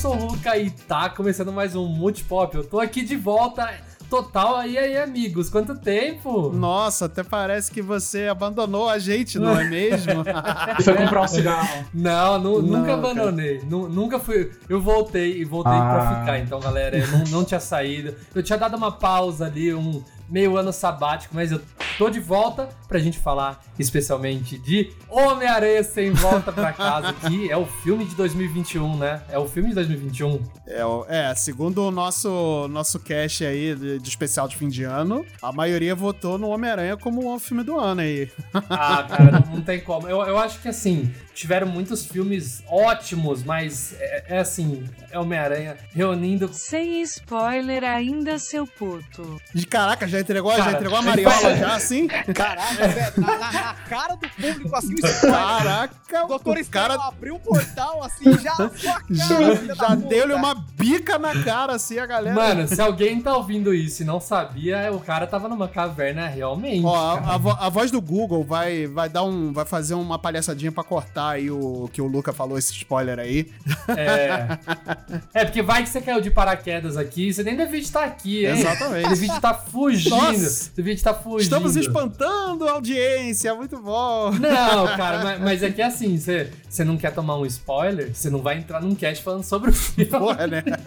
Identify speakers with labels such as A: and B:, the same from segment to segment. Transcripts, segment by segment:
A: sou o Luca e tá começando mais um Multipop. Eu tô aqui de volta total aí, aí, amigos. Quanto tempo?
B: Nossa, até parece que você abandonou a gente, não é mesmo?
C: Foi comprar um cigarro.
A: Não, nu-
B: Não,
A: nunca abandonei. Nu- nunca fui. Eu voltei e voltei
C: Ah.
A: pra ficar. Então, galera, eu não, não tinha saído. Eu tinha dado uma pausa ali, um meio ano sabático, mas eu tô de volta pra gente falar especialmente de Homem-Aranha Sem Volta Pra Casa, que é o filme de 2021, né? É o filme de 2021.
B: É, é, segundo o nosso, nosso cast aí de, de especial de fim de ano, a maioria votou no Homem-Aranha como o filme do ano aí.
A: Ah, cara, não, não tem como. Eu, eu acho que assim, tiveram muitos filmes ótimos, mas é, é assim, é Homem-Aranha reunindo.
D: Sem spoiler ainda, seu puto.
B: De caraca, já entregou,
A: Cara,
B: já entregou a Mariola já assim?
E: Caraca, velho, na, na- na cara do público, assim, o spoiler.
B: Caraca,
E: O doutor
B: o cara
E: abriu um portal, assim, já... cara,
B: já, já deu-lhe uma bica na cara assim, a galera.
A: Mano, se alguém tá ouvindo isso e não sabia, o cara tava numa caverna realmente.
B: Ó, a, a vo- a voz do Google vai, vai dar um. Vai fazer uma palhaçadinha pra cortar aí o que o Luca falou, esse spoiler aí.
A: É. É, porque vai que você caiu de paraquedas aqui, você nem devia estar aqui, hein?
B: Exatamente.
A: Devia estar fugindo.
B: Nossa.
A: Devia estar fugindo.
B: Estamos espantando a audiência, muito bom.
A: Não, cara, mas, mas é que assim, você, não quer tomar um spoiler, você não vai entrar num cast falando sobre o filme.
B: Porra, né?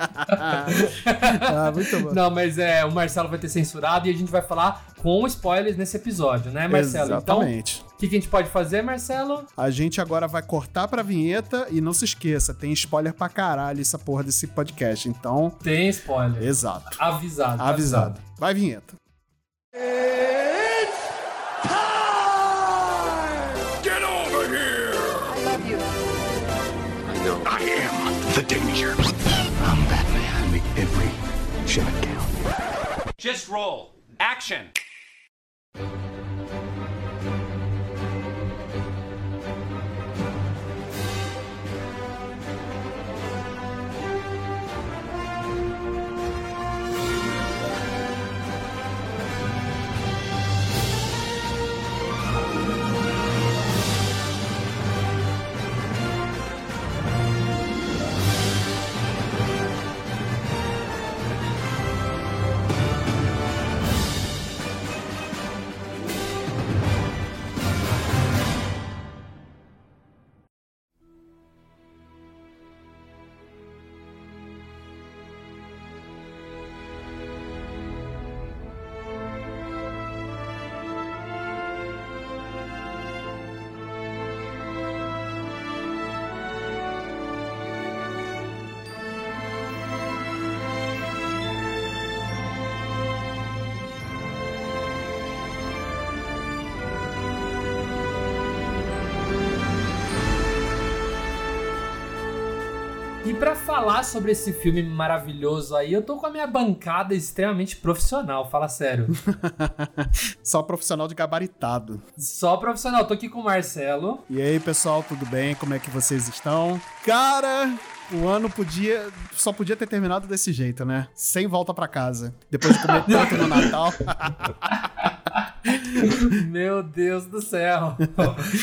B: ah, muito bom.
A: Não, mas é, o Marcelo vai ter censurado e a gente vai falar com spoilers nesse episódio, né, Marcelo?
B: Exatamente.
A: Então, o que, que a gente pode fazer, Marcelo?
B: A gente agora vai cortar pra vinheta e não se esqueça, tem spoiler pra caralho essa porra desse podcast. Então,
A: Tem spoiler.
B: exato.
A: Avisado.
B: Avisado. Vai, vinheta.
F: Get over here! I love you. I know. I am the danger. I'm Batman. I Make every shot count.
G: Just roll. Action.
A: Falar sobre esse filme maravilhoso aí, eu tô com a minha bancada extremamente profissional, fala sério.
B: Só profissional de gabaritado.
A: Só profissional, tô aqui com o Marcelo.
B: E aí, pessoal, tudo bem? Como é que vocês estão? Cara, o ano podia. Só podia ter terminado desse jeito, né? Sem volta pra casa. Depois de comer tanto no Natal.
A: Meu Deus do céu.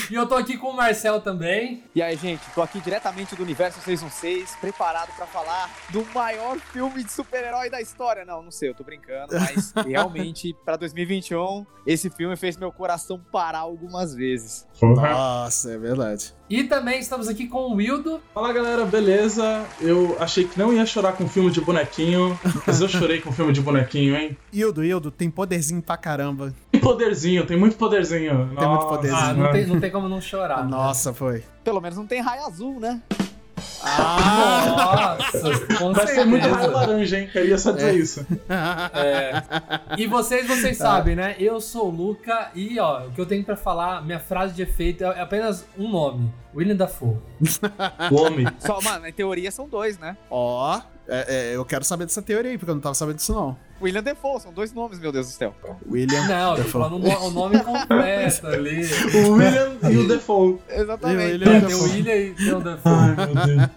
A: e eu tô aqui com o Marcelo também.
E: E aí, gente, tô aqui diretamente do Universo 616, preparado pra falar do maior filme de super-herói da história. Não, não sei, eu tô brincando, mas realmente, pra 2021, esse filme fez meu coração parar algumas vezes.
B: Nossa, é verdade.
A: E também estamos aqui com o Wildo.
C: Fala galera, beleza? Eu achei que não ia chorar com filme de bonequinho, mas eu chorei com filme de bonequinho, hein?
B: Hildo, Hildo, tem poderzinho pra caramba.
C: Tem poderzinho, tem muito poderzinho.
B: Tem muito poderzinho.
A: Ah, não tem, não tem como não chorar. né?
B: Nossa, foi.
E: Pelo menos não tem raio azul, né?
B: Ah!
A: Nossa, com
C: Vai ser muito raio laranja, hein? Queria só dizer isso.
A: É. E vocês, vocês sabem, né? Eu sou o Luca e, ó, o que eu tenho pra falar, minha frase de efeito é apenas um nome. William Dafoe.
C: O homem.
E: Só, mano, em teoria são dois, né?
B: Ó, é, é, eu quero saber dessa teoria aí, porque eu não tava sabendo disso, não.
E: William Defoe, são dois nomes, meu Deus do céu.
B: William.
A: Não, eu tô
B: Dafoe.
A: falando o no- o nome completo ali.
C: O William e o Defoe.
E: Exatamente.
B: William
A: Tem o. William e tem o Dafoe.
C: Ai, meu Deus.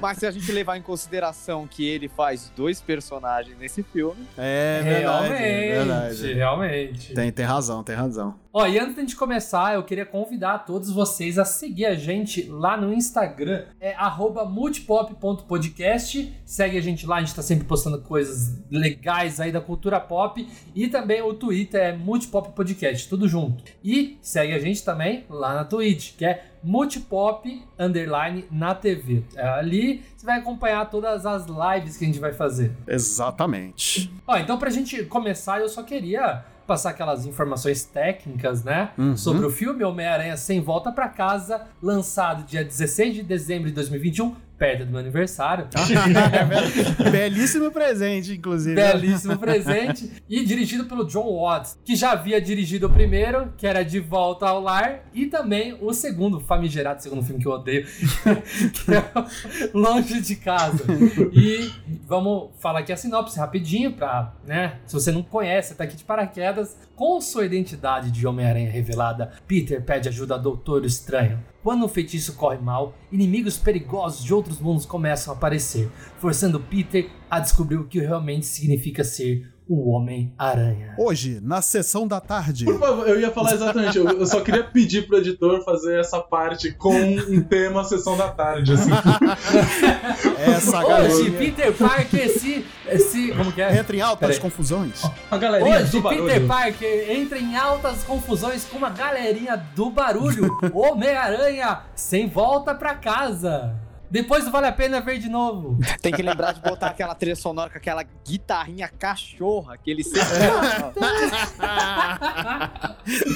E: Mas se a gente levar em consideração que ele faz dois personagens nesse filme,
B: É
A: realmente,
B: verdade.
A: realmente.
B: Tem, tem razão, tem razão.
A: Ó, e antes de gente começar, eu queria convidar todos vocês a seguir a gente lá no Instagram, é arroba multipop.podcast. Segue a gente lá, a gente tá sempre postando coisas legais aí da cultura pop. E também o Twitter é Multipop Podcast, tudo junto. E segue a gente também lá na Twitch, que é Multipop Underline na TV. É, ali você vai acompanhar todas as lives que a gente vai fazer.
B: Exatamente.
A: Ó, então pra gente começar, eu só queria passar aquelas informações técnicas, né?
B: Uhum.
A: Sobre o filme Homem-Aranha Sem Volta pra Casa, lançado dia 16 de dezembro de 2021, perto do meu aniversário.
B: Belíssimo presente, inclusive.
A: Belíssimo presente. E dirigido pelo John Watts, que já havia dirigido o primeiro, que era De Volta ao Lar, e também o segundo, famigerado segundo filme que eu odeio, que é Longe de Casa. E vamos falar aqui a sinopse rapidinho, pra, né? Se você não conhece, tá aqui de paraquedas. Com sua identidade de Homem-Aranha revelada, Peter pede ajuda a Doutor Estranho. Quando o feitiço corre mal, inimigos perigosos de outros mundos começam a aparecer, forçando Peter a descobrir o que realmente significa ser o Homem-Aranha.
B: Hoje, na sessão da tarde.
C: Por favor, eu ia falar exatamente. Eu, eu só queria pedir pro editor fazer essa parte com um tema sessão da tarde, assim.
B: Essa
A: Hoje,
B: galerinha
A: Peter Parker se, se. Como que é?
B: entra em altas
A: Peraí.
B: confusões.
C: A galerinha
A: Hoje,
C: do
A: Peter
C: barulho.
A: Parker entra em altas confusões com uma galerinha do barulho. Homem-Aranha sem volta pra casa. Depois vale a pena ver de novo.
E: tem que lembrar de botar aquela trilha sonora com aquela guitarrinha cachorra que ele sempre.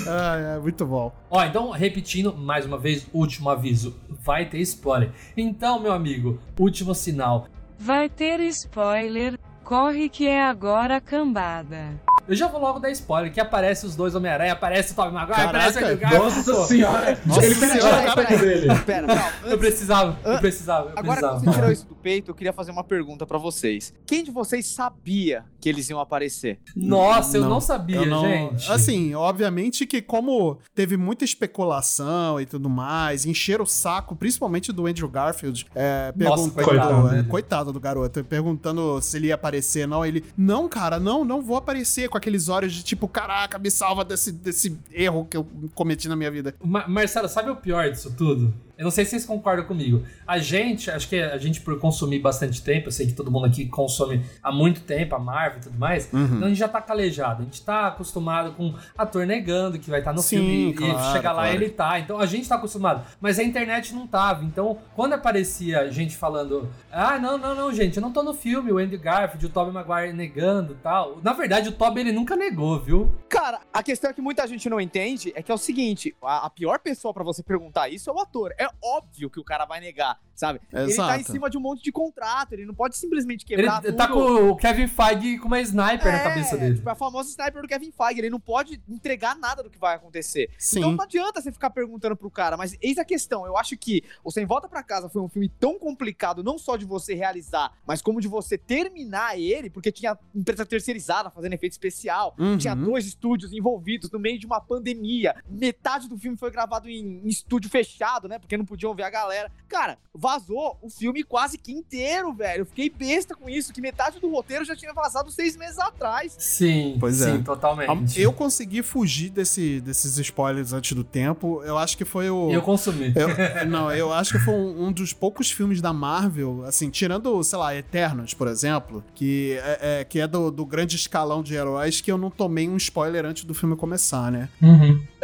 B: Ah, é, muito bom.
A: Ó, então, repetindo mais uma vez, último aviso: vai ter spoiler. Então, meu amigo, último sinal.
D: Vai ter spoiler, corre que é agora a cambada.
A: Eu já vou logo dar spoiler: que aparece os dois Homem-Aranha, aparece o Tobey Maguire,
B: Caraca,
A: aparece o Andrew Garfield.
C: Nossa
A: Pô,
C: senhora!
B: Nossa
C: ele perde
B: senhora,
C: o respeito dele.
E: Pera.
A: Eu
E: Antes,
A: precisava, eu precisava, eu
E: agora que você tirou isso do peito, eu queria fazer uma pergunta pra vocês. Quem de vocês sabia que eles iam aparecer?
A: Nossa, eu
B: Não,
A: não sabia,
B: Eu não-
A: gente.
B: Assim, obviamente que como teve muita especulação e tudo mais, encheram o saco, principalmente do Andrew Garfield, é,
A: Nossa,
B: perguntando,
C: coitado
B: é, coitado do garoto, perguntando se ele ia aparecer, não, ele, não, cara, não, não vou aparecer com aqueles olhos de tipo, caraca, me salva desse, desse erro que eu cometi na minha vida.
A: Ma- Marcelo, sabe o pior disso tudo? Eu não sei se vocês concordam comigo. A gente, acho que a gente por consumir bastante tempo, eu sei que todo mundo aqui consome há muito tempo, a Marvel e tudo mais,
B: Uhum.
A: então a gente já tá calejado. A gente tá acostumado com ator negando que vai estar no
B: Sim,
A: filme
B: claro,
A: e chegar lá
B: claro.
A: ele tá. Então a gente tá acostumado. Mas a internet não tava. Então, quando aparecia gente falando, ah, não, não, não, gente, eu não tô no filme, o Andy Garfield, o Tobey Maguire negando e tal. Na verdade, o Tobey ele nunca negou, viu?
E: Cara, a questão é que muita gente não entende é que é o seguinte: a, a pior pessoa pra você perguntar isso é o ator. É óbvio que o cara vai negar, sabe? Ele tá em
B: Exato.
E: cima de um monte de contrato, ele não pode simplesmente
A: Ele
E: quebrar
A: tá
E: tudo.
A: com o Kevin Feige com uma sniper na
E: É,
A: cabeça dele.
E: Tipo, a famosa sniper do Kevin Feige, ele não pode entregar nada do que vai acontecer.
B: Sim.
E: Então não adianta você ficar perguntando pro cara, mas eis a questão, eu acho que o Sem Volta Pra Casa foi um filme tão complicado, não só de você realizar, mas como de você terminar ele, porque tinha empresa terceirizada fazendo efeito especial,
B: Uhum.
E: tinha dois estúdios envolvidos no meio de uma pandemia, metade do filme foi gravado em, em estúdio fechado, né, porque não podiam ver a galera. Cara, vazou o filme quase que inteiro, velho, eu fiquei besta com isso, que metade do roteiro já tinha vazado seis meses atrás.
A: Sim,
B: Pois
A: sim,
B: é.
A: totalmente.
B: Eu consegui fugir desse, desses spoilers antes do tempo. Eu acho que foi o.
A: Eu consumi.
B: Eu- não, eu acho que foi um, um dos poucos filmes da Marvel, assim, tirando, sei lá, Eternos, por exemplo, que é, é- que é do, do grande escalão de heróis, que eu não tomei um spoiler antes do filme começar, né?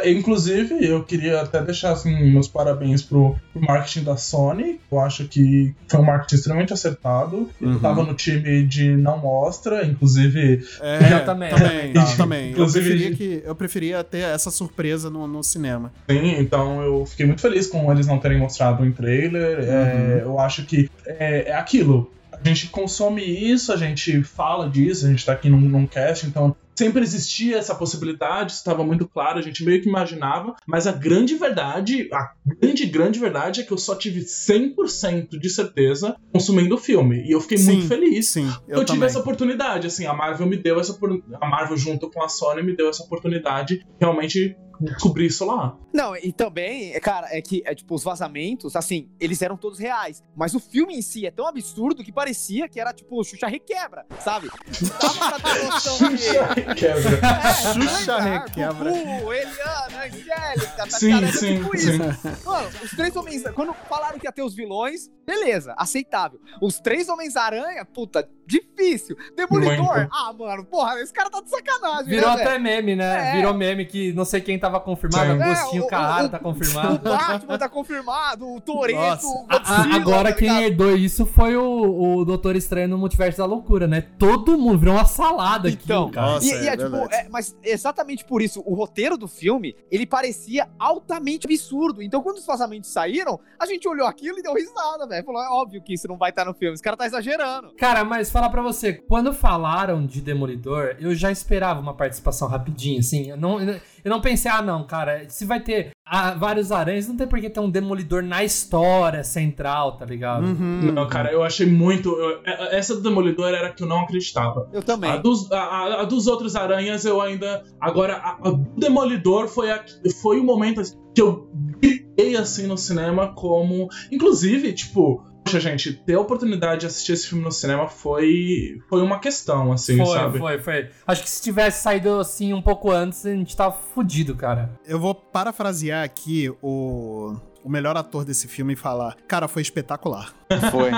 C: Inclusive, eu queria até deixar assim, meus parabéns pro, pro marketing da Sony. Eu acho que foi um marketing extremamente acertado.
B: Uhum.
C: Eu tava no time de não mostra, inclusive.
B: É,
A: Eu também,
B: também,
A: tá.
B: também. Eu
C: Inclusive-
B: preferia, que, eu preferia ter essa surpresa no, no cinema.
C: Sim, então eu fiquei muito feliz com eles não terem mostrado em trailer. É, eu acho que é, é aquilo. A gente consome isso, a gente fala disso, a gente tá aqui num, num cast, então sempre existia essa possibilidade, isso estava muito claro, a gente meio que imaginava, mas a grande verdade, a grande, grande verdade é que eu só tive 100% de certeza consumindo o filme. E eu fiquei muito feliz.
B: Sim,
C: Eu,
B: eu,
C: tive
B: também.
C: essa oportunidade, assim, a Marvel me deu essa a Marvel junto com a Sony me deu essa oportunidade de realmente descobrir isso lá.
E: Não, e também, é, cara, é que, é, tipo, os vazamentos, assim, eles eram todos reais. Mas o filme em si é tão absurdo que parecia que era, tipo, Xuxa Requebra, sabe? Não dava pra ter noção que...
C: Quebra.
E: É,
B: Xuxa
E: Neymar,
B: Requebra.
E: Gugu, Eliana, Angélica, tá
C: Sim?
E: Era
C: sim,
E: tipo
C: sim.
E: isso. Mano, os três homens. Quando falaram que ia ter os vilões, beleza, aceitável. Os três Homens-Aranha, puta, difícil. Demolidor,
C: Muito.
E: ah, mano, porra, esse cara tá de sacanagem,
A: Virou
E: né,
A: até meme, né?
E: É.
A: Virou meme que não sei quem tava confirmado.
C: Sim.
A: Agostinho
E: É, o-
A: Carrara
E: o-
A: tá
E: O
A: confirmado.
E: Batman tá confirmado, o Toreto, o
A: a-
E: Godzilla,
A: agora
E: tá
A: quem herdou isso foi o, o Doutor Estranho no Multiverso da Loucura, né? Todo mundo virou uma salada
E: Então,
A: aqui.
B: Nossa,
E: E,
B: é
E: e é, tipo,
B: verdade.
E: é, mas exatamente por isso, o roteiro do filme, ele parecia altamente absurdo. Então, quando os vazamentos saíram, a gente olhou aquilo e deu risada, velho. Falou, é óbvio que isso não vai estar no filme, esse cara tá exagerando.
A: Cara, mas falar pra você, quando falaram de Demolidor, eu já esperava uma participação rapidinha, assim. Eu não, eu não pensei, ah, não, cara, se vai ter ah, vários aranhas, não tem por que ter um Demolidor na história central, tá ligado?
B: Uhum.
C: Não, cara, eu achei muito. eu- é- essa do Demolidor era a que eu não acreditava.
E: Eu também.
C: A dos, a, a- a dos outros aranhas eu ainda. Agora, a, a do Demolidor foi, a, foi o momento assim, que eu gritei assim no cinema, como. Inclusive, tipo. Poxa, gente, ter a oportunidade de assistir esse filme no cinema foi, foi uma questão, assim,
A: foi,
C: sabe?
A: foi, foi. Acho que se tivesse saído assim um pouco antes, a gente tava fudido, cara.
B: Eu vou parafrasear aqui o, o melhor ator desse filme e falar: Cara, foi espetacular.
E: Foi.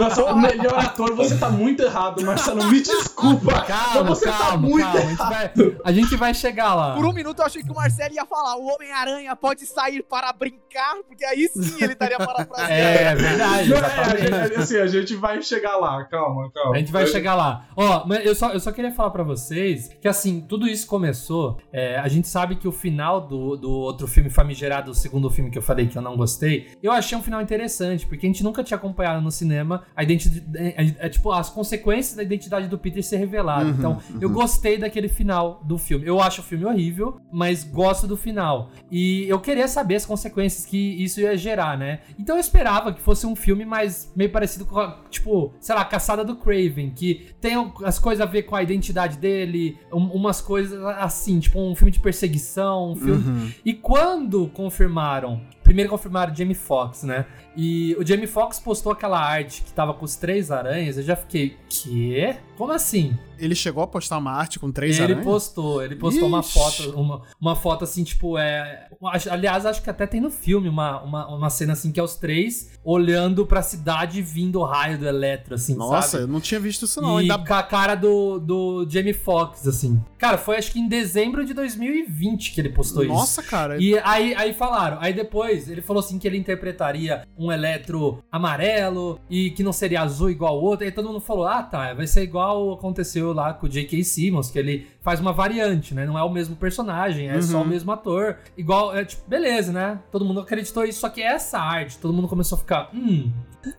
C: Nossa, o melhor ator, você tá muito errado, Marcelo. Me desculpa.
A: Calma,
C: você tá
A: calma,
C: muito
A: calma. A gente, vai, a gente vai chegar lá.
E: Por um minuto eu achei que o Marcelo ia falar: o Homem-Aranha pode sair para brincar, porque aí sim ele estaria parafraseando.
A: É, verdade,
C: Não, é, a gente- assim, a gente vai chegar lá, calma, calma.
A: A gente vai chegar lá. Ó, mas eu só, eu só queria falar pra vocês que, assim, tudo isso começou. é, a gente sabe que o final do, do outro filme famigerado, o segundo filme que eu falei que eu não gostei, eu achei um final interessante, porque a gente nunca tinha acompanhado no cinema a identidade. É, é, tipo, as consequências da identidade do Peter ser revelada.
B: Uhum,
A: então, eu gostei daquele final do filme. Eu acho o filme horrível, mas gosto do final. E eu queria saber as consequências que isso ia gerar, né? Então eu esperava que fosse um filme mais meio parecido com, a, tipo, sei lá, Caçada do Craven, que tem as coisas a ver com a identidade dele, um- umas coisas assim, tipo um filme de perseguição, um filme.
B: Uhum.
A: E quando confirmaram, Ciao. Primeiro confirmaram o Jamie Foxx, né? E o Jamie Foxx postou aquela arte que tava com os três aranhas, eu já fiquei, quê? Como assim?
B: Ele chegou a postar uma arte com três
A: ele
B: aranhas?
A: postou, ele postou uma
B: Ixi.
A: foto, uma, uma foto assim, tipo, é. Aliás, acho que até tem no filme uma, uma, uma cena assim que é os três olhando pra cidade vindo o raio do eletro, assim,
B: Nossa,
A: sabe?
B: eu não tinha visto isso não.
A: e
B: Ainda...
A: com a cara do, do Jamie Foxx, assim. Cara, foi acho que em dezembro de 2020 que ele postou isso.
B: Nossa, cara.
A: E aí, aí falaram, aí depois ele falou assim que ele interpretaria um eletro amarelo e que não seria azul igual o outro. Aí todo mundo falou: ah, tá, vai ser igual aconteceu lá com o J.K. Simmons, que ele faz uma variante, né? Não é o mesmo personagem, é só
B: Uhum.
A: o mesmo ator. Igual, é tipo, beleza, né? Todo mundo acreditou isso, só que essa arte, todo mundo começou a ficar, hum.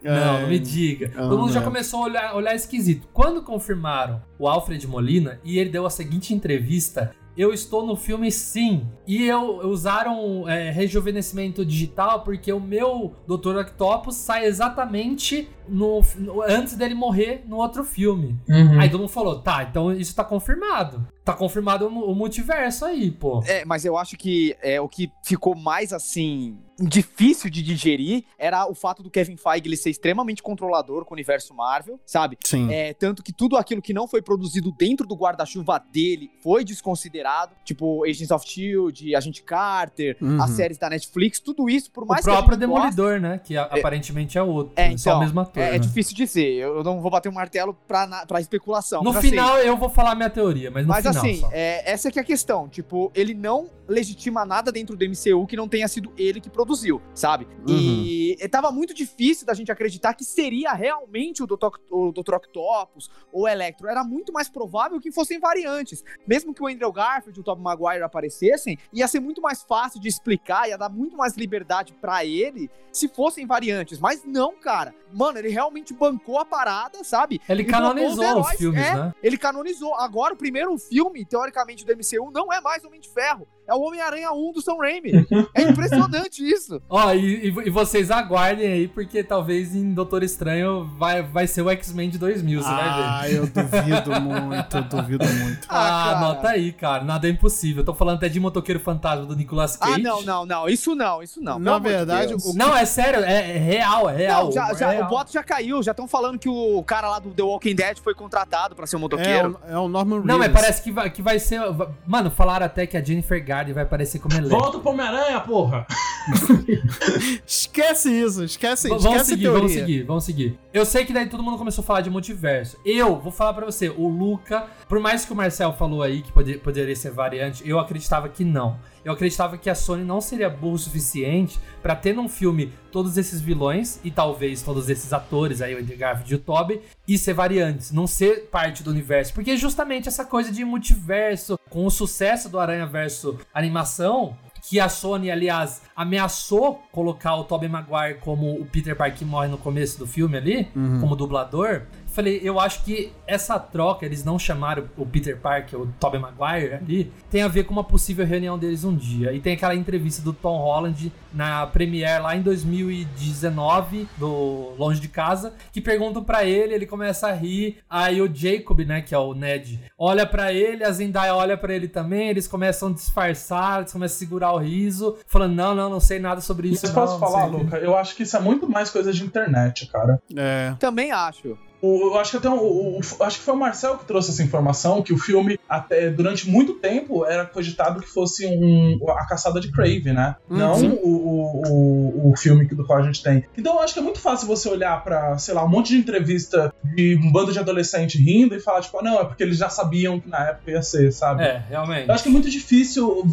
A: Não, não me diga. Todo mundo já
B: é.
A: começou a olhar, olhar esquisito. Quando confirmaram o Alfred Molina e ele deu a seguinte entrevista, eu estou no filme sim. E eu usaram é, rejuvenescimento digital porque o meu Dr. Octopus sai exatamente no, no- antes dele morrer no outro filme.
C: Uhum.
A: Aí todo mundo falou, tá, então isso tá confirmado. Tá confirmado o, o multiverso aí, pô.
E: É, mas eu acho que é, o que ficou mais assim difícil de digerir era o fato do Kevin Feige ele ser extremamente controlador com o universo Marvel, sabe?
B: Sim.
E: É, tanto que tudo aquilo que não foi produzido dentro do guarda-chuva dele foi desconsiderado, tipo Agents of Shield, Agente Carter,
B: Uhum.
E: as séries da Netflix, tudo isso por
A: O
E: mais
A: próprio
E: que a gente goste,
A: Demolidor, né? Que a- aparentemente é outro.
E: É,
A: É, só
E: então,
A: o mesmo ator.
E: É, é
A: né?
E: difícil dizer. Eu não vou bater um martelo pra, na- pra especulação.
A: No
E: mas, assim,
A: final eu vou falar minha teoria, mas no
E: Mas
A: final
E: assim,
A: só.
E: é, essa é que é a questão. Tipo, ele não legitima nada dentro do MCU que não tenha sido ele que produziu, sabe?
B: Uhum.
E: E tava muito difícil da gente acreditar que seria realmente o Dr. o Dr. Octopus ou o Electro. Era muito mais provável que fossem variantes. Mesmo que o Andrew Garfield e o Tobey Maguire aparecessem, ia ser muito mais fácil de explicar, ia dar muito mais liberdade pra ele se fossem variantes. Mas não, cara. Mano, ele realmente bancou a parada, sabe?
A: Ele canonizou os
E: heróis,
A: filmes,
E: é,
A: né?
E: Ele canonizou. Agora, o primeiro filme, teoricamente, do MCU não é mais Homem de Ferro. É o Homem-Aranha 1 do Sam Raimi. É impressionante isso.
A: Ó, e, e- e vocês aguardem aí, porque talvez em Doutor Estranho vai, vai ser o X-Men de 2000, você vai ver.
B: Ah, eu duvido muito, eu duvido muito.
E: Ah,
A: Ah, anota aí, cara. Nada é impossível. Tô falando até de Motoqueiro Fantasma do Nicolas Cage.
E: Ah, não, não, não. Isso não, isso não.
B: Na verdade, o-
A: Não, é sério, é, é real, é real.
E: Não, já,
A: é
E: já-
A: real.
E: o boto já caiu, já estão falando que o cara lá do The Walking Dead foi contratado pra ser um
B: É,
E: motoqueiro.
B: o- é o Norman Reedus.
A: Não, mas parece que vai, que vai ser. Mano, falaram até que a Jennifer Garden vai aparecer como Electra.
C: Volta pro Homem-Aranha, porra!
B: Esquece isso, esquece,
A: V-
B: esquece
A: Vamos
B: a
A: seguir,
B: teoria.
A: vamos seguir, vamos seguir. Eu sei que daí todo mundo começou a falar de multiverso. Eu vou falar pra você, o Luca, por mais que o Marcel falou aí que pode- poderia ser variante, eu acreditava que não. Eu acreditava que a Sony não seria burro o suficiente pra ter num filme todos esses vilões e talvez todos esses atores aí, o Andrew Garfield e o Tobey, e ser variantes, não ser parte do universo. Porque justamente essa coisa de multiverso, com o sucesso do Aranha Verso animação, que a Sony, aliás, ameaçou colocar o Tobey Maguire como o Peter Parker que morre no começo do filme ali, como dublador. Falei, eu acho que essa troca, eles não chamaram o Peter Parker, o Tobey Maguire ali, tem a ver com uma possível reunião deles um dia. E tem aquela entrevista do Tom Holland na Premiere lá em 2019, do Longe de Casa, que perguntam pra ele, ele começa a rir, aí o Jacob, né, que é o Ned, olha pra ele, a Zendaya olha pra ele também, eles começam a disfarçar, eles começam a segurar o riso, falando, não, não, não sei nada sobre isso
C: Mas
A: não,
C: posso
A: não
C: falar,
A: sei o quê."
C: Luca? Eu acho que isso é muito mais coisa de internet, cara.
B: É.
E: Também acho.
C: O- eu acho que até um- o, o- acho que foi o Marcel que trouxe essa informação que o filme até durante muito tempo era cogitado que fosse um, a caçada de Crave, né?
B: Hum,
C: Não o, o, o, filme que- do qual a gente tem. Então eu acho que é muito fácil você olhar pra, sei lá, um monte de entrevista de um bando de adolescente rindo e falar tipo, "Ah, não, é porque eles já sabiam que na época ia ser, sabe?
A: É, realmente.
C: Eu acho que é muito difícil,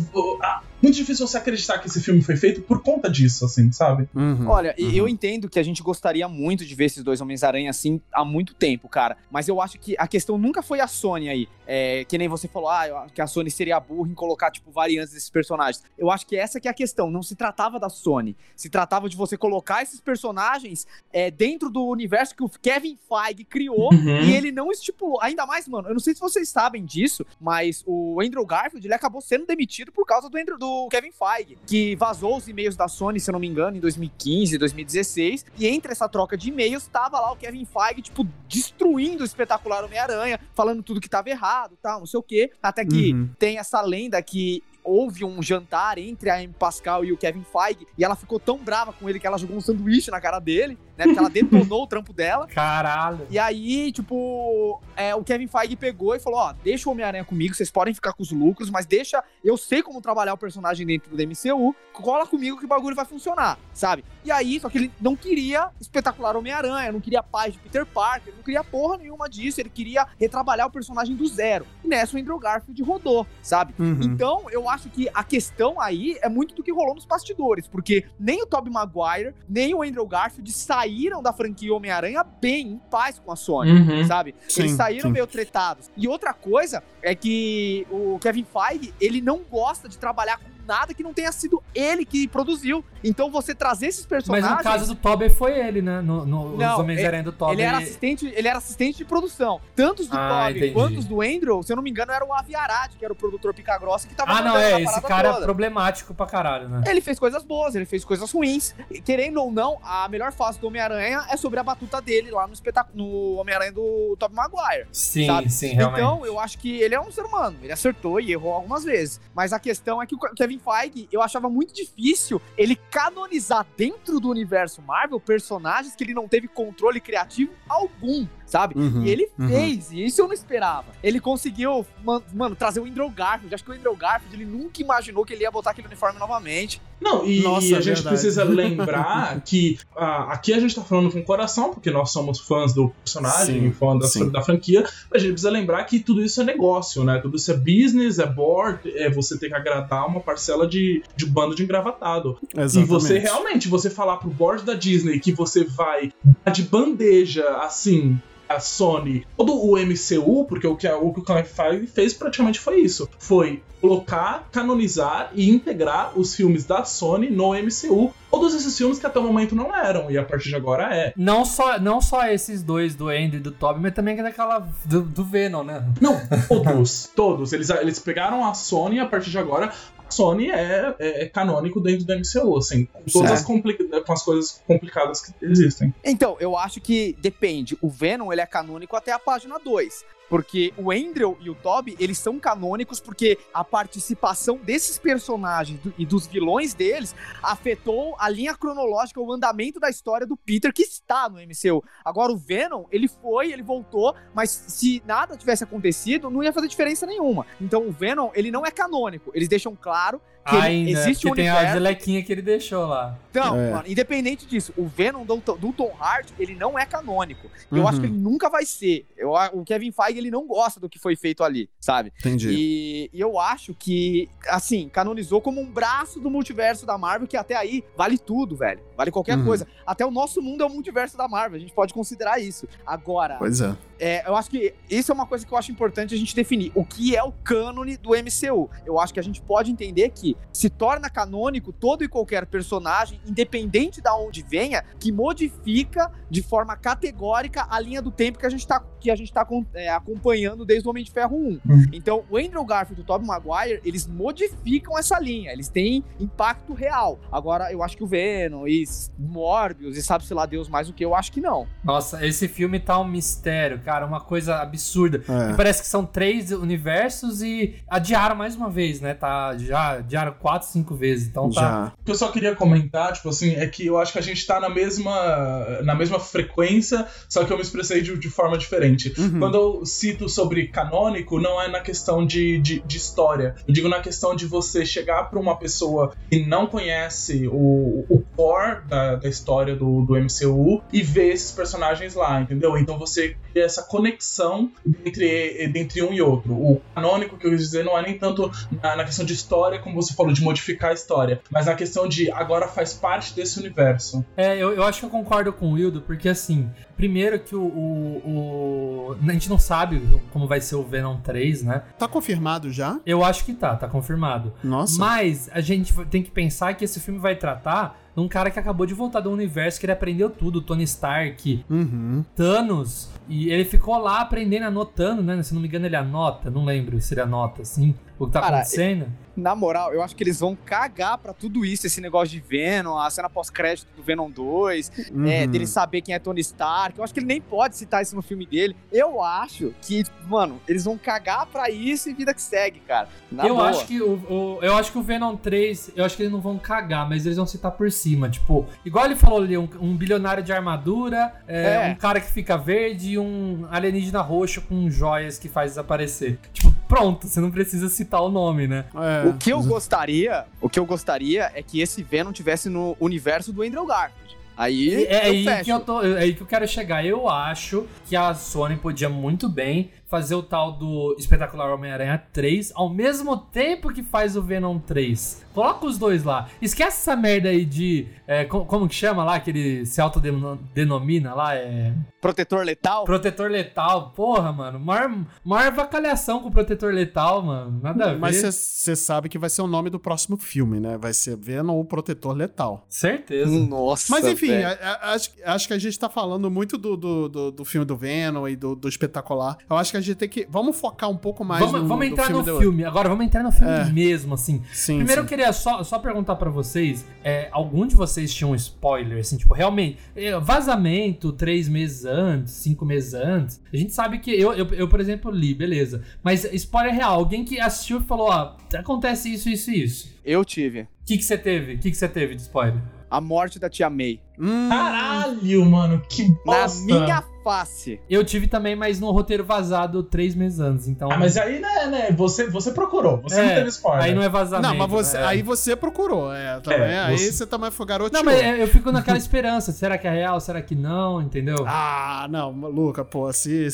C: ah, muito difícil você acreditar que esse filme foi feito por conta disso, assim, sabe?
B: Uhum.
E: Olha, e eu entendo que a gente gostaria muito de ver esses dois Homens-Aranha assim há muito tempo, cara. Mas eu acho que a questão nunca foi a Sony aí. É, que nem você falou, ah, que a Sony seria burra em colocar, tipo, variantes desses personagens. Eu acho que essa que é a questão. Não se tratava da Sony. Se tratava de você colocar esses personagens é, dentro do universo que o Kevin Feige criou
C: Uhum.
E: e ele não estipulou. Ainda mais, mano, eu não sei se vocês sabem disso, mas o Andrew Garfield, ele acabou sendo demitido por causa do, Andrew, do Kevin Feige, que vazou os e-mails da Sony, se eu não me engano, em 2015, 2016, e entre essa troca de e-mails, tava lá o Kevin Feige, tipo, destruindo o espetacular Homem-Aranha, falando tudo que tava errado, tal, não sei o quê, até que
B: Uhum.
E: tem essa lenda que houve um jantar entre a Amy Pascal e o Kevin Feige, e ela ficou tão brava com ele que ela jogou um sanduíche na cara dele, né, porque ela detonou o trampo dela,
A: Caralho.
E: e aí, tipo, é, o Kevin Feige pegou e falou: ó, deixa o Homem-Aranha comigo, vocês podem ficar com os lucros, mas deixa. Eu sei como trabalhar o personagem dentro do MCU, cola comigo que o bagulho vai funcionar, sabe? E aí, só que ele não queria espetacular Homem-Aranha, não queria paz de Peter Parker, não queria porra nenhuma disso, ele queria retrabalhar o personagem do zero. E nessa o Andrew Garfield rodou, sabe?
B: Uhum.
E: Então, eu acho que a questão aí é muito do que rolou nos bastidores, porque nem o Tobey Maguire, nem o Andrew Garfield saíram da franquia Homem-Aranha bem, em paz com a Sony,
C: Uhum.
E: sabe?
B: Sim,
E: Eles saíram
B: sim.
E: meio tretados. E outra coisa é que o Kevin Feige, ele não gosta de trabalhar com nada que não tenha sido ele que produziu. Então, você trazer esses
A: Mas
E: personagens...
A: no caso do Tobey foi ele, né? No, no,
E: Não,
A: os Homens-Aranha do Tobey.
E: Ele era assistente, ele era assistente de produção. Tanto os do
A: Ah,
E: Tobey
A: entendi.
E: quanto os do Andrew, se eu não me engano, era o Avi Arad, que era o produtor pica grossa que tava
A: Ah, não, é. Esse cara é
E: toda.
A: problemático pra caralho, né?
E: Ele fez coisas boas, ele fez coisas ruins. E, Querendo ou não, a melhor fase do Homem-Aranha é sobre a batuta dele lá no espetáculo, no Homem-Aranha do Tobey Maguire.
A: Sim,
E: sabe?
A: sim, realmente.
E: Então, eu acho que ele é um ser humano. Ele acertou e errou algumas vezes. Mas a questão é que o Kevin Feige, eu achava muito difícil ele canonizar dentro do universo Marvel personagens que ele não teve controle criativo algum. Sabe?
B: Uhum,
E: e ele
B: uhum.
E: fez, e isso eu não esperava. Ele conseguiu, man- mano, trazer o Andrew Garfield. Acho que o Andrew Garfield, ele nunca imaginou que ele ia botar aquele uniforme novamente.
C: Não, e,
B: Nossa,
C: e a
B: é
C: gente
B: verdade.
C: precisa lembrar que ah, aqui a gente tá falando com o coração, porque nós somos fãs do personagem,
B: Sim,
C: fã da, da franquia, mas a gente precisa lembrar que tudo isso é negócio, né? Tudo isso é business, é board, é você ter que agradar uma parcela de, de bando de engravatado.
B: Exatamente.
C: E você realmente, você falar pro board da Disney que você vai dar de bandeja, assim, a Sony, todo o MCU, porque o que, o que o Kevin Feige fez praticamente foi isso. Foi colocar, canonizar e integrar os filmes da Sony no MCU. Todos esses filmes que até o momento não eram, e a partir de agora é.
A: Não só, não só esses dois, do Andy e do Toby, mas também daquela do, do Venom, né?
C: Não, todos, todos. Eles, eles pegaram a Sony a partir de agora Sony é, é, canônico dentro do MCU, assim, com todas as, compli- com as coisas complicadas que existem.
E: Então, eu acho que depende. O Venom, ele é canônico até a página 2. Porque o Andrew e o Toby, eles são canônicos porque a participação desses personagens do- e dos vilões deles afetou a linha cronológica, o andamento da história do Peter que está no MCU. Agora, o Venom, ele foi, ele voltou, mas se nada tivesse acontecido, não ia fazer diferença nenhuma. Então, o Venom, ele não é canônico. Eles deixam claro
A: Ainda,
E: existe um
A: porque tem a
E: universo.
A: gelequinha que ele deixou lá.
E: Então,
B: É.
E: mano, independente disso, o Venom do, do Tom Hardy, ele não é canônico. Eu
B: Uhum.
E: acho que ele nunca vai ser. Eu, o Kevin Feige, ele não gosta do que foi feito ali, sabe?
B: Entendi.
E: E, e eu acho que, assim, canonizou como um braço do multiverso da Marvel, que até aí vale tudo, velho. Vale qualquer
B: Uhum.
E: coisa. Até o nosso mundo é o multiverso da Marvel, a gente pode considerar isso. Agora,
B: Pois é.
E: é, eu acho que isso é uma coisa que eu acho importante a gente definir. O que é o cânone do MCU? Eu acho que a gente pode entender que se torna canônico todo e qualquer personagem, independente da onde venha, que modifica de forma categórica a linha do tempo que a gente tá, que a gente tá é, acompanhando desde o Homem de Ferro 1. Então, o Andrew Garfield e o Tobey Maguire, eles modificam essa linha, eles têm impacto real. Agora, eu acho que o Venom e Morbius e sabe-se lá Deus mais o que, eu acho que não.
A: Nossa, esse filme tá um mistério, cara, uma coisa absurda.
B: É.
A: Parece que são três universos e adiaram mais uma vez, né? Tá, já adiaram quatro, cinco vezes. Então tá.
B: Já.
C: O que eu só queria comentar, tipo assim, é que eu acho que a gente tá na mesma, na mesma frequência, só que eu me expressei de, de forma diferente.
B: Uhum.
C: Quando eu cito sobre canônico, não é na questão de, de, de história. Eu digo na questão de você chegar pra uma pessoa que não conhece o, o core da, da história do, do MCU e ver esses personagens lá, entendeu? Então você cria essa conexão entre, entre um e outro. O canônico que eu quis dizer não é nem tanto na, na questão de história, como você falou, de modificar a história, mas na questão de agora faz parte desse universo.
A: É, eu, eu acho que eu concordo com o Wildo, porque assim, primeiro que o, o, o- A gente não sabe como vai ser o Venom 3, né?
B: Tá confirmado já?
A: Eu acho que tá, tá confirmado.
B: Nossa.
A: Mas a gente tem que pensar que esse filme vai tratar de um cara que acabou de voltar do universo, que ele aprendeu tudo, Tony Stark,
B: Uhum.
A: Thanos, e ele ficou lá aprendendo, anotando, né? Se não me engano, ele anota, não lembro se ele anota, assim, o que tá
E: Cara,
A: acontecendo.
E: Na moral, eu acho que eles vão cagar pra tudo isso, esse negócio de Venom, a cena pós-crédito do Venom 2, é,
B: Uhum.
E: dele saber quem é Tony Stark. Eu acho que ele nem pode citar isso no filme dele. Eu acho que, mano, eles vão cagar pra isso e vida que segue, cara. Na
A: eu
E: boa.
A: acho que o, o- eu acho que o Venom 3, eu acho que eles não vão cagar, mas eles vão citar por cima, tipo, igual ele falou ali, um, um bilionário de armadura, é,
E: É.
A: um cara que fica verde e um alienígena roxo com joias que faz desaparecer. Tipo, pronto, você não precisa citar o nome, né?
B: É.
E: O que eu gostaria, o que eu gostaria é que esse Venom tivesse no universo do Andrew Garfield. Aí
A: É
E: eu
A: aí
E: fecho.
A: que eu tô, é aí que eu quero chegar. Eu acho que a Sony podia muito bem fazer o tal do Espetacular Homem-Aranha 3 ao mesmo tempo que faz o Venom 3. Coloca os dois lá. Esquece essa merda aí de. é, co- como que chama lá? Que ele se autodenomina lá? É.
E: Protetor letal?
A: Protetor letal. Porra, mano. Maior, maior vacalhação com o protetor letal, mano. Nada a ver.
B: Mas você sabe que vai ser o nome do próximo filme, né? Vai ser Venom, o Protetor Letal.
A: Certeza.
E: Nossa.
B: Mas enfim, a- a- acho, acho que a gente tá falando muito do, do, do, do filme do Venom e do, do espetacular. Eu acho que a gente tem que. Vamos focar um pouco mais
A: Vamos,
B: no,
A: vamos entrar no
B: do-
A: filme. Agora, vamos entrar no filme
B: É.
A: mesmo, assim.
B: Sim,
A: Primeiro
B: sim.
A: eu queria só, só perguntar pra vocês, é, algum de vocês tinha um spoiler, assim, tipo, realmente, é, vazamento três meses antes, cinco meses antes, a gente sabe que, eu, eu, eu, por exemplo, li, beleza, mas spoiler real, alguém que assistiu e falou, ó, acontece isso, isso e isso.
E: Eu tive.
A: O que que você teve? O que que você teve de spoiler?
E: A morte da tia May.
B: Hum,
C: Caralho, mano, que
E: Na
C: bosta!
E: minha face.
A: Eu tive também, mas no roteiro vazado três meses antes, então...
C: Ah, mas aí, né, né, você, você procurou, você não
A: É,
C: teve spoiler.
A: Aí não é vazamento.
B: Não, mas você,
A: é.
B: aí você procurou, é, também.
C: É,
B: aí
C: você-
B: você também foi garotinho.
A: Não, mas é, eu fico naquela esperança. Será que é real? Será que não? Entendeu?
B: Ah, não, Luca, pô, assim.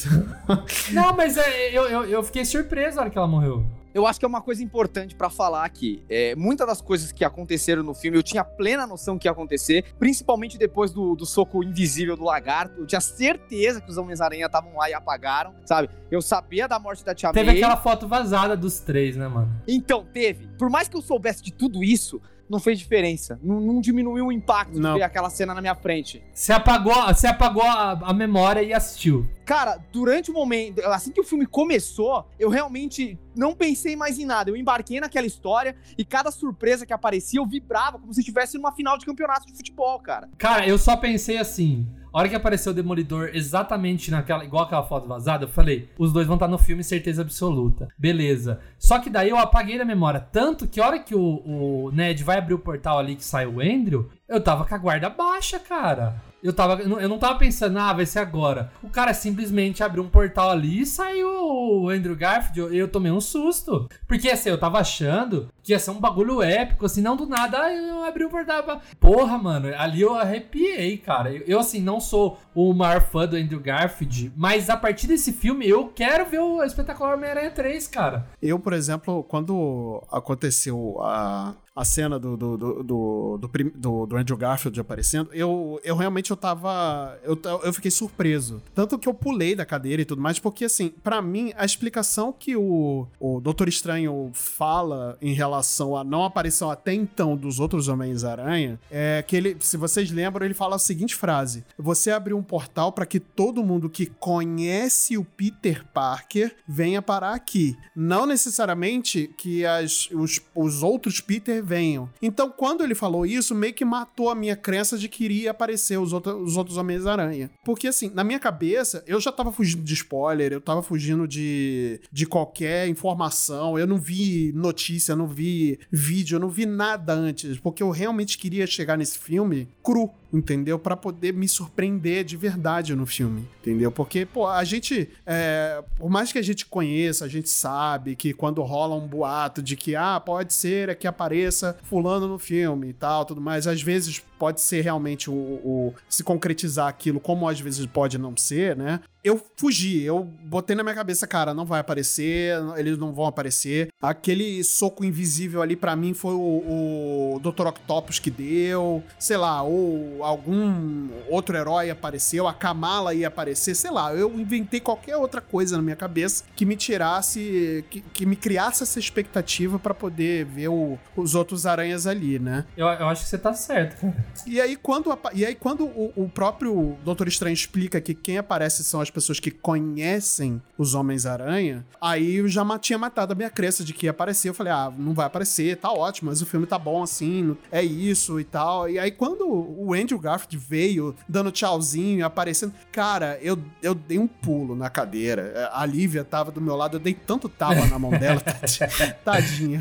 A: Não, mas é, eu, eu, eu fiquei surpreso na hora que ela morreu.
E: Eu acho que é uma coisa importante pra falar aqui. É, muitas das coisas que aconteceram no filme eu tinha plena noção que ia acontecer, principalmente depois do, do soco invisível do lagarto. Eu tinha certeza que os Homens-Aranha estavam lá e apagaram, sabe? Eu sabia da morte da Tia
A: Teve
E: May.
A: aquela foto vazada dos três, né, mano?
E: Então, teve. Por mais que eu soubesse de tudo isso, não fez diferença. Não, não diminuiu o impacto
B: Não.
E: de ver aquela cena na minha frente.
A: Você apagou, você apagou a, a memória e assistiu.
E: Cara, durante o momento, assim que o filme começou, eu realmente não pensei mais em nada. Eu embarquei naquela história e cada surpresa que aparecia, eu vibrava como se estivesse numa final de campeonato de futebol, cara.
A: Cara, eu só pensei assim. A hora que apareceu o Demolidor exatamente naquela, igual aquela foto vazada, eu falei, os dois vão estar no filme, certeza absoluta. Beleza. Só que daí eu apaguei da memória. Tanto que a hora que o, o Ned vai abrir o portal ali que sai o Andrew, eu tava com a guarda baixa, cara. Eu, tava, eu não tava pensando, ah, vai ser agora. O cara simplesmente abriu um portal ali e saiu o Andrew Garfield. Eu, eu tomei um susto. Porque assim, eu tava achando que ia ser um bagulho épico, assim, não do nada, ah, eu abri o portal. pra- Porra, mano, ali eu arrepiei, cara. Eu, assim, não sou o maior fã do Andrew Garfield, mas a partir desse filme eu quero ver o Espetacular Homem-Aranha 3, cara.
B: Eu, por exemplo, quando aconteceu a, a cena do, do, do, do, do, Andrew Garfield aparecendo, eu, eu realmente eu tava. Eu, eu fiquei surpreso. Tanto que eu pulei da cadeira e tudo mais, porque assim, pra mim, a explicação que o, o Doutor Estranho fala em relação à não aparição até então dos outros Homens-Aranha é que ele, se vocês lembram, ele fala a seguinte frase: Você abriu um portal pra que todo mundo que conhece o Peter Parker venha parar aqui. Não necessariamente que as, os, os outros Peter venham. Então, quando ele falou isso, meio que matou a minha crença de que iria aparecer os, outro, os outros Homens-Aranha. Porque, assim, na minha cabeça, eu já tava fugindo de spoiler, eu tava fugindo de, de qualquer informação, eu não vi notícia, não vi vídeo, eu não vi nada antes, porque eu realmente queria chegar nesse filme cru entendeu? Pra poder me surpreender de verdade no filme, entendeu? Porque, pô, a gente, é, por mais que a gente conheça, a gente sabe que quando rola um boato de que, ah, pode ser é que apareça fulano no filme e tal, tudo mais, às vezes pode ser realmente o, o- se concretizar aquilo, como às vezes pode não ser, né? Eu fugi, eu botei na minha cabeça, cara, não vai aparecer, eles não vão aparecer. Aquele soco invisível ali pra mim foi o, o Dr. Octopus que deu, sei lá, ou algum outro herói apareceu, a Kamala ia aparecer, sei lá, eu inventei qualquer outra coisa na minha cabeça que me tirasse, que, que me criasse essa expectativa pra poder ver o- os outros aranhas ali, né?
A: Eu, eu acho que você tá certo, cara.
B: E aí, quando, e aí, quando o, o próprio Doutor Estranho explica que quem aparece são as pessoas que conhecem os Homens-Aranha, aí eu já tinha matado a minha crença de que ia aparecer. Eu falei, ah, não vai aparecer, tá ótimo, mas o filme tá bom assim, é isso e tal. E aí, quando o Andrew Garfield veio dando tchauzinho, aparecendo, cara, eu, eu dei um pulo na cadeira. A Lívia tava do meu lado, eu dei tanto tapa na mão dela, tadinha.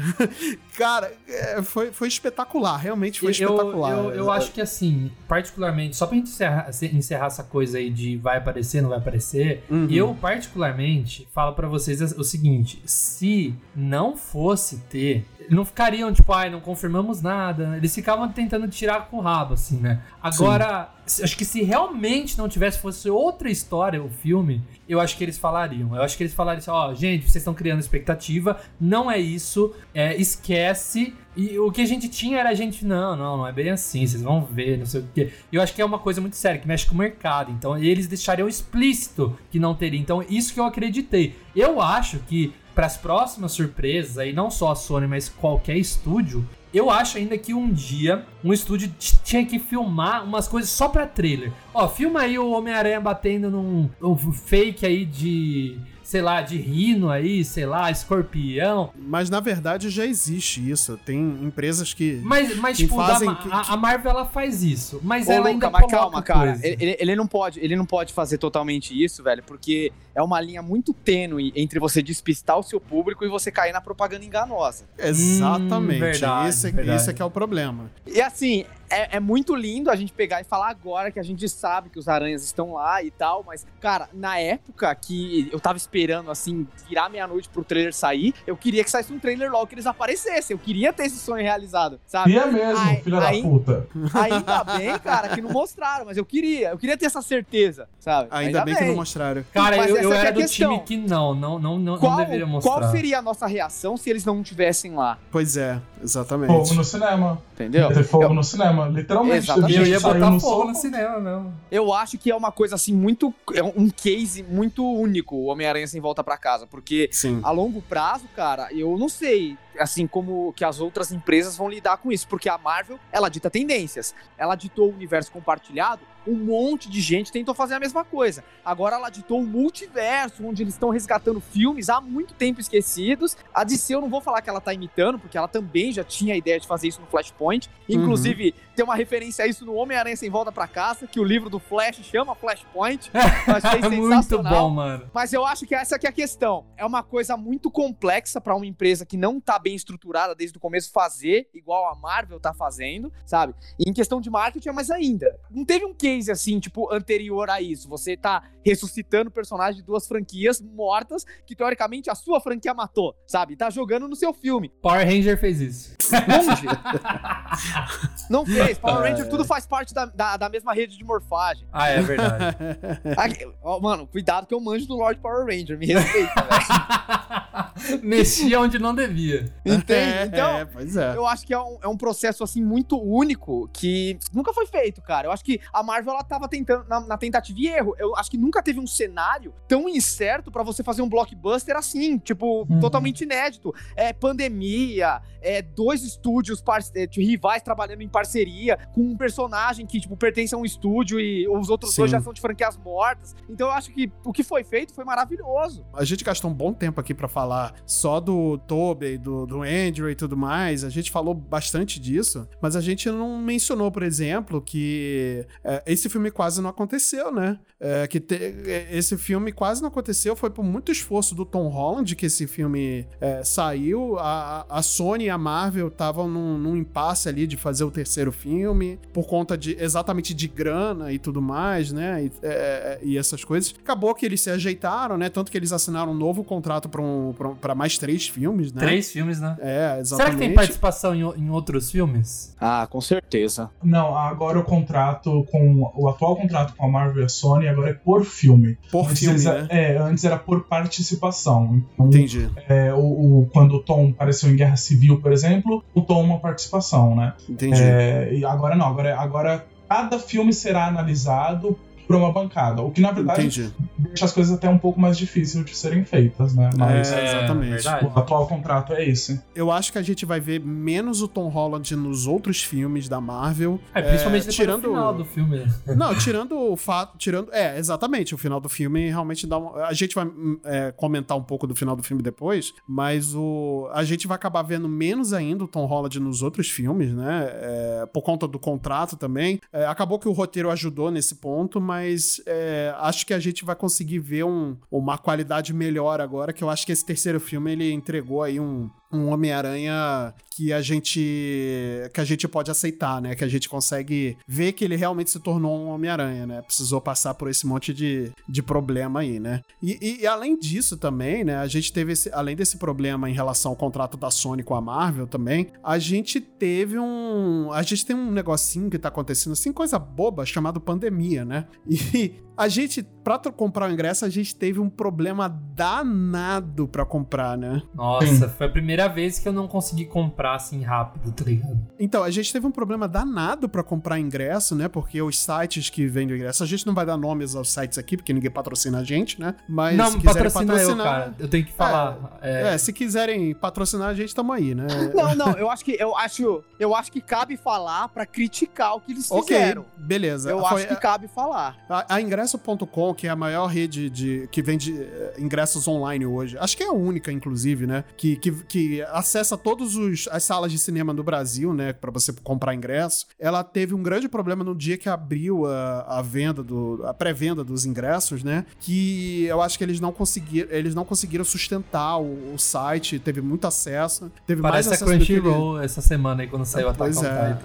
B: Cara, é, foi, foi espetacular, realmente foi
A: Eu,
B: espetacular.
A: eu, eu acho que assim, particularmente, só pra gente encerrar, encerrar essa coisa aí de vai aparecer, não vai aparecer,
B: Uhum.
A: eu particularmente falo pra vocês o seguinte: se não fosse ter, não ficariam tipo, ai, não confirmamos nada. Eles ficavam tentando tirar com o rabo, assim, né? Agora, se- acho que se realmente não tivesse, fosse outra história o filme, eu acho que eles falariam. Eu acho que eles falariam assim: ó, gente, vocês estão criando expectativa, não é isso, é, esquece. E o que a gente tinha era a gente, não, não, não é bem assim, vocês vão ver, não sei o quê. Eu acho que é uma coisa muito séria, que mexe com o mercado. Então, eles deixariam explícito que não teria. Então, isso que eu acreditei. Eu acho que para as próximas surpresas, aí não só a Sony, mas qualquer estúdio, eu acho ainda que um dia um estúdio tinha que filmar umas coisas só pra trailer. Ó, filma aí o Homem-Aranha batendo num um fake aí de, sei lá, de rino aí, sei lá, escorpião.
B: Mas na verdade já existe isso. Tem empresas que.
A: Mas, mas
B: Que
A: tipo,
B: fazem que-
A: a, a Marvel ela faz isso. Mas
E: Ô,
A: ela
E: Luca,
A: ainda
E: mas
A: coloca
E: calma, cara.
A: coisa.
E: Ele, ele não pode, ele não pode fazer totalmente isso, velho, porque é uma linha muito tênue entre você despistar o seu público e você cair na propaganda enganosa.
B: Exatamente.
A: Hum, verdade,
B: esse,
A: verdade.
B: esse é que é o problema.
E: E assim, é, é muito lindo a gente pegar e falar agora que a gente sabe que os aranhas estão lá e tal, mas, cara, na época que eu tava esperando, assim, virar meia-noite pro trailer sair, eu queria que saísse um trailer logo que eles aparecessem. Eu queria ter esse sonho realizado, sabe?
C: É mesmo,
E: Ai-
C: filha
E: aí-
C: da puta.
E: Ainda bem, cara, que não mostraram, mas eu queria. Eu queria ter essa certeza, sabe?
B: Ainda, bem, que não mostraram.
A: Cara,
E: Mas
A: eu, eu
E: é
A: era do
E: questão.
A: time que não, não, não, não,
E: Qual,
A: não deveria mostrar.
E: qual seria a nossa reação se eles não estivessem lá?
B: Pois é, exatamente.
C: Fogo no cinema.
E: Entendeu?
C: Ia ter fogo
E: Eu-
C: no cinema. Literalmente.
E: Exatamente.
C: a
A: Eu ia botar
C: no
A: fogo no cinema mesmo.
E: Eu acho que é uma coisa assim muito. É um case muito único, o Homem-Aranha sem volta pra casa. Porque
B: Sim.
E: a longo prazo, cara, eu não sei assim como que as outras empresas vão lidar com isso, porque a Marvel, ela dita tendências. Ela ditou o universo compartilhado, um monte de gente tentou fazer a mesma coisa. Agora ela ditou o multiverso, onde eles estão resgatando filmes há muito tempo esquecidos. A DC eu não vou falar que ela tá imitando, porque ela também já tinha a ideia de fazer isso no Flashpoint. Inclusive, tem uma referência a isso no Homem-Aranha sem volta pra casa, que o livro do Flash chama Flashpoint. Eu achei
A: Muito
E: sensacional.
A: bom, mano.
E: Mas eu acho que essa que é a questão. É uma coisa muito complexa pra uma empresa que não tá bem estruturada desde o começo fazer, igual a Marvel tá fazendo, sabe? E em questão de marketing é mais ainda. Não teve um case assim, tipo, anterior a isso. Você tá ressuscitando personagens de duas franquias mortas que teoricamente a sua franquia matou, sabe? Tá jogando no seu filme.
A: Power Ranger fez isso.
E: Longe. não fez. Power Ranger tudo faz parte da, da, da mesma rede de morfagem.
A: Ah, é verdade.
E: Aqui- ó, mano, cuidado que eu manjo do Lord Power Ranger. Me respeita, velho.
A: Mexia onde não devia.
E: Entende? Então,
B: É, pois é.
E: Eu acho que é um, é um processo, assim, muito único que nunca foi feito, cara. Eu acho que a Marvel, ela tava tentando, na, na tentativa e erro. Eu acho que nunca teve um cenário tão incerto pra você fazer um blockbuster assim, tipo,
C: Uhum.
E: totalmente inédito. É pandemia, é dois estúdios é, tipo, rivais trabalhando em parceria, com um personagem que, tipo, pertence a um estúdio e os outros
B: Sim.
E: dois já são de franquias mortas. Então eu acho que o que foi feito foi maravilhoso.
B: A gente gastou um bom tempo aqui pra falar só do Tobey, do, do Andrew e tudo mais. A gente falou bastante disso, mas a gente não mencionou, por exemplo, que é, esse filme quase não aconteceu, né? É, que te- é, esse filme quase não aconteceu, foi por muito esforço do Tom Holland que esse filme é, saiu. A, a Sony e a Marvel estavam num, num impasse ali de fazer o terceiro filme, por conta de exatamente de grana e tudo mais, né? E, é, e essas coisas. Acabou que eles se ajeitaram, né? Tanto que eles assinaram um novo contrato um, pra um- pra mais três filmes, né?
A: Três filmes, né?
B: É, exatamente.
A: Será que tem participação em, em outros filmes?
E: Ah, com certeza.
C: Não, agora o contrato com. O atual contrato com a Marvel e a Sony agora é por filme.
B: Por
C: Antes
B: filme,
C: eles-
B: né?
C: É, antes era por participação. Então,
B: Entendi.
C: é, o, o- quando o Tom apareceu em Guerra Civil, por exemplo, o Tom uma participação, né?
B: Entendi.
C: É, e agora não, agora, agora cada filme será analisado por uma bancada. O que na verdade
B: Entendi.
C: deixa as coisas até um pouco mais difíceis de serem feitas, né? Mas
B: É, exatamente.
A: verdade.
C: o atual contrato é esse.
B: Eu acho que a gente vai ver menos o Tom Holland nos outros filmes da Marvel.
A: É, principalmente depois
B: tirando-
A: do final do filme.
B: Não, tirando o fato. Tirando. É, exatamente. O final do filme realmente dá uma. A gente vai hum, é, comentar um pouco do final do filme depois, mas o. A gente vai acabar vendo menos ainda o Tom Holland nos outros filmes, né? É, por conta do contrato também. É, acabou que o roteiro ajudou nesse ponto, mas é, acho que a gente vai conseguir ver um- uma qualidade melhor agora, que eu acho que esse terceiro filme ele entregou aí um, um Homem-Aranha que a gente que a gente pode aceitar, né? Que a gente consegue ver que ele realmente se tornou um Homem-Aranha, né? Precisou passar por esse monte de, de problema aí, né? E, e- e além disso também, né? A gente teve esse, além desse problema em relação ao contrato da Sony com a Marvel também, a gente teve um, a gente tem um negocinho que tá acontecendo assim, coisa boba chamado pandemia, né? E a gente pra comprar o ingresso, a gente teve um problema danado pra comprar, né?
A: Nossa, foi a primeira vez que eu não consegui comprar assim rápido, tá ligado?
B: Então, a gente teve um problema danado pra comprar ingresso, né? Porque os sites que vendem o ingresso, a gente não vai dar nomes aos sites aqui, porque ninguém patrocina a gente, né? Mas
A: não,
B: se quiserem
A: patrocina eu,
B: patrocinar.
A: cara. Eu tenho que falar. É,
B: É, se quiserem patrocinar a gente, tamo aí, né?
E: Não, não, eu acho que eu acho, eu acho que cabe falar pra criticar o que eles
B: ok,
E: fizeram.
B: beleza.
E: Eu
B: Foi-
E: acho que cabe falar.
B: A, a ingresso.com, que é a maior rede de que vende eh, ingressos online hoje, acho que é a única, inclusive, né? Que, que, que acessa todas as salas de cinema do Brasil, né, para você comprar ingresso, ela teve um grande problema no dia que abriu a, a venda do a pré-venda dos ingressos, né, que eu acho que eles não conseguiram, eles não conseguiram sustentar o, o site, teve muito acesso, teve
A: Parece
B: mais
A: a
B: acesso que ele-
A: Crunchyroll essa semana aí quando saiu a
B: Pois é.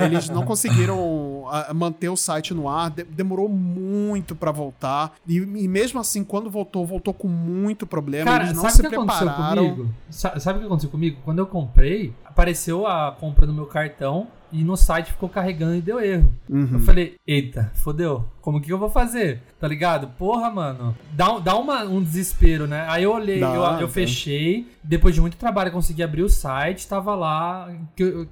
B: É, eles não conseguiram ah, manter o site no ar, de- demorou muito pra voltar. E, e mesmo assim, quando voltou, voltou com muito problema.
A: Cara,
B: eles não
A: sabe
B: se
A: o que aconteceu
B: prepararam.
A: Sabe o que aconteceu comigo? Quando eu comprei, apareceu a compra no meu cartão e no site ficou carregando e deu erro.
B: Uhum.
A: Eu falei, eita, fodeu. Como que eu vou fazer? Tá ligado? Porra, mano. Dá, um- dá uma, um desespero, né? Aí eu olhei,
B: Dá,
A: eu, eu fechei. Depois de muito trabalho, eu consegui abrir o site. Tava lá,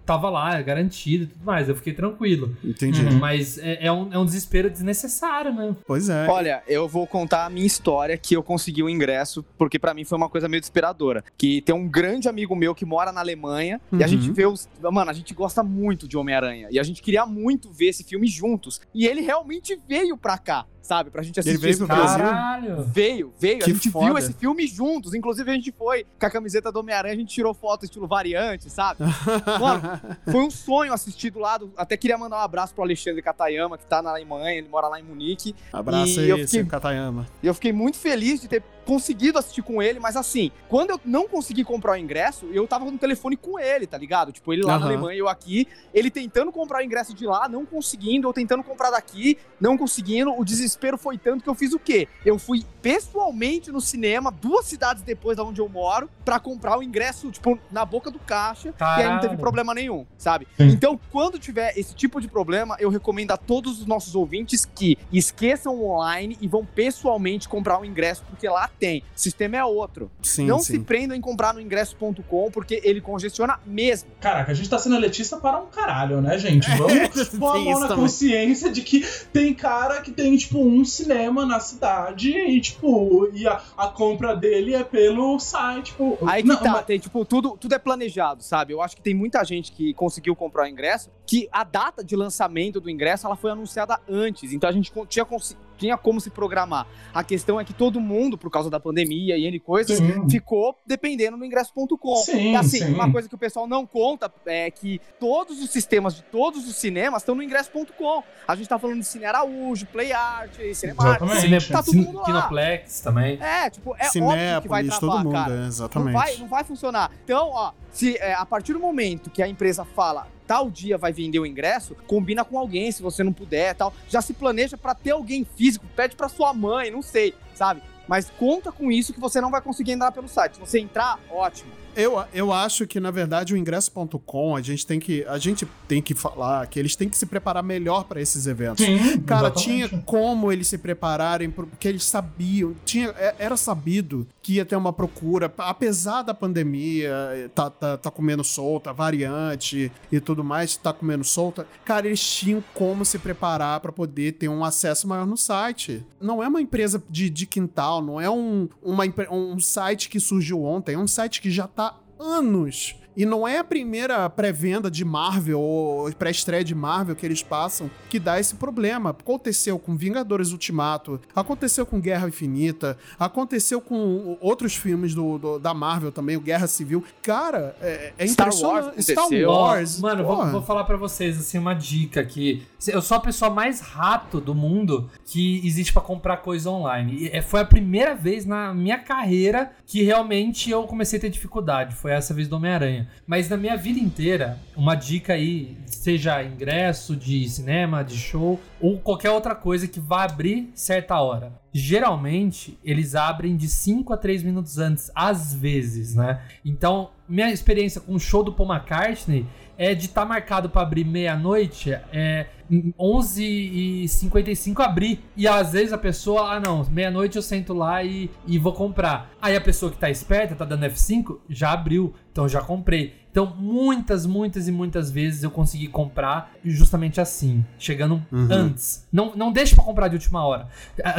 A: tava lá, garantido e tudo mais. Eu fiquei tranquilo.
B: Entendi.
C: Uhum.
A: Mas é, é um, é um desespero desnecessário, né?
B: Pois é.
E: Olha, eu vou contar a minha história que eu consegui o ingresso, porque pra mim foi uma coisa meio desesperadora. Que tem um grande amigo meu que mora na Alemanha e a
B: Uhum.
E: gente vê os. Mano, a gente gosta muito de Homem-Aranha e a gente queria muito ver esse filme juntos. E ele realmente veio pra cá, sabe? Pra gente assistir
B: veio
E: esse
B: pro
E: filme.
B: Brasil?
A: Caralho.
E: Veio, veio.
B: Que
E: a gente
B: foda.
E: viu esse filme juntos. Inclusive, a gente foi com a camiseta do Homem-Aranha, a gente tirou foto estilo variante, sabe? Mano, foi um sonho assistir do lado. Até queria mandar um abraço pro Alexandre Katayama, que tá na Alemanha, ele mora lá em Munique.
B: Abraço
E: E
B: aí,
E: eu fiquei-
B: seu Katayama.
E: E eu fiquei muito feliz de ter conseguido assistir com ele, mas assim, quando eu não consegui comprar o ingresso, eu tava no telefone com ele, tá ligado? Tipo, ele lá na
B: Aham.
E: Alemanha e eu aqui, ele tentando comprar o ingresso de lá, não conseguindo, eu tentando comprar daqui, não conseguindo. O desespero foi tanto que eu fiz o quê? Eu fui pessoalmente no cinema, duas cidades depois da onde eu moro, pra comprar o ingresso, tipo, na boca do caixa, e aí não teve problema nenhum, sabe?
C: Sim.
E: Então, quando tiver esse tipo de problema, eu recomendo a todos os nossos ouvintes que esqueçam o online e vão pessoalmente comprar um ingresso, porque lá tem. O sistema é outro.
B: Sim,
E: não
B: sim.
E: se prendam em comprar no ingresso.com, porque ele congestiona mesmo.
C: Caraca, a gente tá sendo elitista para um caralho, né, gente? Vamos pôr a mão na
B: também.
C: consciência de que tem cara que tem, tipo, um cinema na cidade e, tipo, e a, a compra dele é pelo site, tipo...
E: Aí que
C: não,
E: tá,
C: mas-
E: tem, tipo, tudo, tudo é planejado, sabe? Eu acho que tem muita gente que conseguiu comprar o ingresso, que a data de lançamento do ingresso, ela foi anunciada antes, então a gente tinha, consi- tinha como se programar. A questão é que todo mundo, por causa da pandemia e N coisas,
C: Sim.
E: ficou dependendo do ingresso.com.
C: Sim,
E: E assim,
C: sim.
E: uma coisa que o pessoal não conta é que todos os sistemas de todos os cinemas estão no ingresso.com. A gente tá falando de Cine Araújo, Play Art, Cinemark.
A: Cine,
E: Tá todo mundo lá.
A: Kinoplex também.
E: É, tipo, é óbvio que vai
B: Cinépolis,
E: travar,
B: todo mundo,
E: cara.
B: é,
E: Não
B: exatamente.
E: vai, não vai funcionar. Então, ó, se é, a partir do momento que a empresa fala tal dia vai vender o ingresso, combina com alguém, se você não puder, tal. Já se planeja pra ter alguém físico, pede pra sua mãe, não sei, sabe? Mas conta com isso que você não vai conseguir entrar pelo site. Se você entrar, ótimo.
B: Eu, eu acho que, na verdade, o ingresso.com, a gente tem que a gente tem que falar que eles têm que se preparar melhor para esses eventos.
C: Sim,
B: Cara,
C: exatamente.
B: tinha como eles se prepararem, porque eles sabiam, tinha, é- era sabido que ia ter uma procura, apesar da pandemia, tá, tá, tá comendo solta, variante e tudo mais, tá comendo solta. Cara, eles tinham como se preparar para poder ter um acesso maior no site. Não é uma empresa de, de quintal, não é um, uma, um site que surgiu ontem, é um site que já tá anos. E não é a primeira pré-venda de Marvel ou pré-estreia de Marvel que eles passam que dá esse problema. Aconteceu com Vingadores Ultimato, aconteceu com Guerra Infinita, aconteceu com outros filmes do, do- da Marvel também, o Guerra Civil. Cara, é, é
E: Star
B: impressionante.
E: Wars
B: Star. Wars.
A: Mano, vou, vou falar pra vocês, assim, uma dica aqui. Eu sou a pessoa mais rato do mundo que existe pra comprar coisa online. E é- foi a primeira vez na minha carreira que realmente eu comecei a ter dificuldade. Foi essa vez do Homem-Aranha. Mas na minha vida inteira, uma dica aí, seja ingresso de cinema, de show, ou qualquer outra coisa que vá abrir certa hora. Geralmente, eles abrem de 5 a 3 minutos antes, às vezes, né? Então, minha experiência com o show do Paul McCartney é de estar marcado pra abrir meia-noite, é em 11 e 55 abrir. E às vezes a pessoa, ah não, meia-noite eu sento lá e, e vou comprar. Aí a pessoa que tá esperta, tá dando F5, já abriu, então já comprei. Então muitas, muitas e muitas vezes eu consegui comprar justamente assim, chegando
B: Uhum.
A: antes. Não, não deixe pra comprar de última hora.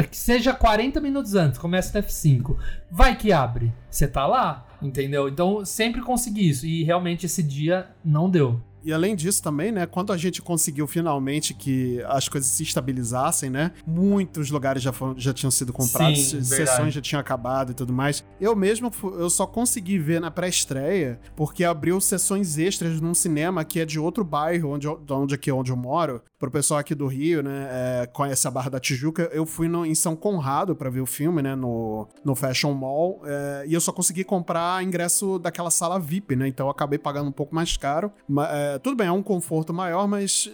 A: Que seja 40 minutos antes, começa no F5. Vai que abre. Você tá lá, entendeu? Então sempre consegui isso. E realmente esse dia não deu.
B: E além disso também, né, quando a gente conseguiu finalmente que as coisas se estabilizassem, né, muitos lugares já, foram, já tinham sido comprados,
A: Sim,
B: sessões já tinham acabado e tudo mais. Eu mesmo, eu só consegui ver na pré-estreia porque abriu sessões extras num cinema que é de outro bairro, onde, eu- onde aqui onde eu moro. Pro pessoal aqui do Rio, né, é, conhece a Barra da Tijuca, eu fui no- em São Conrado pra ver o filme, né, no, no Fashion Mall, é, e eu só consegui comprar ingresso daquela sala VIP, né, então eu acabei pagando um pouco mais caro. Ma- é, tudo bem, é um conforto maior, mas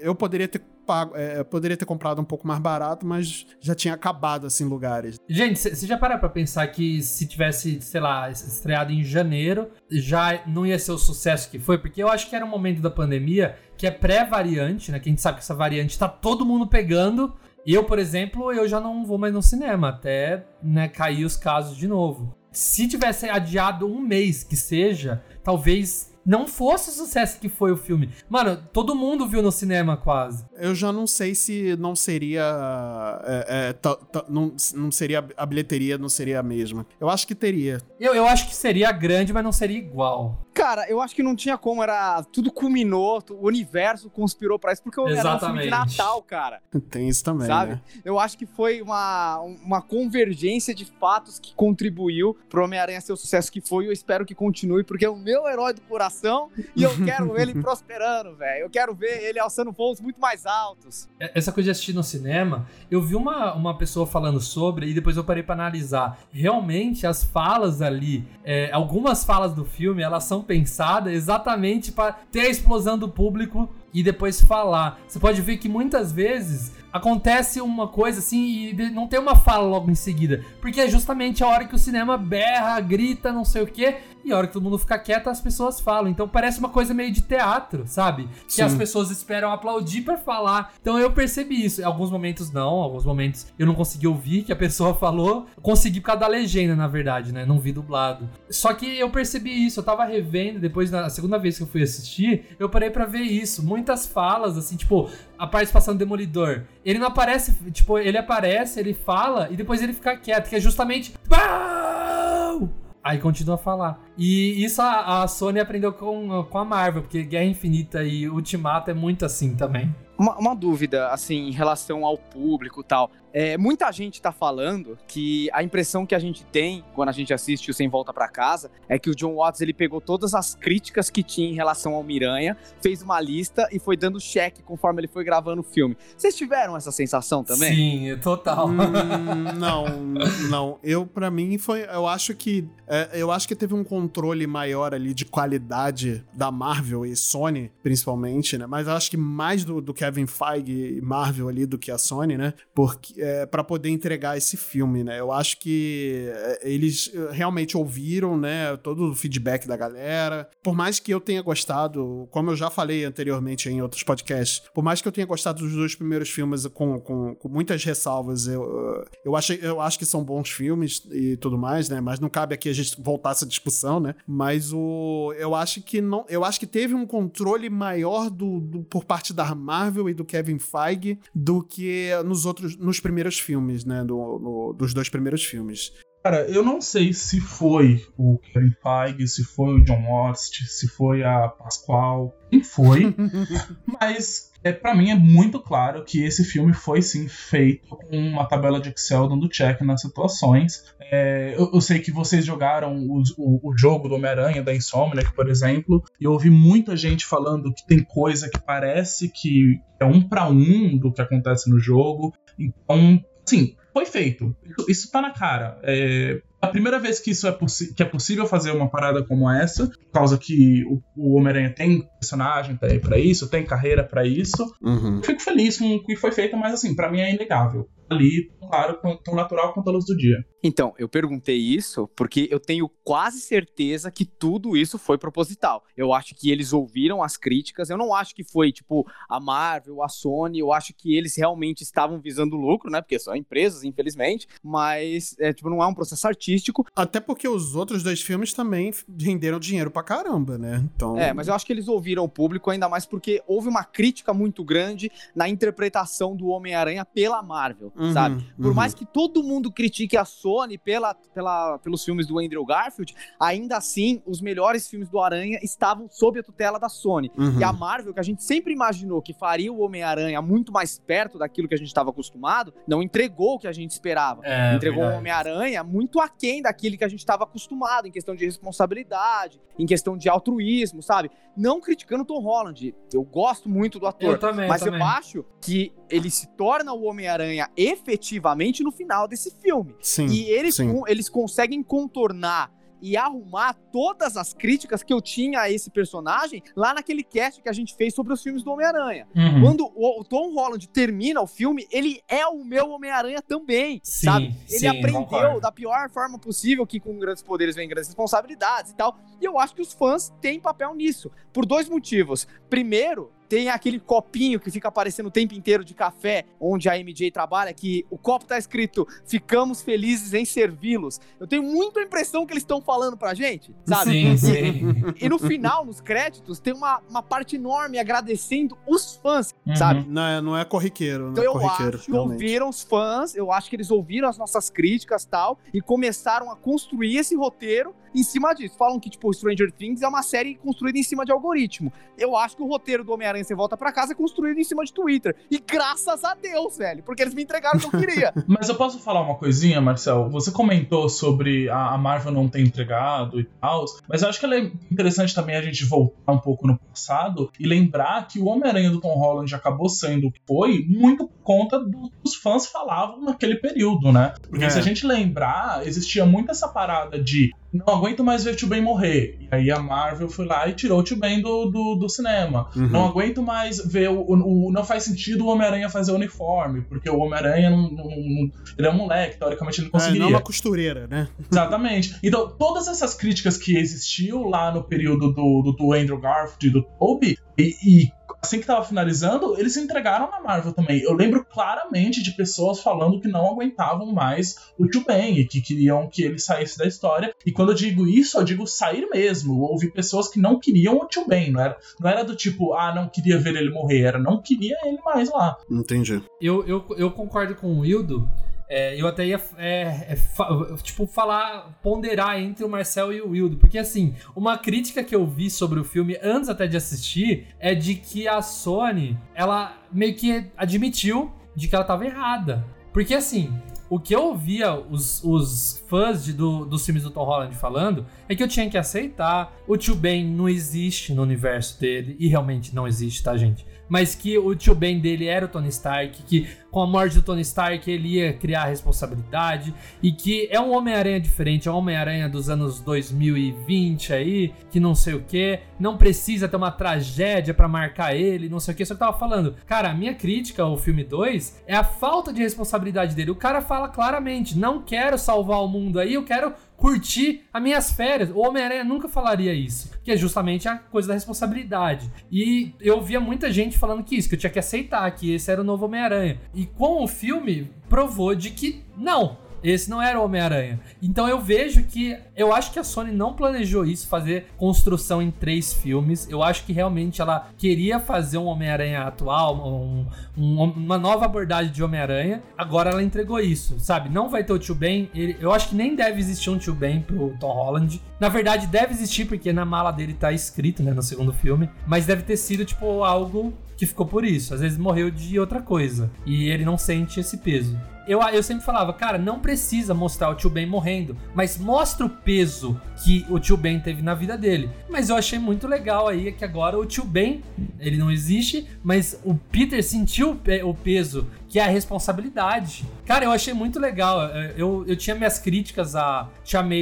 B: eu poderia ter pago, é, poderia ter comprado um pouco mais barato, mas já tinha acabado, assim, lugares.
A: Gente, você já parou pra pensar que se tivesse, sei lá, estreado em janeiro, já não ia ser o sucesso que foi? Porque eu acho que era um momento da pandemia que é pré-variante, né? Que a gente sabe que essa variante tá todo mundo pegando. Eu, por exemplo, eu já não vou mais no cinema, até né, cair os casos de novo. Se tivesse adiado um mês que seja, talvez não fosse o sucesso que foi o filme. Mano, todo mundo viu no cinema quase.
B: Eu já não sei se não seria. é, é, ta- ta- não, não seria. A bilheteria não seria a mesma. Eu acho que teria.
A: Eu, eu acho que seria grande, mas não seria igual.
E: Cara, eu acho que não tinha como, era. Tudo culminou, o universo conspirou pra isso, porque o era um filme de
A: Exatamente.
E: Natal, cara.
B: Tem isso também,
E: Sabe?
B: né?
E: Eu acho que foi uma, uma convergência de fatos que contribuiu pro Homem-Aranha ser o sucesso que foi. E eu espero que continue, porque é o meu herói do coração e eu quero ele prosperando, velho. Eu quero ver ele alçando voos muito mais altos.
A: essa coisa de assistir no cinema, eu vi uma, uma pessoa falando sobre e depois eu parei pra analisar. Realmente, as falas ali, é, algumas falas do filme, elas são pensadas exatamente pra ter a explosão do público e depois falar. Você pode ver que muitas vezes acontece uma coisa assim e não tem uma fala logo em seguida, porque é justamente a hora que o cinema berra, grita, não sei o quê, e a hora que todo mundo fica quieto, as pessoas falam. Então parece uma coisa meio de teatro, sabe? Que
B: Sim.
A: as pessoas esperam aplaudir pra falar. Então eu percebi isso. Em alguns momentos não, em alguns momentos eu não consegui ouvir que a pessoa falou. Consegui por causa da legenda, na verdade, né? Não vi dublado. Só que eu percebi isso, eu tava revendo, depois na segunda vez que eu fui assistir, eu parei pra ver isso. Muitas falas, assim, tipo, a participação do Demolidor. Ele não aparece, tipo, ele aparece, ele fala e depois ele fica quieto, que é justamente. Pau! Aí continua a falar. E isso a, a Sony aprendeu com, com a Marvel, porque Guerra Infinita e Ultimato é muito assim também.
E: Uma, uma dúvida, assim, em relação ao público e tal. É, muita gente tá falando que a impressão que a gente tem quando a gente assiste o Sem Volta pra Casa é que o John Watts ele pegou todas as críticas que tinha em relação ao Miranha, fez uma lista e foi dando cheque conforme ele foi gravando o filme. Vocês tiveram essa sensação também?
A: Sim, é total.
B: Hum, não, não. Eu, pra mim, foi. Eu acho que. é, eu acho que teve um controle maior ali de qualidade da Marvel e Sony, principalmente, né? Mas eu acho que mais do, do Kevin Feige e Marvel ali do que a Sony, né? Porque é, para poder entregar esse filme, né? Eu acho que é, eles é, realmente ouviram, né? Todo o feedback da galera. Por mais que eu tenha gostado, como eu já falei anteriormente em outros podcasts, por mais que eu tenha gostado dos dois primeiros filmes com, com, com muitas ressalvas, eu, eu, achei, eu acho que são bons filmes e tudo mais, né? Mas não cabe aqui a gente voltar essa discussão, né? Mas o, eu acho que não, eu acho que teve um controle maior do, do- por parte da Marvel e do Kevin Feige do que nos outros, nos primeiros filmes, né? Do, no- dos dois primeiros filmes.
C: Cara, eu não sei se foi o Kevin Feige, se foi o John Watts, se foi a Pascoal, quem foi, mas é, para mim é muito claro que esse filme foi sim feito com uma tabela de Excel dando check nas situações. É, eu, eu sei que vocês jogaram o, o- o jogo do Homem-Aranha da Insomniac, por exemplo, e eu ouvi muita gente falando que tem coisa que parece que é um para um do que acontece no jogo. Então, sim, foi feito. Isso, isso tá na cara. É, a primeira vez que isso é, que é possível fazer uma parada como essa, por causa que o, o Homem-Aranha tem personagem pra, pra isso, tem carreira pra isso,
B: Uhum.
C: fico feliz com o que foi feito, mas assim, pra mim é inegável. Ali, claro, tão- tão natural quanto a luz do dia.
E: Então, eu perguntei isso porque eu tenho quase certeza que tudo isso foi proposital. Eu acho que eles ouviram as críticas. Eu não acho que foi, tipo, a Marvel, a Sony. Eu acho que eles realmente estavam visando lucro, né? Porque são empresas, infelizmente. Mas, é, tipo, não é um processo artístico.
B: Até porque os outros dois filmes também renderam dinheiro pra caramba, né? Então.
E: É, mas eu acho que eles ouviram o público, ainda mais porque houve uma crítica muito grande na interpretação do Homem-Aranha pela Marvel,
B: Uhum,
E: sabe? Por
B: uhum.
E: mais que todo mundo critique a Sony pela, pela, pelos filmes do Andrew Garfield, ainda assim, os melhores filmes do Aranha estavam sob a tutela da Sony.
B: Uhum.
E: E a Marvel, que a gente sempre imaginou que faria o Homem-Aranha muito mais perto daquilo que a gente estava acostumado, não entregou o que a gente esperava.
A: É,
E: entregou um
A: verdade.
E: Homem-Aranha muito aquém daquilo que a gente estava acostumado, em questão de responsabilidade, em questão de altruísmo, sabe? Não criticando o Tom Holland. Eu gosto muito do ator.
A: Eu também,
E: mas
A: também.
E: eu acho que ele se torna o Homem-Aranha efetivamente no final desse filme.
B: Sim.
E: E eles,
B: sim.
E: eles conseguem contornar e arrumar todas as críticas que eu tinha a esse personagem lá naquele cast que a gente fez sobre os filmes do Homem-Aranha.
C: Uhum.
E: Quando o, Tom Holland termina o filme, ele é o meu Homem-Aranha também,
A: Sim,
E: sabe? Ele
A: sim,
E: aprendeu
A: concordo.
E: da pior forma possível que com grandes poderes vem grandes responsabilidades e tal. E eu acho que os fãs têm papel nisso, por dois motivos. Primeiro, tem aquele copinho que fica aparecendo o tempo inteiro de café, onde a MJ trabalha, que o copo tá escrito ficamos felizes em servi-los. Eu tenho muita impressão que eles estão falando pra gente, sabe?
A: Sim, sim.
E: E no final, nos créditos, tem uma, uma parte enorme agradecendo os fãs,
C: Uhum.
E: sabe?
B: Não é, não é corriqueiro, não
E: Então
B: é
E: eu
B: corriqueiro.
E: acho que ouviram os fãs, eu acho que eles ouviram as nossas críticas e tal, e começaram a construir esse roteiro em cima disso. Falam que, tipo, Stranger Things é uma série construída em cima de algoritmo. Eu acho que o roteiro do Homem-Aranha Sem Volta Pra Casa é construído em cima de Twitter. E graças a Deus, velho, porque eles me entregaram o que eu queria.
C: Mas eu posso falar uma coisinha, Marcel? Você comentou sobre a Marvel não ter entregado e tal, mas eu acho que ela é interessante também a gente voltar um pouco no passado e lembrar que o Homem-Aranha do Tom Holland acabou sendo o que foi muito por conta do que os fãs falavam naquele período, né? Porque
B: É.
C: se a gente lembrar, existia muito essa parada de não aguento mais ver Tio Ben morrer. E aí a Marvel foi lá e tirou o Tio Ben do, do, do cinema.
B: Uhum.
C: Não aguento mais ver o, o- Não faz sentido o Homem-Aranha fazer o uniforme, porque o Homem-Aranha não, não- não- Ele é um moleque, teoricamente ele não
B: É, não é
C: conseguiria.
B: uma costureira, né?
C: Exatamente. Então, todas essas críticas que existiu lá no período do, do, do Andrew Garfield e do Tobey, e, e assim que tava finalizando, eles se entregaram na Marvel também. Eu lembro claramente de pessoas falando que não aguentavam mais o Tio Ben e que queriam que ele saísse da história. E quando eu digo isso, eu digo sair mesmo. Houve pessoas que não queriam o Tio Ben. Não era, não era do tipo, ah, não queria ver ele morrer. Era, não queria ele mais lá.
B: Entendi.
A: Eu, eu, eu concordo com o Wildo. É, eu até ia é, é, tipo, falar, ponderar entre o Marcel e o Wildo. Porque, assim, uma crítica que eu vi sobre o filme antes até de assistir é de que a Sony, ela meio que admitiu de que ela tava errada. Porque, assim, o que eu ouvia os, os fãs de- do- dos filmes do Tom Holland falando é que eu tinha que aceitar. O Tio Ben não existe no universo dele. E realmente não existe, tá, gente? Mas que o tio Ben dele era o Tony Stark, que com a morte do Tony Stark ele ia criar responsabilidade, e que é um Homem-Aranha diferente, é um Homem-Aranha dos anos 2020 aí, que não sei o que, não precisa ter uma tragédia pra marcar ele, não sei o que. Só que eu tava falando, cara, a minha crítica ao filme 2 é a falta de responsabilidade dele. O cara fala claramente: não quero salvar o mundo aí, eu quero curtir as minhas férias. O Homem-Aranha nunca falaria isso, que é justamente a coisa da responsabilidade. E eu via muita gente falando que isso, que eu tinha que aceitar que esse era o novo Homem-Aranha. E com o filme provou de que não, esse não era o Homem-Aranha. Então eu vejo que. Eu acho que a Sony não planejou isso, fazer construção em três filmes. Eu acho que realmente ela queria fazer um Homem-Aranha atual, um- um- uma nova abordagem de Homem-Aranha. Agora ela entregou isso, sabe? Não vai ter o Tio Ben. ele- eu acho que nem deve existir um Tio Ben pro Tom Holland. Na verdade, deve existir, porque na mala dele tá escrito, né, no segundo filme. Mas deve ter sido, tipo, algo que ficou por isso. Às vezes morreu de outra coisa. E ele não sente esse peso. Eu, eu sempre falava, cara, não precisa mostrar o tio Ben morrendo, mas mostra o peso que o tio Ben teve na vida dele. Mas eu achei muito legal aí que agora o tio Ben, ele não existe, mas o Peter sentiu o pe- o peso, que é a responsabilidade. Cara, eu achei muito legal. É, Eu, eu tinha minhas críticas a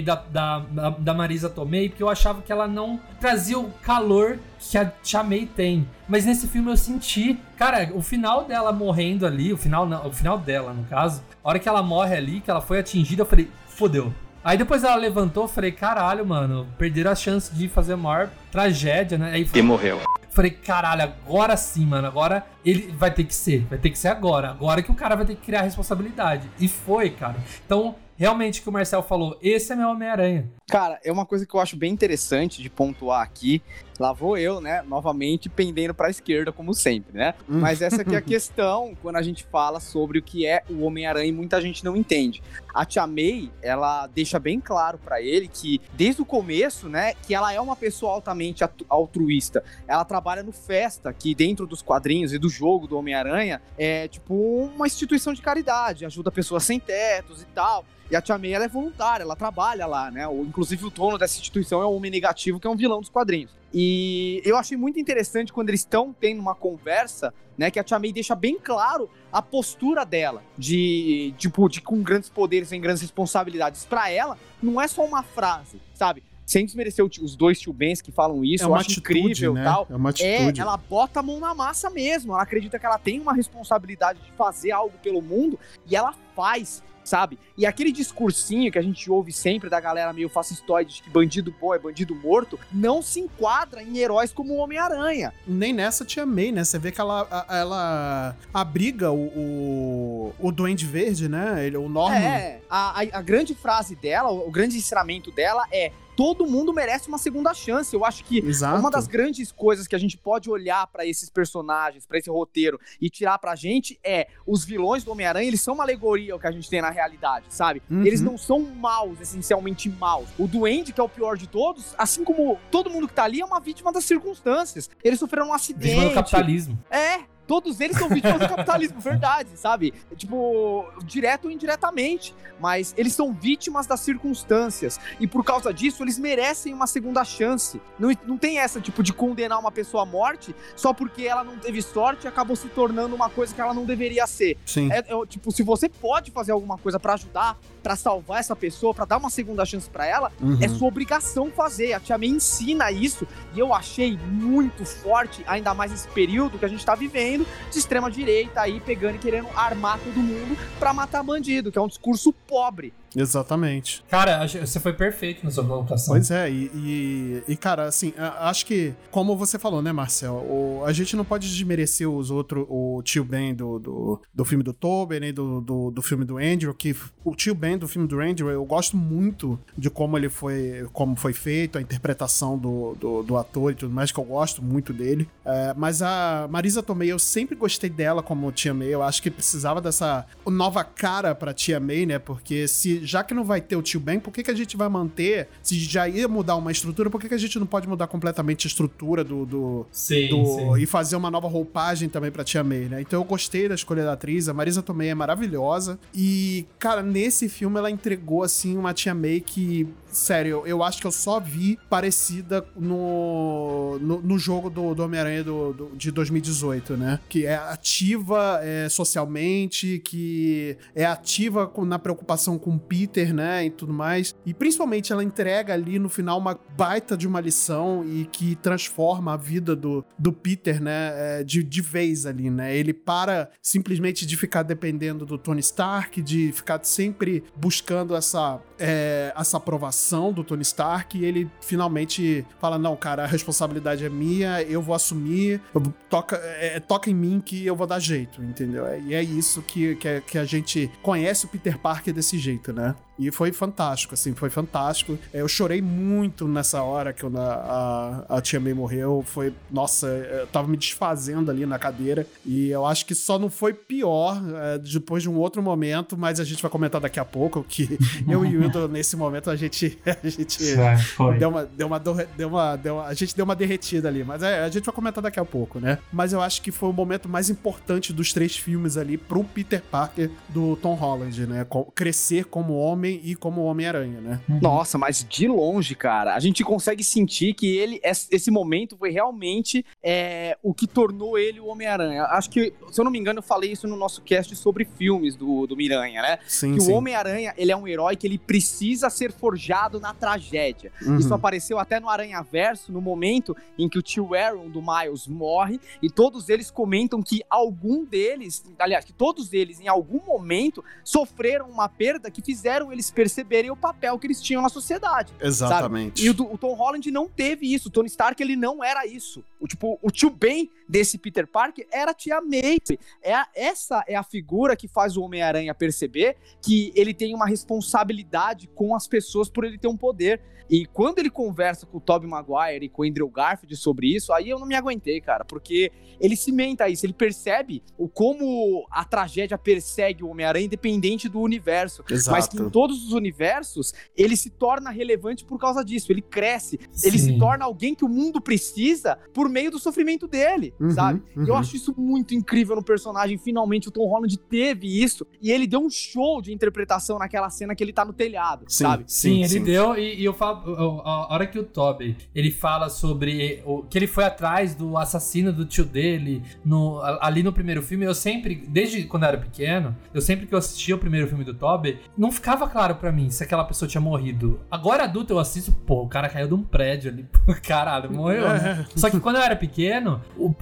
A: da, da, da- da Marisa Tomei, porque eu achava que ela não trazia o calor que a May tem. Mas nesse filme eu senti, cara, o final dela morrendo ali, o final não, o final dela, no caso, a hora que ela morre ali, que ela foi atingida, eu falei, fodeu. Aí depois ela levantou, eu falei, caralho, mano, perderam a chance de fazer a maior tragédia, né? Aí
F: E morreu.
A: Falei, caralho, agora sim, mano. Agora ele vai ter que ser. Vai ter que ser agora. Agora que o cara vai ter que criar responsabilidade. E foi, cara. Então, realmente, o que o Marcel falou, esse é meu Homem-Aranha.
E: Cara, é uma coisa que eu acho bem interessante de pontuar aqui. Lá vou eu, né? Novamente pendendo pra esquerda, como sempre, né?
B: Hum.
E: Mas essa aqui é a questão quando a gente fala sobre o que é o Homem-Aranha e muita gente não entende. A Tia May, ela deixa bem claro pra ele que, desde o começo, né, que ela é uma pessoa altamente altruísta. Ela trabalha no Festa, que dentro dos quadrinhos e do jogo do Homem-Aranha é tipo uma instituição de caridade, ajuda pessoas sem tetos e tal. E a Tia May, ela é voluntária, ela trabalha lá, né? O- Inclusive o dono dessa instituição é o Homem Negativo, que é um vilão dos quadrinhos. E eu achei muito interessante quando eles estão tendo uma conversa, né? Que a Tia May deixa bem claro a postura dela de, tipo, de com grandes poderes e grandes responsabilidades. Pra ela, não é só uma frase, sabe? Sem desmerecer os dois tio Bens que falam isso,
B: é
E: eu
B: uma
E: acho
B: atitude,
E: incrível
B: né?
E: tal.
B: É uma
E: É,
B: atitude.
E: ela bota a mão na massa mesmo. Ela acredita que ela tem uma responsabilidade de fazer algo pelo mundo e ela faz, sabe? E aquele discursinho que a gente ouve sempre da galera meio fascistoide de que bandido bom é bandido morto, não se enquadra em heróis como o Homem-Aranha.
B: Nem nessa te amei, né? Você vê que ela, ela abriga o, o, o Duende Verde, né? Ele, o Norman.
E: É, a, a, a grande frase dela, o, o grande ensinamento dela é todo mundo merece uma segunda chance. Eu acho que
B: Exato.
E: Uma das grandes coisas que a gente pode olhar pra esses personagens, pra esse roteiro e tirar pra gente é os vilões do Homem-Aranha, eles são uma alegoria ao que a gente tem na realidade, sabe?
B: Uhum.
E: Eles não são maus, essencialmente maus. O Duende, que é o pior de todos, assim como todo mundo que tá ali, é uma vítima das circunstâncias. Eles sofreram um acidente.
A: Vítima do capitalismo.
E: É, todos eles são vítimas do capitalismo, verdade, sabe? Tipo, direto ou indiretamente. Mas eles são vítimas das circunstâncias. E por causa disso, eles merecem uma segunda chance. Não, não tem essa, tipo, de condenar uma pessoa à morte só porque ela não teve sorte e acabou se tornando uma coisa que ela não deveria ser.
B: Sim.
E: É, é, tipo, se você pode fazer alguma coisa pra ajudar, pra salvar essa pessoa, pra dar uma segunda chance pra ela,
B: Uhum.
E: é sua obrigação fazer. A Tia May ensina isso e eu achei muito forte, ainda mais nesse período que a gente tá vivendo, de extrema direita aí pegando e querendo armar todo mundo pra matar bandido, que é um discurso pobre.
B: Exatamente.
A: Cara, você foi perfeito na sua colocação.
B: Pois é, e, e, e, cara, assim, acho que, como você falou, né, Marcel, o- a gente não pode desmerecer os outros, o tio Ben do, do, do filme do Tobey, nem do, do, do filme do Andrew, que o tio Ben do filme do Andrew, eu gosto muito de como ele foi, como foi feito, a interpretação do, do, do ator e tudo mais, que eu gosto muito dele. É, mas a Marisa Tomei, eu sempre gostei dela como Tia May, eu acho que precisava dessa nova cara pra Tia May, né, porque se, já que não vai ter o tio Ben, por que, que a gente vai manter, se já ia mudar uma estrutura, por que, que a gente não pode mudar completamente a estrutura do, do,
A: Sim,
B: do-
A: sim.
B: e fazer uma nova roupagem também pra Tia May, né? Então eu gostei da escolha da atriz, a Marisa Tomei é maravilhosa e, cara, nesse filme ela entregou, assim, uma Tia May que, sério, eu, eu acho que eu só vi parecida no, no, no jogo do, do Homem-Aranha do, do- de 2018, né? Que é ativa é, socialmente, que é ativa com- na preocupação com o Peter, né? E tudo mais. E principalmente ela entrega ali no final uma baita de uma lição e que transforma a vida do, do Peter, né? é, de, de vez ali, né? Ele para simplesmente de ficar dependendo do Tony Stark, de ficar sempre buscando essa, é, essa aprovação do Tony Stark e ele finalmente fala: Não, cara, a responsabilidade é minha, eu vou assumir, toca, é, toca em mim que eu vou dar jeito, entendeu? É- E é isso que, que, que a gente conhece o Peter Parker desse jeito, né? né? E foi fantástico, assim, foi fantástico. É, Eu chorei muito nessa hora que eu- a, a, a Tia May morreu. Foi, nossa, eu tava me desfazendo ali na cadeira. E eu acho que só não foi pior é, depois de um outro momento, mas a gente vai comentar daqui a pouco que eu e o Hildo, nesse momento, a gente. A gente
C: É.
B: Deu uma, deu uma, deu uma, deu uma- a gente deu uma derretida ali, mas é, a gente vai comentar daqui a pouco, né? Mas eu acho que foi o momento mais importante dos três filmes ali pro Peter Parker do Tom Holland, né? Crescer como homem e como Homem-Aranha, né?
E: Nossa, mas de longe, cara, a gente consegue sentir que ele, es- esse momento foi realmente é, o que tornou ele o Homem-Aranha. Acho que, se eu não me engano, eu falei isso no nosso cast sobre filmes do, do Miranha, né?
B: Sim,
E: que
B: sim.
E: o Homem-Aranha, ele é um herói que ele precisa ser forjado na tragédia.
B: Uhum.
E: Isso apareceu até no Aranha Verso, no momento em que o tio Aaron do Miles morre, e todos eles comentam que algum deles, aliás, que todos eles em algum momento sofreram uma perda que fizeram eles perceberem o papel que eles tinham na sociedade.
B: Exatamente.
E: E o, o Tom Holland não teve isso. O Tony Stark, ele não era isso. O, tipo, o tio Ben desse Peter Parker era a tia May. É a- essa é a figura que faz o Homem-Aranha perceber que ele tem uma responsabilidade com as pessoas por ele ter um poder. E quando ele conversa com o Tobey Maguire e com o Andrew Garfield sobre isso, aí eu não me aguentei, cara, porque ele cimenta isso, ele percebe o como a tragédia persegue o Homem-Aranha independente do universo. Mas que em
B: Exato.
E: todos os universos, ele se torna relevante por causa disso. Ele cresce, ele
A: Sim.
E: se torna alguém que o mundo precisa por meio do sofrimento dele,
B: Uhum,
E: sabe? E eu
B: uhum.
E: acho isso muito incrível no personagem. Finalmente o Tom Holland teve isso e ele deu um show de interpretação naquela cena que ele tá no telhado,
B: Sim,
E: sabe?
A: Sim, ele deu, e, e eu falo, a hora que o Toby, ele fala sobre o, que ele foi atrás do assassino do tio dele, no, ali no primeiro filme, eu sempre, desde quando eu era pequeno, eu sempre que eu assistia o primeiro filme do Toby, não ficava claro pra mim se aquela pessoa tinha morrido. Agora adulto eu assisto, pô, o cara caiu de um prédio ali, caralho, morreu, né? Só que quando eu era pequeno, o,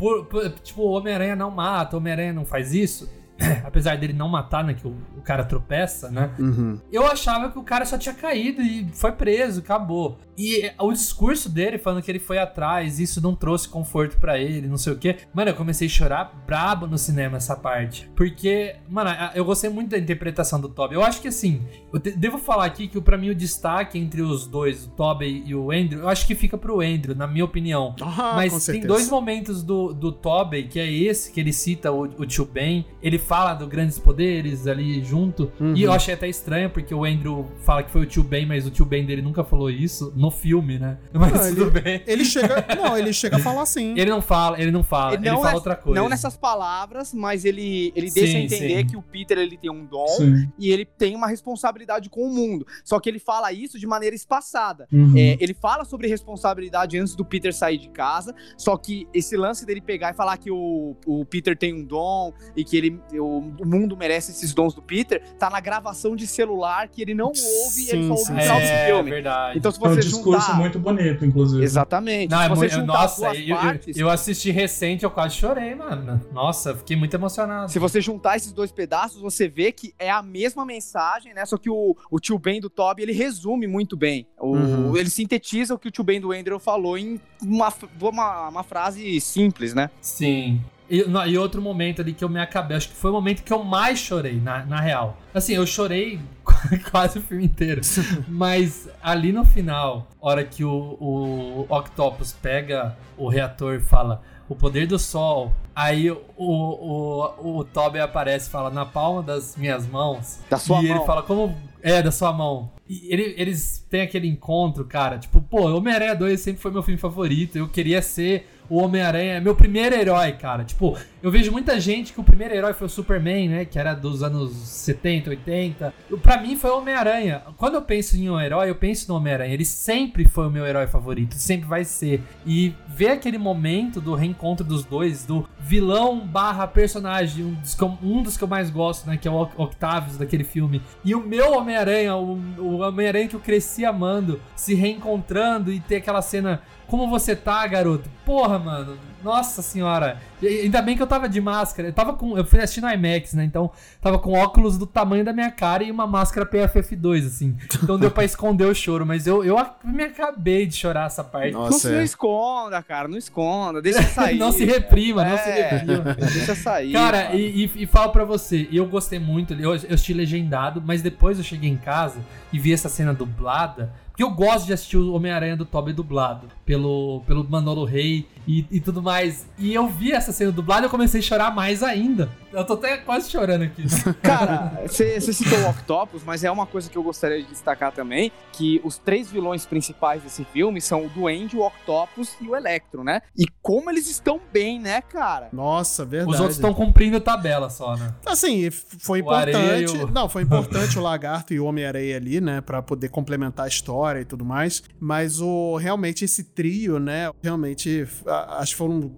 A: tipo, Homem-Aranha não mata, Homem-Aranha não faz isso, apesar dele não matar, né, que o, o cara tropeça, né?
B: Uhum.
A: Eu achava que o cara só tinha caído e foi preso, acabou. E é, o discurso dele falando que ele foi atrás, isso não trouxe conforto pra ele, não sei o quê. Mano, eu comecei a chorar brabo no cinema essa parte. Porque, mano, eu gostei muito da interpretação do Toby. Eu acho que assim, eu de- devo falar aqui que pra mim o destaque entre os dois, o Toby e o Andrew, eu acho que fica pro Andrew, na minha opinião.
B: Ah,
A: Mas tem dois momentos do, do Tobey, que é esse, que ele cita o, o tio Ben. Ele fala do grandes poderes ali junto.
B: Uhum.
A: E eu achei até estranho, porque o Andrew fala que foi o tio Ben, mas o tio Ben dele nunca falou isso no filme, né? Mas
B: Ah,
A: tudo bem.
B: Ele chega. Não, ele chega a falar assim.
A: Ele não fala, ele não fala, ele,
E: não
A: fala
E: é-
A: outra coisa.
E: Não nessas palavras, mas ele, ele deixa
A: Sim,
E: entender
A: sim.
E: que o Peter ele tem um dom
C: Sim.
E: e ele tem uma responsabilidade com o mundo. Só que ele fala isso de maneira espaçada.
C: Uhum.
E: É, ele fala sobre responsabilidade antes do Peter sair de casa, só que esse lance dele pegar e falar que o, o Peter tem um dom e que ele, o, o mundo merece esses dons do Peter, tá na gravação de celular que ele não ouve e ele
B: Sim,
E: só ouve
B: sim,
E: no final do
A: É,
E: filme.
A: verdade.
E: Então se
C: É um
E: você
C: discurso
E: juntar...
C: muito bonito, inclusive.
E: Exatamente.
A: Não,
E: se
A: é
E: você
A: muito,
E: juntar
A: nossa,
E: duas
A: eu, eu-
E: partes...
A: eu assisti recente, eu quase chorei, mano. Nossa, fiquei muito emocionado.
E: Se você juntar esses dois pedaços, você vê que é a mesma mensagem, né? Só que o, o tio Ben do Toby, ele resume muito bem. O-
B: Uhum.
E: Ele sintetiza o que o tio Ben do Andrew falou em uma, uma, uma frase simples, né?
A: Sim. E, não, e outro momento ali que eu me acabei, acho que foi o momento que eu mais chorei, na, na real. Assim, eu chorei quase o filme inteiro. Mas ali no final, hora que o, o Octopus pega o reator e fala o poder do sol, aí o, o, o Toby aparece e fala na palma das minhas mãos.
E: Da sua
A: e
E: mão.
A: ele fala como. É, da sua mão. E ele- eles têm aquele encontro, cara. Tipo, pô, Homem-Aranha 2 sempre foi meu filme favorito. Eu queria ser o Homem-Aranha, meu primeiro herói, cara. Tipo, eu vejo muita gente que o primeiro herói foi o Superman, né? Que era dos anos 70, 80. Pra mim foi o Homem-Aranha. Quando eu penso em um herói, eu penso no Homem-Aranha. Ele sempre foi o meu herói favorito. Sempre vai ser. E ver aquele momento do reencontro dos dois, do vilão barra personagem, um dos que eu, um dos que eu mais gosto, né? Que é o Oc- Octavius daquele filme. E o meu Homem-Aranha, o, o Homem-Aranha que eu cresci amando, se reencontrando e ter aquela cena. Como você tá, garoto? Porra, mano. Nossa senhora. E ainda bem que eu tava de máscara. Eu tava com. Eu fui assistir no IMAX, né? Então, tava com óculos do tamanho da minha cara e uma máscara PFF2, assim. Então deu pra esconder o choro. Mas eu, eu me acabei de chorar essa parte.
E: não, se
B: Nossa,
E: não
B: é.
E: esconda, cara, não esconda, deixa sair.
A: não se reprima, não se
E: É,
A: reprima.
E: Deixa sair.
A: Cara, e, e, e falo pra você, eu gostei muito, eu, eu assisti legendado, mas depois eu cheguei em casa e vi essa cena dublada, porque eu gosto de assistir o Homem-Aranha do Tobey dublado, pelo, pelo Manolo Rey e, e tudo mais. E eu vi essa cena dublada e eu comecei a chorar mais ainda. Eu tô até quase chorando aqui.
E: Cara, você citou o Octopus, mas é uma coisa que eu gostaria de destacar também, que os três vilões principais desse filme são o Duende, o Octopus e o Electro, né? E como eles estão bem, né, cara?
B: Nossa, verdade.
A: Os outros estão cumprindo tabela só, né?
B: Assim, foi
A: O Areia
B: importante.
A: o-
B: Não, foi importante o Lagarto e o Homem-Areia ali, né? Pra poder complementar a história e tudo mais. Mas o realmente esse trio, né? Realmente, acho que foram.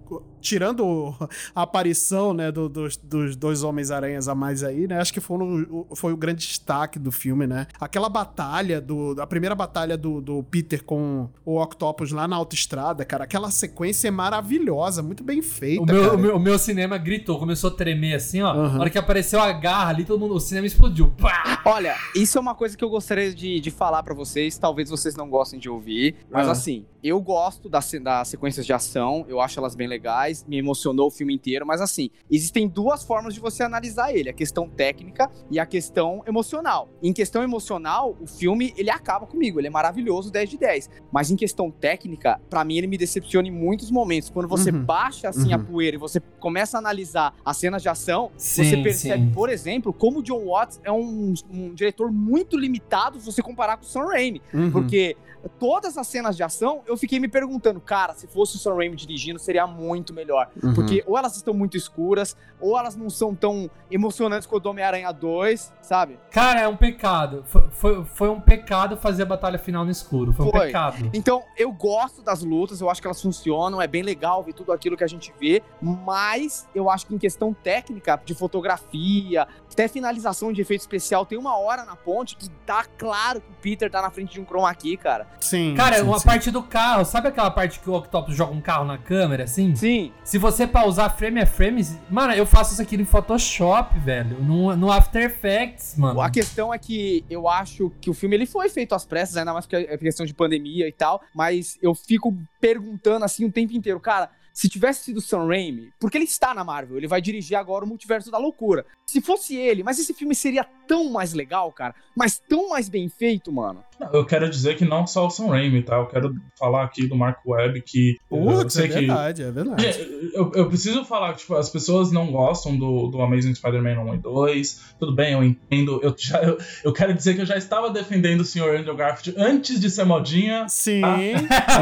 B: Tirando a aparição, né, do- dos, dos dois Homens-Aranhas a mais aí, né? Acho que foi o, foi o grande destaque do filme, né? Aquela batalha, do, a primeira batalha do, do Peter com o Octopus lá na autoestrada, cara, aquela sequência é maravilhosa, muito bem feita.
A: O meu,
B: cara.
A: o, meu, o meu cinema gritou, começou a tremer assim, ó.
B: Aham.
A: Na hora que apareceu a garra ali, todo mundo, o cinema explodiu. Pá!
E: Olha, isso é uma coisa que eu gostaria de, de falar pra vocês. Talvez vocês não gostem de ouvir. Mas
B: Ah.
E: assim, eu gosto das, das sequências de ação. Eu acho elas bem legais. Me emocionou o filme inteiro. Mas assim, existem duas formas de você analisar ele: a questão técnica e a questão emocional. Em questão emocional, o filme ele acaba comigo. Ele é maravilhoso, 10 de 10. Mas em questão técnica, pra mim ele me decepciona em muitos momentos. Quando você
B: Uhum.
E: baixa assim a
B: Uhum.
E: poeira e você começa a analisar as cenas de ação,
A: Sim,
E: você percebe,
A: sim.
E: por exemplo, como o John Watts é um, um diretor muito limitado se você comparar com o Sam Raimi.
B: Uhum.
E: Porque todas as cenas de ação, eu fiquei me perguntando, cara, se fosse o Sam Raimi dirigindo, seria muito melhor.
B: Uhum.
E: Porque ou elas estão muito escuras, ou elas não são tão emocionantes quanto o Homem-Aranha 2, sabe?
A: Cara, é um pecado. Foi, foi, foi um pecado fazer a batalha final no escuro. Foi um
E: Foi.
A: pecado.
E: Então, eu gosto das lutas, eu acho que elas funcionam, é bem legal ver tudo aquilo que a gente vê, mas eu acho que em questão técnica, de fotografia, até finalização de efeito especial, tem uma hora na ponte que tá claro que o Peter tá na frente de um chroma key, cara.
B: Sim.
A: Cara,
B: sim,
A: uma
B: sim.
A: parte do carro, sabe aquela parte que o Octopus joga um carro na câmera, assim?
E: Sim,
A: Se você pausar frame a frame, mano, eu faço isso aqui no Photoshop, velho. No, no After Effects, mano.
E: A questão é que eu acho que o filme ele foi feito às pressas, ainda mais porque é questão de pandemia e tal, mas eu fico perguntando assim o tempo inteiro, cara, se tivesse sido o Sam Raimi, porque ele está na Marvel, ele vai dirigir agora o Multiverso da Loucura. Se fosse ele, mas esse filme seria tão mais legal, cara, mas tão mais bem feito, mano.
C: Eu quero dizer que não só o Sam Raimi, tá? Eu quero falar aqui do Mark Webb que.
B: Putz, é
C: que.
B: verdade, é verdade.
C: Eu, eu preciso falar que tipo, as pessoas não gostam do, do Amazing Spider-Man 1 e 2. Tudo bem, eu entendo. Eu, já, eu, eu quero dizer que eu já estava defendendo o Sr. Andrew Garfield antes de ser modinha.
B: Sim.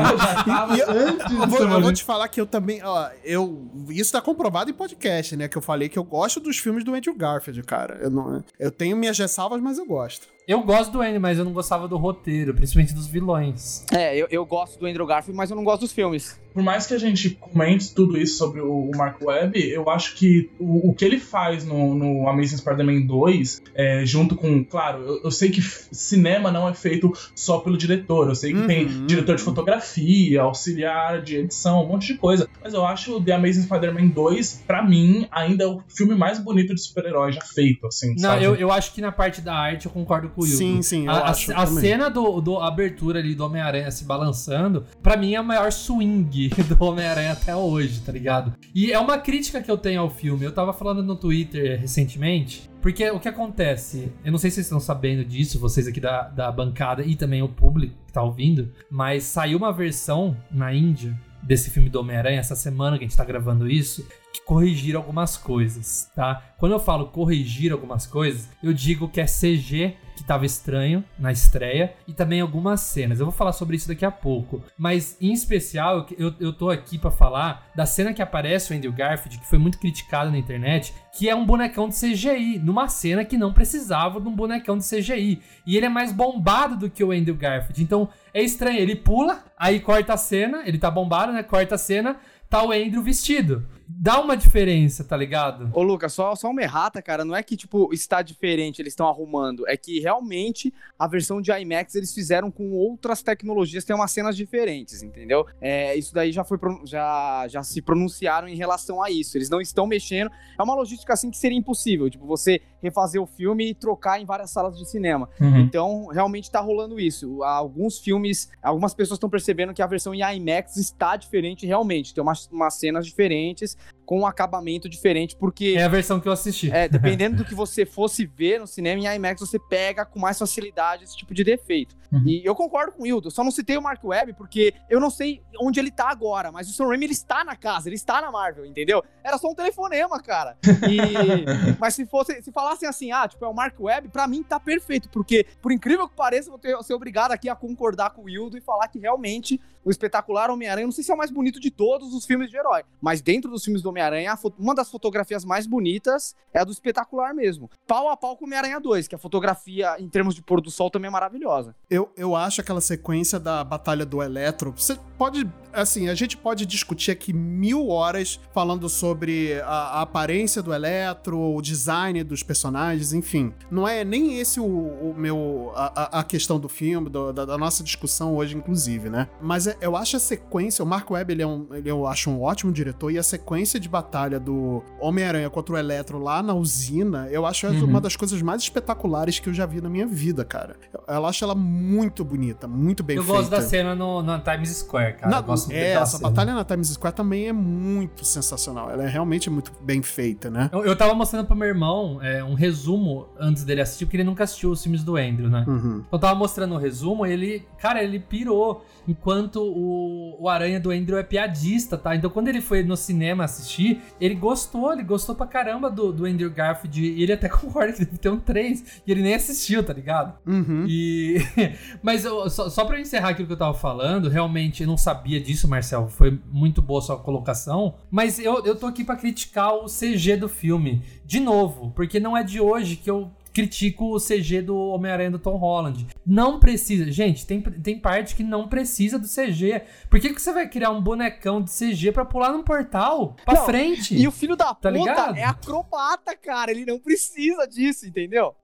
C: Eu já tava
B: eu-
C: antes de
B: Eu vou,
C: ser
B: eu vou
C: modinha.
B: te falar que eu também, ó, eu isso tá comprovado em podcast, né? Que eu falei que eu gosto dos filmes do Andrew Garfield, cara. Eu, não, eu tenho minhas ressalvas, mas eu gosto.
A: Eu gosto do Andy, mas eu não gostava do roteiro, principalmente dos vilões.
E: É, eu, eu gosto do Andrew Garfield, mas eu não gosto dos filmes.
C: Por mais que a gente comente tudo isso sobre o, o Mark Webb, eu acho que o, o que ele faz no, no Amazing Spider-Man 2, é, junto com. Claro, eu, eu sei que cinema não é feito só pelo diretor. Eu sei que
B: Uhum.
C: tem diretor de fotografia, auxiliar de edição, um monte de coisa. Mas eu acho o The Amazing Spider-Man 2, pra mim, ainda é o filme mais bonito de super-herói já feito, assim.
A: Não,
C: sabe?
A: eu, eu acho que na parte da arte eu concordo com o Hugo.
B: Sim, sim, eu
A: a, a-
B: acho
A: a cena do, do a abertura ali do Homem-Aranha se balançando, pra mim é o maior swing do Homem-Aranha até hoje, tá ligado? E é uma crítica que eu tenho ao filme. Eu tava falando no Twitter recentemente, porque o que acontece? Eu não sei se vocês estão sabendo disso, vocês aqui da, da bancada e também o público que tá ouvindo, mas saiu uma versão na Índia desse filme do Homem-Aranha essa semana que a gente tá gravando isso, que corrigiram algumas coisas, tá? Quando eu falo corrigir algumas coisas, eu digo que é CG que tava estranho na estreia e também algumas cenas. Eu vou falar sobre isso daqui a pouco, mas em especial eu, eu tô aqui pra falar da cena que aparece o Andrew Garfield, que foi muito criticado na internet, que é um bonecão de CGI, numa cena que não precisava de um bonecão de CGI. E ele é mais bombado do que o Andrew Garfield. Então é estranho, ele pula, aí corta a cena, ele tá bombado, né? Corta a cena, tá o Andrew vestido. Dá uma diferença, tá ligado?
E: Ô, Lucas, só, só uma errata, cara. Não é que, tipo, está diferente, eles estão arrumando. É que realmente a versão de IMAX eles fizeram com outras tecnologias, tem umas cenas diferentes, entendeu? É, isso daí já foi já, já se pronunciaram em relação a isso. Eles não estão mexendo. É uma logística assim que seria impossível. Tipo, você refazer o filme e trocar em várias salas de cinema.
C: Uhum.
E: Então, realmente tá rolando isso. Alguns filmes, algumas pessoas estão percebendo que a versão em IMAX está diferente realmente. Tem umas, umas cenas diferentes, is com um acabamento diferente, porque.
A: É a versão que eu assisti.
E: É, dependendo do que você fosse ver no cinema, em IMAX você pega com mais facilidade esse tipo de defeito.
C: Uhum.
E: E eu concordo com o Hildo, só não citei o Mark Webb porque eu não sei onde ele tá agora, mas o Sam Raimi ele está na casa, ele está na Marvel, entendeu? Era só um telefonema, cara. E... mas se fosse, se falassem assim, ah, tipo, é o Mark Webb, pra mim tá perfeito, porque por incrível que pareça, eu vou ter- ser obrigado aqui a concordar com o Hildo e falar que realmente o espetacular Homem-Aranha, não sei se é o mais bonito de todos os filmes de herói, mas dentro dos filmes do Homem-Aranha, uma das fotografias mais bonitas é a do espetacular mesmo. Pau a pau com Homem-Aranha 2, que a fotografia, em termos de pôr do sol, também é maravilhosa.
B: Eu, eu acho aquela sequência da Batalha do Eletro. Você pode. Assim, a gente pode discutir aqui mil horas falando sobre a, a aparência do Eletro, o design dos personagens, enfim. Não é nem esse o, o meu. A, a, questão do filme, do, da, da, nossa discussão hoje, inclusive, né? Mas é, eu acho a sequência. O Mark Webb, ele é um, ele eu acho um ótimo diretor, e a sequência de batalha do Homem-Aranha contra o Eletro lá na usina, eu acho uhum. uma das coisas mais espetaculares que eu já vi na minha vida, cara. Eu, eu acho ela muito bonita, muito bem
A: eu
B: feita.
A: Eu gosto da cena no, na Times Square, cara. Na, eu gosto
B: é, essa cena. batalha na Times Square também é muito sensacional. Ela é realmente muito bem feita, né?
A: Eu, eu tava mostrando pro meu irmão é, um resumo antes dele assistir, porque ele nunca assistiu os filmes do Andrew, né? Uhum. Eu tava mostrando o resumo e ele, cara, ele pirou. Enquanto o, o Aranha do Andrew é piadista, tá? Então quando ele foi no cinema assistir, ele gostou, ele gostou pra caramba do, do Andrew Garfield. E ele até concorda que deve ter um 3. E ele nem assistiu, tá ligado?
B: Uhum.
A: E. Mas eu, só, só pra eu encerrar aquilo que eu tava falando, realmente eu não sabia disso, Marcel. Foi muito boa sua colocação. Mas eu, eu tô aqui pra criticar o CG do filme. De novo, porque não é de hoje que eu critico o CG do Homem-Aranha do Tom Holland. Não precisa. Gente, tem, tem parte que não precisa do CG. Por que, que você vai criar um bonecão de CG para pular num portal pra não, frente?
E: E o filho da tá puta ligado? é acrobata, cara. Ele não precisa disso, entendeu?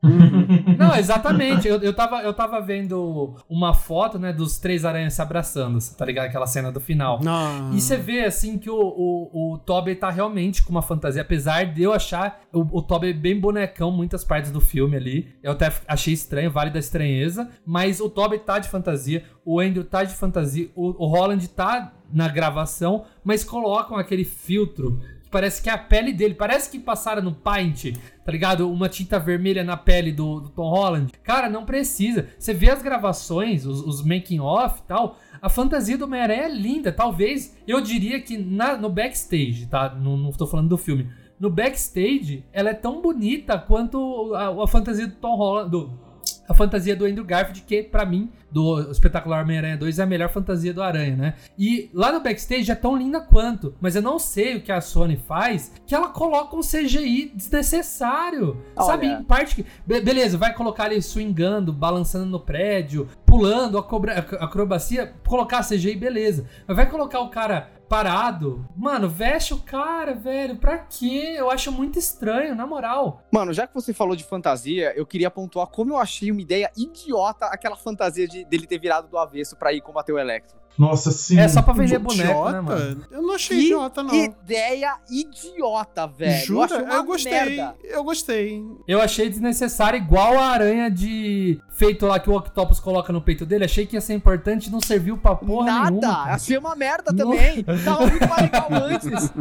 A: Não, exatamente. Eu, eu, tava, eu tava vendo uma foto, né, dos três aranhas se abraçando, tá ligado? Aquela cena do final.
B: Não.
A: E você vê, assim, que o, o, o Toby tá realmente com uma fantasia. Apesar de eu achar o, o Toby bem bonecão muitas partes do filme ali. Eu até achei estranho, vale da estranheza. Mas o Toby tá de fantasia, o Andrew tá de fantasia, o, o Holland tá na gravação, mas colocam aquele filtro parece que é a pele dele. Parece que passaram no Paint, tá ligado? Uma tinta vermelha na pele do, do Tom Holland. Cara, não precisa. Você vê as gravações, os, os making-off e tal. A fantasia do Homem-Aranha é linda. Talvez, eu diria que na, no backstage, tá? Não, não tô falando do filme no backstage, ela é tão bonita quanto a, a fantasia do Tom Holland, do, a fantasia do Andrew Garfield, que para mim, do espetacular Homem-Aranha 2, é a melhor fantasia do Aranha, né? E lá no backstage é tão linda quanto, mas eu não sei o que a Sony faz, que ela coloca um CGI desnecessário. Olha. Sabe, em parte que. Be beleza, vai colocar ele swingando, balançando no prédio, pulando, acrobacia, colocar CGI, beleza. Mas vai colocar o cara parado. Mano, veste o cara, velho. Pra quê? Eu acho muito estranho, na moral.
E: Mano, já que você falou de fantasia, eu queria pontuar como eu achei uma ideia idiota aquela fantasia de, dele ter virado do avesso para ir combater o Electro.
C: Nossa, sim.
A: É só pra vender boneco, idiota? né, mano?
B: Eu não achei que idiota, não.
E: ideia idiota, velho.
B: Jura? Eu, eu gostei. Merda. Eu gostei.
A: Eu achei desnecessário, igual a aranha de... Feito lá que o Octopus coloca no peito dele. Achei que ia ser importante e não serviu pra porra
E: Nada.
A: nenhuma.
E: Nada. Achei uma merda também. Tava muito mais legal antes.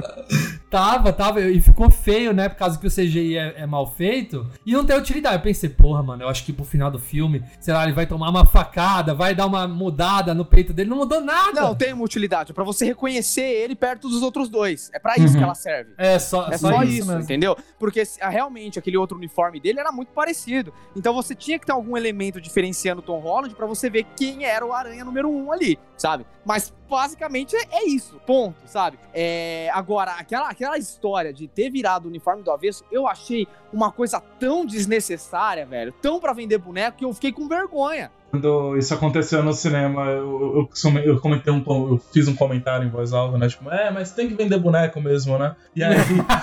A: tava, tava. E ficou feio, né? Por causa que o CGI é, é mal feito. E não tem utilidade. Eu pensei, porra, mano, eu acho que pro final do filme, sei lá, ele vai tomar uma facada, vai dar uma mudada no peito dele. Não mudou nada.
E: Não, tem uma utilidade. É pra você reconhecer ele perto dos outros dois. É pra isso uhum. que ela serve.
A: É só,
E: é só, só isso, isso entendeu? Porque ah, realmente aquele outro uniforme dele era muito parecido. Então você tinha que ter algum elemento diferenciando o Tom Holland para você ver quem era o Aranha número um ali, sabe? Mas basicamente é, é isso, ponto, sabe? É, agora, aquela, aquela história de ter virado o uniforme do avesso, eu achei uma coisa tão desnecessária, velho, tão para vender boneco que eu fiquei com vergonha.
C: Quando isso aconteceu no cinema, eu, eu, eu comentei um, eu fiz um comentário em voz alta, né? Tipo, é, mas tem que vender boneco mesmo, né?
A: E aí.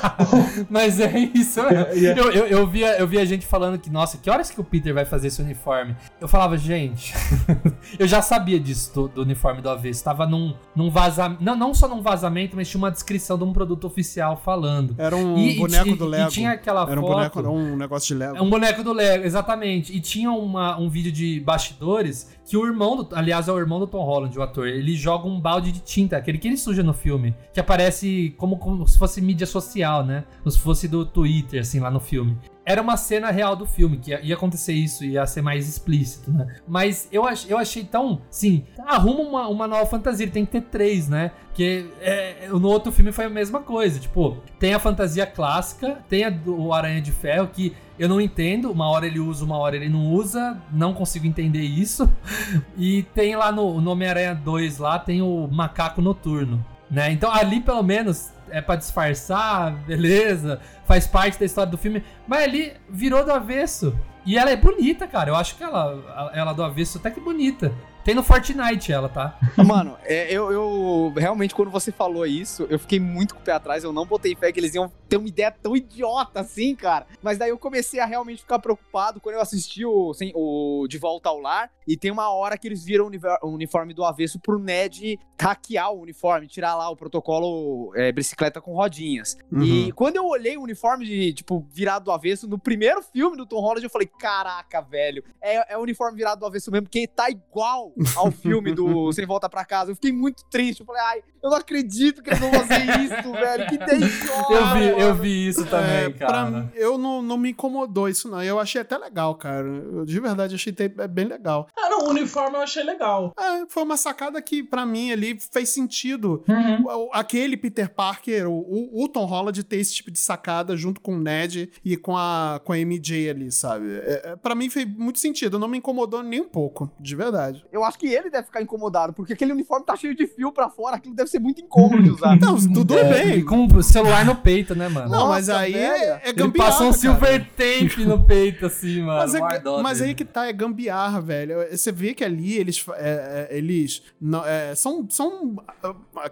A: mas é isso, né? Eu, eu, eu, via, eu via gente falando que, nossa, que horas que o Peter vai fazer esse uniforme? Eu falava, gente, eu já sabia disso do, do uniforme do avesso. Tava num, num vazamento. Não, não só num vazamento, mas tinha uma descrição de um produto oficial falando.
B: Era um e, boneco
A: e,
B: do Lego.
A: E tinha aquela
B: era
A: foto.
B: Um boneco, era um negócio de Lego.
A: É um boneco do Lego, exatamente. E tinha uma, um vídeo de bastidores bastidores que o irmão, do, aliás, é o irmão do Tom Holland, o ator, ele joga um balde de tinta, aquele que ele suja no filme, que aparece como, como se fosse mídia social, né? Como se fosse do Twitter, assim, lá no filme. Era uma cena real do filme, que ia, acontecer isso, ia ser mais explícito, né? Mas eu, ach, eu achei tão. Sim, arruma uma, uma nova fantasia, tem que ter três, né? Porque é, no outro filme foi a mesma coisa. Tipo, tem a fantasia clássica, tem a do Aranha de Ferro, que eu não entendo. Uma hora ele usa, uma hora ele não usa. Não consigo entender isso. E tem lá no, no Homem-Aranha 2 lá, tem o macaco noturno. Né? Então ali pelo menos é pra disfarçar, beleza, faz parte da história do filme, mas ali virou do avesso. E ela é bonita, cara. Eu acho que ela, ela do avesso até que bonita. Tem no Fortnite ela, tá?
E: Mano, é, eu, eu realmente, quando você falou isso, eu fiquei muito com o pé atrás. Eu não botei fé que eles iam ter uma ideia tão idiota assim, cara. Mas daí eu comecei a realmente ficar preocupado quando eu assisti o, assim, o De Volta ao Lar. E tem uma hora que eles viram o uniforme do avesso pro Ned hackear o uniforme, tirar lá o protocolo é, bicicleta com rodinhas. Uhum. E quando eu olhei o uniforme de, tipo, virado do avesso, no primeiro filme do Tom Holland, eu falei: caraca, velho, é, é o uniforme virado do avesso mesmo, porque tá igual ao filme do Sem Volta Pra Casa. Eu fiquei muito triste. Eu falei, ai, eu não acredito que eles vão fazer isso, velho. Que deixou.
A: Eu vi, eu vi isso também, é, cara. Pra,
B: eu não, não me incomodou isso, não. Eu achei até legal, cara. Eu, de verdade, achei é bem legal.
C: Ah, não, o uniforme eu achei legal.
B: É, foi uma sacada que, pra mim, ali fez sentido. Uhum. Aquele Peter Parker, o, o, Tom Holland, ter esse tipo de sacada junto com o Ned e com a, com a MJ ali, sabe? É, é, pra mim fez muito sentido. Não me incomodou nem um pouco, de verdade.
E: Eu acho que ele deve ficar incomodado, porque aquele uniforme tá cheio de fio pra fora, aquilo deve ser muito incômodo de usar.
B: Não, tudo é, bem.
A: Com o celular no peito, né, mano?
B: Não, Nossa, mas aí é, é gambiarra.
A: Ele passou um silver tape no peito, assim, mano.
B: Mas, é, mas aí que tá, é gambiarra, velho. Você vê que ali eles. É, é eles não, é, são. são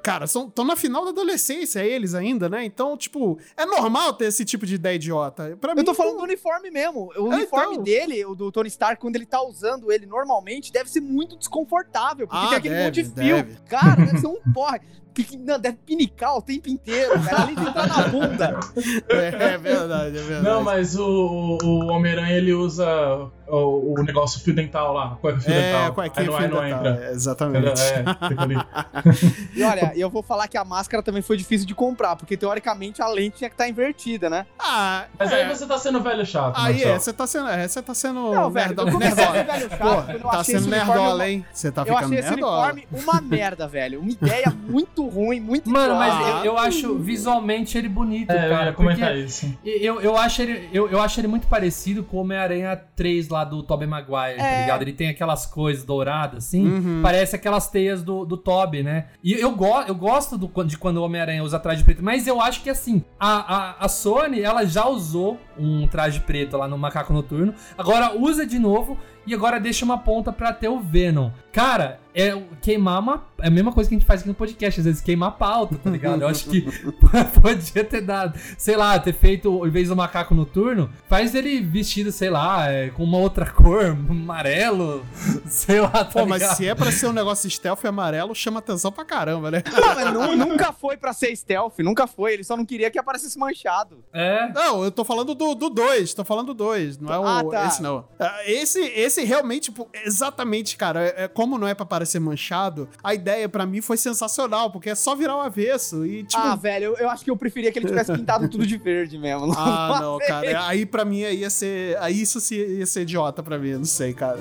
B: cara, estão na final da adolescência, eles ainda, né? Então, tipo, é normal ter esse tipo de ideia idiota. Pra
E: Eu mim, tô falando do uniforme mesmo. O uniforme então... dele, o do Tony Stark, quando ele tá usando ele normalmente, deve ser muito desconfortável. Porque ah, tem aquele deve, monte de fio. Deve. Cara, deve ser um porre que, não, deve pinicar o tempo inteiro, cara, além de entrar na bunda.
B: É, é, verdade, é verdade.
C: Não, mas o, o Homem-Aranha ele usa o, o, negócio fio dental lá, cueca fio
B: é,
C: dental.
B: Cuequinha aí não, aí não entra. É, exatamente.
E: É, e olha, eu vou falar que a máscara também foi difícil de comprar, porque teoricamente a lente tinha que estar tá invertida, né?
C: Ah, mas é. aí você tá sendo velho chato.
B: Aí é, você tá sendo, é, você tá sendo não, velho. Eu comecei a ser velho chato, Pô, tá sendo nerdola, hein? Você tá ficando nerdola. Eu achei nerdola. esse
E: uniforme uma merda, velho. Uma ideia muito ruim, muito
A: Mano, mas eu, eu, acho visualmente ele bonito, é, cara. Eu comentar isso. Eu, eu, acho ele, eu, eu acho ele muito parecido com o Homem-Aranha 3 lá do Tobey Maguire, tá é. tá ligado? Ele tem aquelas coisas douradas, assim. Uhum. Parece aquelas teias do, do Tobey, né? E eu, go eu gosto do, de quando o Homem-Aranha usa traje preto, mas eu acho que assim, a, a, a Sony, ela já usou um traje preto lá no Macaco Noturno. Agora usa de novo e agora deixa uma ponta para ter o Venom. Cara, é queimar uma. É a mesma coisa que a gente faz aqui no podcast, às vezes queimar a pauta, tá ligado? Eu acho que podia ter dado, sei lá, ter feito, em vez do macaco noturno, faz ele vestido, sei lá, é, com uma outra cor, amarelo, sei lá, tá
B: Pô, mas se é pra ser um negócio stealth amarelo, chama atenção pra caramba, né?
E: Não, mas nunca foi pra ser stealth, nunca foi. Ele só não queria que aparecesse manchado.
B: É. Não, eu tô falando do 2, tô falando do 2, não é o, ah, tá. esse não. Ah, esse, esse realmente, tipo, exatamente, cara, é, é como não é pra parecer manchado, a ideia para mim foi sensacional, porque é só virar o avesso e tipo...
E: Ah, velho, eu, eu acho que eu preferia que ele tivesse pintado tudo de verde mesmo.
B: Não ah, não, cara. Aí para mim ia ser... Aí isso ia ser idiota para mim, não sei, cara.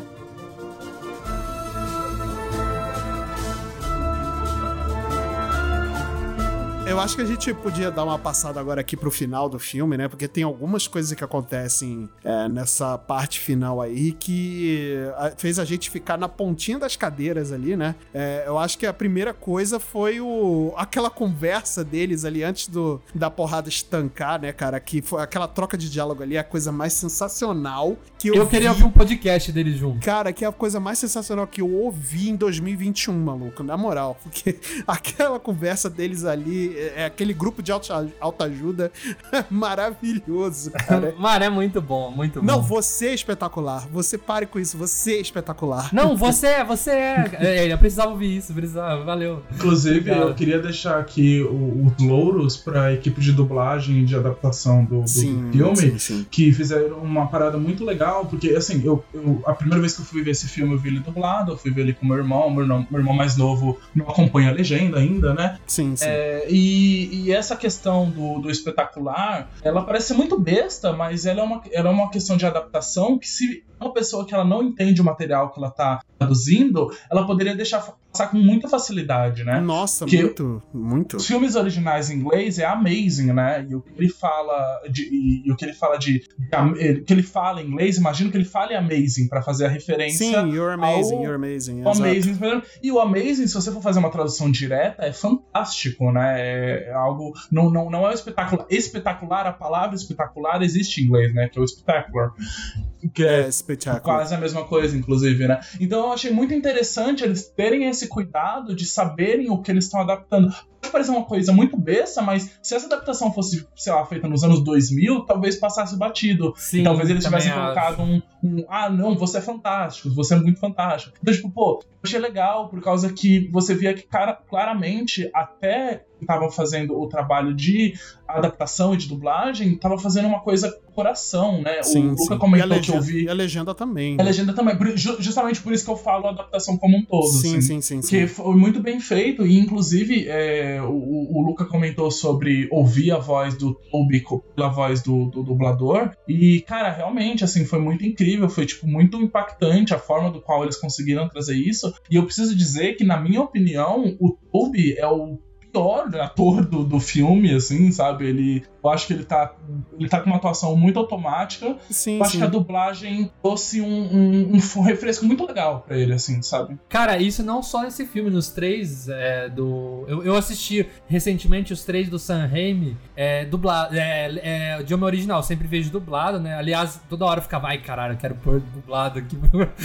B: Eu acho que a gente podia dar uma passada agora aqui pro final do filme, né? Porque tem algumas coisas que acontecem é, nessa parte final aí que fez a gente ficar na pontinha das cadeiras ali, né? É, eu acho que a primeira coisa foi o, aquela conversa deles ali antes do, da porrada estancar, né, cara? Que foi aquela troca de diálogo ali, a coisa mais sensacional que eu
A: Eu queria ouvir um podcast deles junto.
B: Cara, que é a coisa mais sensacional que eu ouvi em 2021, maluco, na moral. Porque aquela conversa deles ali é, é aquele grupo de autoajuda maravilhoso, cara.
A: Mano, é muito bom, muito bom.
B: Não, você é espetacular. Você pare com isso, você é espetacular.
A: Não, você é, você é. é eu precisava ouvir isso, precisava, valeu.
C: Inclusive, Obrigado. eu queria deixar aqui os louros pra equipe de dublagem e de adaptação do, do sim, filme, sim, sim. que fizeram uma parada muito legal, porque assim, eu, eu, a primeira vez que eu fui ver esse filme, eu vi ele dublado, eu fui ver ele com meu irmão, meu irmão, meu irmão mais novo não acompanha a legenda ainda, né?
B: Sim, sim.
C: É, e E, essa questão do, do espetacular, ela parece muito besta, mas ela é, uma, ela é uma questão de adaptação que se uma pessoa que ela não entende o material que ela tá traduzindo, ela poderia deixar passar com muita facilidade, né?
B: Nossa,
C: Que-
B: muito, muito.
C: Os filmes originais em inglês é amazing, né? E o que ele fala de, e, e o que ele fala de, eh, que ele fala em inglês, imagino que ele fale amazing pra fazer a referência
B: Sim, you're amazing,
C: ao-
B: you're amazing.
C: Amazing, e o Amazing, se você for fazer uma tradução direta, é fantástico, né? É, é algo. Não, não, não é o espetacular. Espetacular, a palavra espetacular existe em inglês, né? Que é o spectacular. Que
B: É
C: é
B: espetáculo.
C: quase a mesma coisa, inclusive, né? Então eu achei muito interessante eles terem esse cuidado de saberem o que eles estão adaptando. Pode parecer uma coisa muito besta, mas se essa adaptação fosse, sei lá, feita nos anos 2000, talvez passasse batido.
A: Sim,
C: E talvez eles tivessem
A: acho.
C: colocado um, um, Ah, não, você é fantástico, você é muito fantástico. Então, tipo, pô, eu achei legal por causa que você via que cara, claramente até estavam fazendo o trabalho de adaptação e de dublagem, tava fazendo uma coisa coração, né?
B: Sim,
C: o Luca
B: sim. A,
C: comentou que
B: legenda,
C: eu vi.
B: e a legenda também.
C: A
B: né?
C: legenda também, justamente por isso que eu falo a adaptação como um todo.
B: Sim,
C: assim.
B: sim, sim,
C: Porque
B: sim.
C: foi muito bem feito, e inclusive é, o, o Luca comentou sobre ouvir a voz do Toby pela voz do, do dublador. E, cara, realmente, assim, foi muito incrível, foi, tipo, muito impactante a forma do qual eles conseguiram trazer isso. E eu preciso dizer que, na minha opinião, o Toby é o pior ator do, do filme, assim, sabe? Ele. Eu acho que ele tá. Ele tá com uma atuação muito automática.
B: Sim,
C: Eu acho
B: sim.
C: que a dublagem trouxe um, um, um refresco muito legal pra ele, assim, sabe?
A: Cara, isso não só nesse filme, nos três é, do. Eu, eu assisti recentemente os três do Sam Raimi, é, dublado, é, é, o idioma original, sempre vejo dublado, né? Aliás, toda hora eu ficava, ai caralho, eu quero pôr dublado aqui.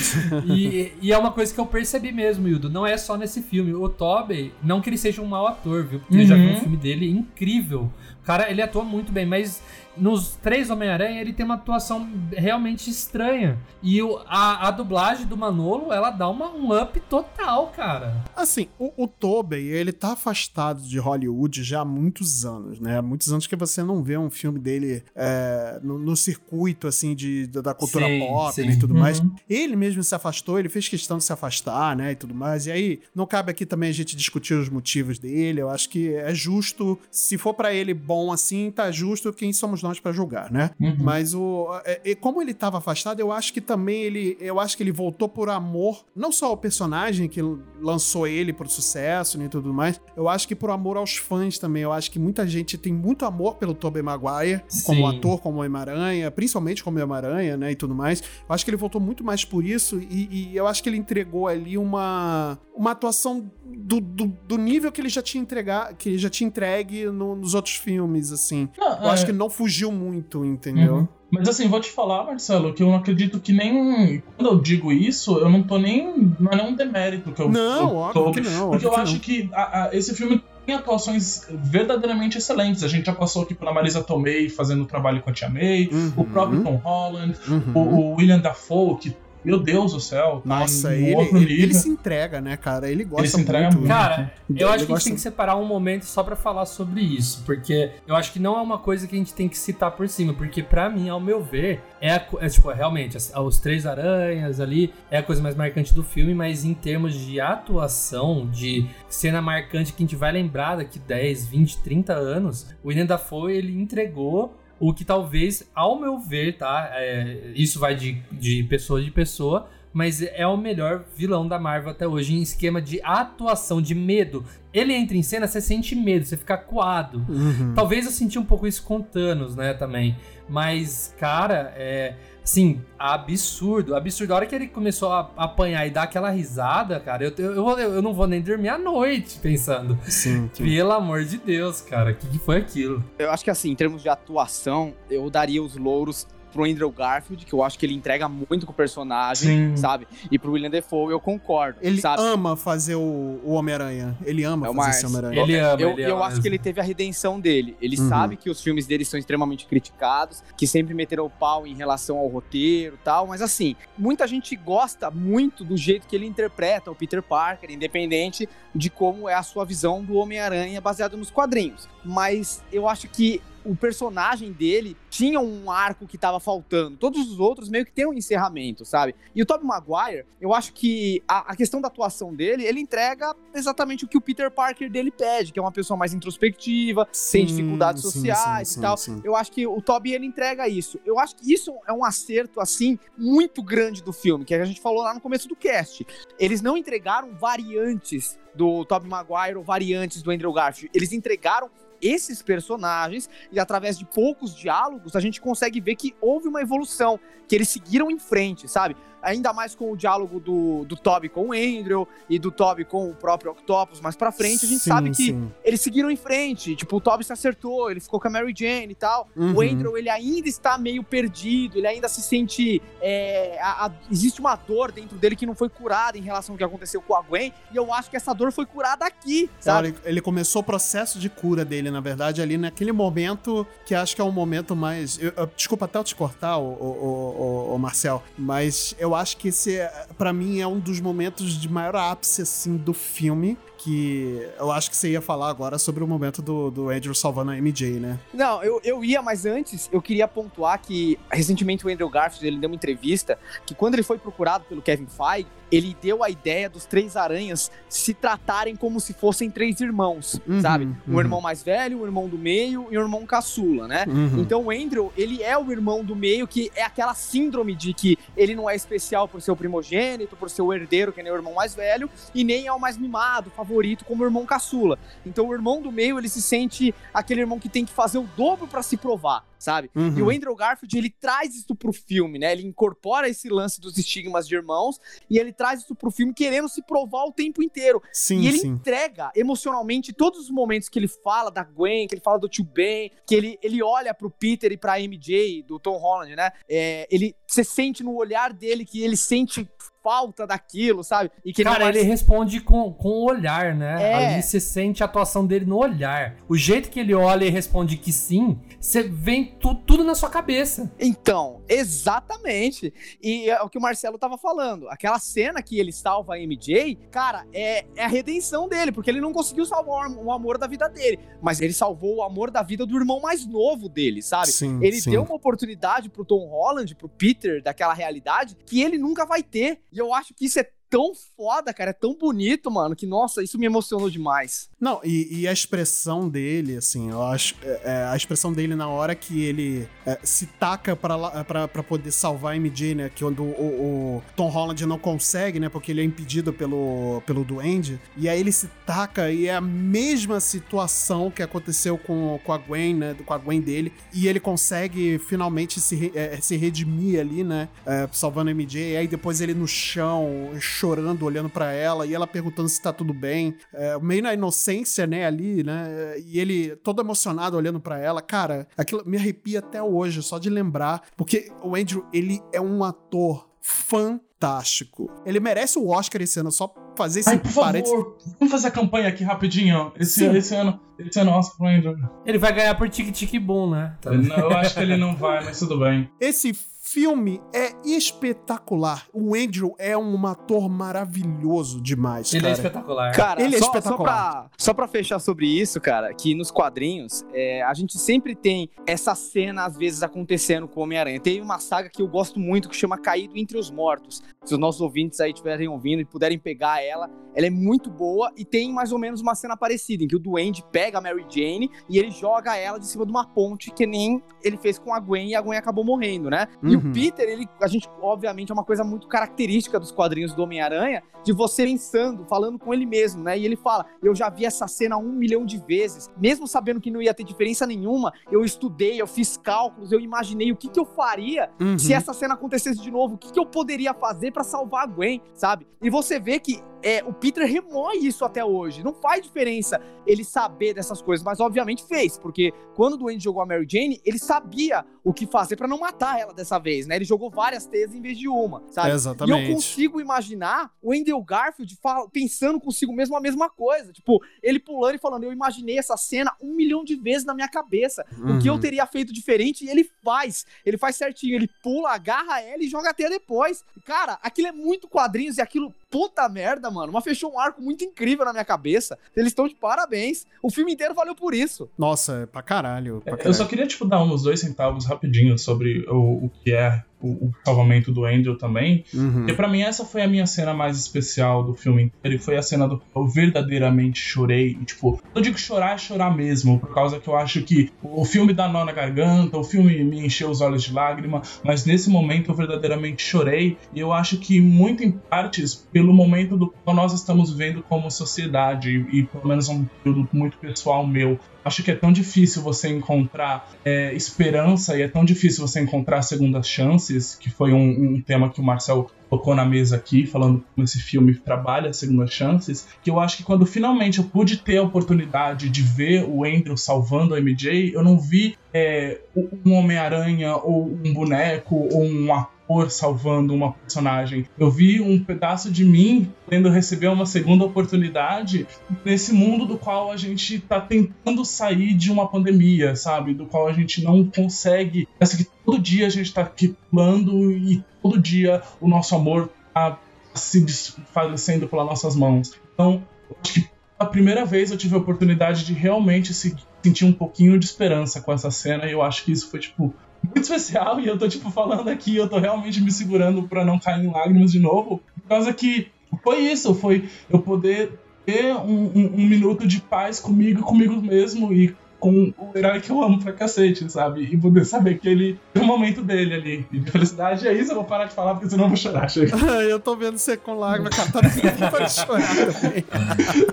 A: e, e é uma coisa que eu percebi mesmo, Hildo, não é só nesse filme. O Tobey, não que ele seja um mau ator, viu? Porque eu já vi um
C: Uhum.
A: filme dele incrível. Cara, ele atua muito bem, mas nos três Homem-Aranha ele tem uma atuação realmente estranha. E o- a, a dublagem do Manolo, ela dá uma, um up total, cara.
B: Assim, o, o Tobey, ele tá afastado de Hollywood já há muitos anos, né? Há muitos anos que você não vê um filme dele é, no, no circuito, assim, de, da cultura
A: Sim,
B: pop
A: sim.
B: e tudo mais.
C: Uhum.
B: Ele mesmo se afastou, ele fez questão de se afastar, né, e tudo mais. E aí, não cabe aqui também a gente discutir os motivos dele. Eu acho que é justo, se for pra ele bom assim, tá justo quem somos nós pra julgar, né?
C: Uhum.
B: Mas o é, como ele tava afastado, eu acho que também ele, eu acho que ele voltou por amor, não só ao personagem que lançou ele pro sucesso e tudo mais. Eu acho que por amor aos fãs também. Eu acho que muita gente tem muito amor pelo Tobey Maguire como
A: Sim.
B: ator, como Homem-Aranha, principalmente como Homem-Aranha, né, e tudo mais. Eu acho que ele voltou muito mais por isso e, e eu acho que ele entregou ali uma, uma atuação do, do, do nível que ele já tinha entregar, que ele já tinha entregue no- nos outros filmes, assim.
C: Não,
B: Eu acho
C: é,
B: que não fugiu muito, entendeu?
C: Uhum. Mas assim, vou te falar, Marcelo, que eu não acredito que nem. Quando eu digo isso, eu não tô nem. Não é nenhum demérito que eu.
B: Não,
C: eu
B: óbvio
C: tô-
B: que não.
C: Porque eu
B: que
C: acho
B: não.
C: que a- a- esse filme tem atuações verdadeiramente excelentes. A gente já passou aqui pela Marisa Tomei fazendo trabalho com a Tia May, o
B: Uhum,
C: próprio Tom Holland,
B: uhum.
C: o, o William Dafoe, que, meu Deus do céu, tá
B: Nossa,
C: em
B: ele,
C: outro
B: ele,
C: nível.
B: ele se entrega, né, cara? Ele gosta
C: Ele se entrega
B: muito.
C: muito.
A: Cara,
B: Ele
A: eu acho que a gente tem que separar um momento só pra falar sobre isso, porque eu acho que não é uma coisa que a gente tem que citar por cima, porque pra mim, ao meu ver, é, a é, tipo, realmente, as- os três aranhas ali é a coisa mais marcante do filme, mas em termos de atuação, de cena marcante que a gente vai lembrar daqui 10, 20, 30 anos, o William Dafoe, ele entregou o que talvez, ao meu ver, tá? é, isso vai de, de pessoa de pessoa, mas é o melhor vilão da Marvel até hoje em esquema de atuação, de medo. Ele entra em cena, você sente medo, você fica coado.
B: Uhum.
A: Talvez eu senti um pouco isso com Thanos, né, também. Mas, cara, é. Assim, absurdo, absurdo. A hora que ele começou a apanhar e dar aquela risada, cara, eu, eu, eu, eu não vou nem dormir à noite pensando.
B: Sim, sim.
A: Pelo amor de Deus, cara, o que, que foi aquilo?
E: Eu acho que assim, em termos de atuação, eu daria os louros pro Andrew Garfield, que eu acho que ele entrega muito com o personagem,
C: Sim.
E: sabe? E pro William Defoe eu concordo,
B: Ele
E: sabe?
B: ama fazer o, o Homem-Aranha. Ele ama
E: É o
B: fazer esse. Homem-Aranha.
A: Ele ama,
E: eu,
A: ele
E: eu
A: ama
E: acho que ele teve a redenção dele. Ele
B: Uhum.
E: sabe que os filmes dele são extremamente criticados, que sempre meteram o pau em relação ao roteiro e tal, mas assim, muita gente gosta muito do jeito que ele interpreta o Peter Parker, independente de como é a sua visão do Homem-Aranha baseado nos quadrinhos. Mas eu acho que o personagem dele tinha um arco que tava faltando. Todos os outros meio que tem um encerramento, sabe? E o Tobey Maguire, eu acho que a, a questão da atuação dele, ele entrega exatamente o que o Peter Parker dele pede, que é uma pessoa mais introspectiva,
B: Sim,
E: tem dificuldades
B: sim,
E: sociais
B: sim,
E: e tal. Eu acho que o Tobey ele entrega isso. Eu acho que isso é um acerto assim muito grande do filme, que a gente falou lá no começo do cast. Eles não entregaram variantes do Tobey Maguire ou variantes do Andrew Garfield. Eles entregaram esses personagens e através de poucos diálogos a gente consegue ver que houve uma evolução, que eles seguiram em frente, sabe? Ainda mais com o diálogo do, do Toby com o Andrew e do Toby com o próprio Octopus mais pra frente, a gente
B: Sim,
E: sabe que
B: sim.
E: eles seguiram em frente. Tipo, o Toby se acertou, ele ficou com a Mary Jane e tal.
B: Uhum.
E: O Andrew, ele ainda está meio perdido, ele ainda se sente. é, a- a- existe uma dor dentro dele que não foi curada em relação ao que aconteceu com a Gwen. E eu acho que essa dor foi curada aqui, sabe?
B: Ele começou o processo de cura dele, na verdade, ali naquele momento que acho que é um momento mais. eu- eu- desculpa até eu te cortar, o, o, o, o Marcel, mas eu acho que esse, é, pra mim, é um dos momentos de maior ápice, assim, do filme. Que eu acho que você ia falar agora sobre o momento do, do Andrew salvando a MJ, né?
E: Não, eu, eu ia, mas antes eu queria pontuar que recentemente o Andrew Garfield ele deu uma entrevista que quando ele foi procurado pelo Kevin Feige, ele deu a ideia dos três aranhas se tratarem como se fossem três irmãos,
B: Uhum,
E: sabe? Um
B: uhum.
E: irmão mais velho, um irmão do meio e um irmão caçula, né?
B: Uhum.
E: Então o Andrew, ele é o irmão do meio, que é aquela síndrome de que ele não é especial por ser o primogênito, por ser o herdeiro, que nem o irmão mais velho, e nem é o mais mimado, favorito, como o irmão caçula. Então o irmão do meio, ele se sente aquele irmão que tem que fazer o dobro pra se provar, sabe?
B: Uhum.
E: E o Andrew Garfield, ele traz isso pro filme, né? Ele incorpora esse lance dos estigmas de irmãos e ele traz isso pro filme querendo se provar o tempo inteiro.
B: Sim,
E: E ele
B: sim.
E: entrega emocionalmente todos os momentos que ele fala da Gwen, que ele fala do tio Ben, que ele, ele olha pro Peter e pra MJ, do Tom Holland, né? É, ele, você sente no olhar dele que ele sente falta daquilo, sabe? E que
A: Cara,
E: não
A: ele responde com, com o olhar, né?
E: É.
A: Ali você sente a atuação dele no olhar. O jeito que ele olha e responde que sim, você vem tu- tudo na sua cabeça.
E: Então, exatamente. E é o que o Marcelo tava falando. Aquela cena que ele salva a MJ, cara, é, é a redenção dele, porque ele não conseguiu salvar o amor da vida dele, mas ele salvou o amor da vida do irmão mais novo dele, sabe?
B: Sim,
E: Ele
B: sim.
E: deu uma oportunidade pro Tom Holland, pro Peter, daquela realidade, que ele nunca vai ter. E eu acho que isso é tão foda, cara, é tão bonito, mano, que, nossa, isso me emocionou demais.
B: Não, e, e a expressão dele, assim, eu acho. é, é, a expressão dele na hora que ele é, se taca pra, poder salvar a MJ, né? Que quando o, o Tom Holland não consegue, né? Porque ele é impedido pelo, pelo Duende. E aí ele se taca e é a mesma situação que aconteceu com, com a Gwen, né? Com a Gwen dele. E ele consegue finalmente se, é, se redimir ali, né? é, salvando a MJ. E aí depois ele no chão, chorando, olhando pra ela. E ela perguntando se tá tudo bem. É, meio na inocência, né, ali, né? E ele todo emocionado olhando pra ela. Cara, aquilo me arrepia até hoje, só de lembrar. Porque o Andrew, ele é um ator fantástico. Ele merece o Oscar esse ano, só fazer esse
C: Ai, por
B: parênteses.
C: favor, vamos fazer a campanha aqui rapidinho. Esse,
B: Sim.
C: esse ano, esse ano Oscar pro Andrew.
A: Ele vai ganhar por Tic Tic Boom, né?
C: Não, eu acho que ele não vai, mas tudo bem.
B: Esse filme é espetacular. O Andrew é um ator maravilhoso demais,
A: Ele é
B: cara.
A: espetacular.
E: Cara,
B: Ele é
E: só,
B: espetacular.
E: Só pra, só pra fechar sobre isso, cara, que nos quadrinhos, é, a gente sempre tem essa cena, às vezes, acontecendo com o Homem-Aranha. Tem uma saga que eu gosto muito que chama Caído Entre os Mortos. Se os nossos ouvintes aí estiverem ouvindo e puderem pegar ela, ela é muito boa e tem mais ou menos uma cena parecida, em que o Duende pega a Mary Jane e ele joga ela de cima de uma ponte, que nem ele fez com a Gwen e a Gwen acabou morrendo, né? E
B: Uhum.
E: O Peter, ele, a gente, obviamente, é uma coisa muito característica dos quadrinhos do Homem-Aranha, de você pensando, falando com ele mesmo, né? E ele fala: Eu já vi essa cena um milhão de vezes, mesmo sabendo que não ia ter diferença nenhuma, eu estudei, eu fiz cálculos, eu imaginei o que, que eu faria
B: Uhum.
E: se essa cena acontecesse de novo, o que, que eu poderia fazer pra salvar a Gwen, sabe? E você vê que é, o Peter remói isso até hoje. Não faz diferença ele saber dessas coisas, mas obviamente fez, porque quando o Duende jogou a Mary Jane, ele sabia o que fazer pra não matar ela dessa vez, né? Ele jogou várias teias em vez de uma, sabe? E eu
B: Exatamente.
E: consigo imaginar o Andrew Garfield fala- pensando consigo mesmo a mesma coisa. Tipo, ele pulando e falando: Eu imaginei essa cena um milhão de vezes na minha cabeça. O que eu
B: Uhum.
E: teria feito diferente e ele faz. Ele faz certinho. Ele pula, agarra ela e joga até depois. Cara, aquilo é muito quadrinhos e aquilo puta merda, mano. Mas fechou um arco muito incrível na minha cabeça. Eles estão de parabéns. O filme inteiro valeu por isso.
B: Nossa, é pra caralho. Pra caralho.
C: Eu só queria, tipo, dar uns dois centavos rapidinho sobre o, o que é o, o salvamento do Angel também.
B: Uhum.
C: E pra mim essa foi a minha cena mais especial do filme inteiro. E foi a cena do que eu verdadeiramente chorei. E, tipo, eu digo chorar é chorar mesmo, por causa que eu acho que o filme dá nó na garganta, o filme me encheu os olhos de lágrima, mas nesse momento eu verdadeiramente chorei. E eu acho que muito em partes pelo momento do qual nós estamos vivendo como sociedade. E, e pelo menos é um período muito pessoal meu. Acho que é tão difícil você encontrar é, esperança e é tão difícil você encontrar segundas chances, que foi um, um tema que o Marcel tocou na mesa aqui, falando como esse filme trabalha segundas chances, que eu acho que quando finalmente eu pude ter a oportunidade de ver o Andrew salvando a MJ, eu não vi é, um Homem-Aranha ou um boneco ou um ator salvando uma personagem. Eu vi um pedaço de mim podendo receber uma segunda oportunidade nesse mundo do qual a gente tá tentando sair de uma pandemia, sabe? Do qual a gente não consegue. Parece que todo dia a gente tá aqui pulando e todo dia o nosso amor tá se desfalecendo pelas nossas mãos. Então, acho que a primeira vez eu tive a oportunidade de realmente se, sentir um pouquinho de esperança com essa cena e eu acho que isso foi, tipo, muito especial e eu tô, tipo, falando aqui, eu tô realmente me segurando para não cair em lágrimas de novo, por causa que foi isso, foi eu poder ter um, um, um minuto de paz comigo, comigo mesmo e com o herói que eu amo pra cacete, sabe? E poder saber que ele tem um momento dele ali. E de felicidade é isso, eu vou parar de falar porque senão eu vou chorar. Chega.
B: eu tô vendo você com lágrima, cara, tá chorar também.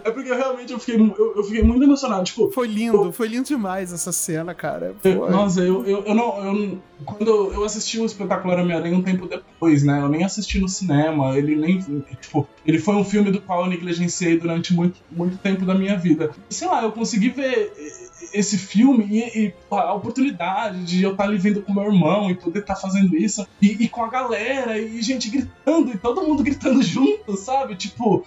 C: É porque eu realmente eu fiquei, eu, eu fiquei muito emocionado. Tipo,
B: Foi lindo, foi lindo demais essa cena, cara.
C: eu- nossa, eu, eu, eu não. Eu, quando eu assisti o espetacular Homem-Aranha um tempo depois, né? Eu nem assisti no cinema. Ele nem. Tipo, ele foi um filme do qual eu negligenciei durante muito, muito tempo da minha vida. Sei lá, eu consegui ver esse filme e, e a oportunidade de eu estar ali vendo com meu irmão e poder estar fazendo isso e, e com a galera e gente gritando e todo mundo gritando junto, sabe? Tipo,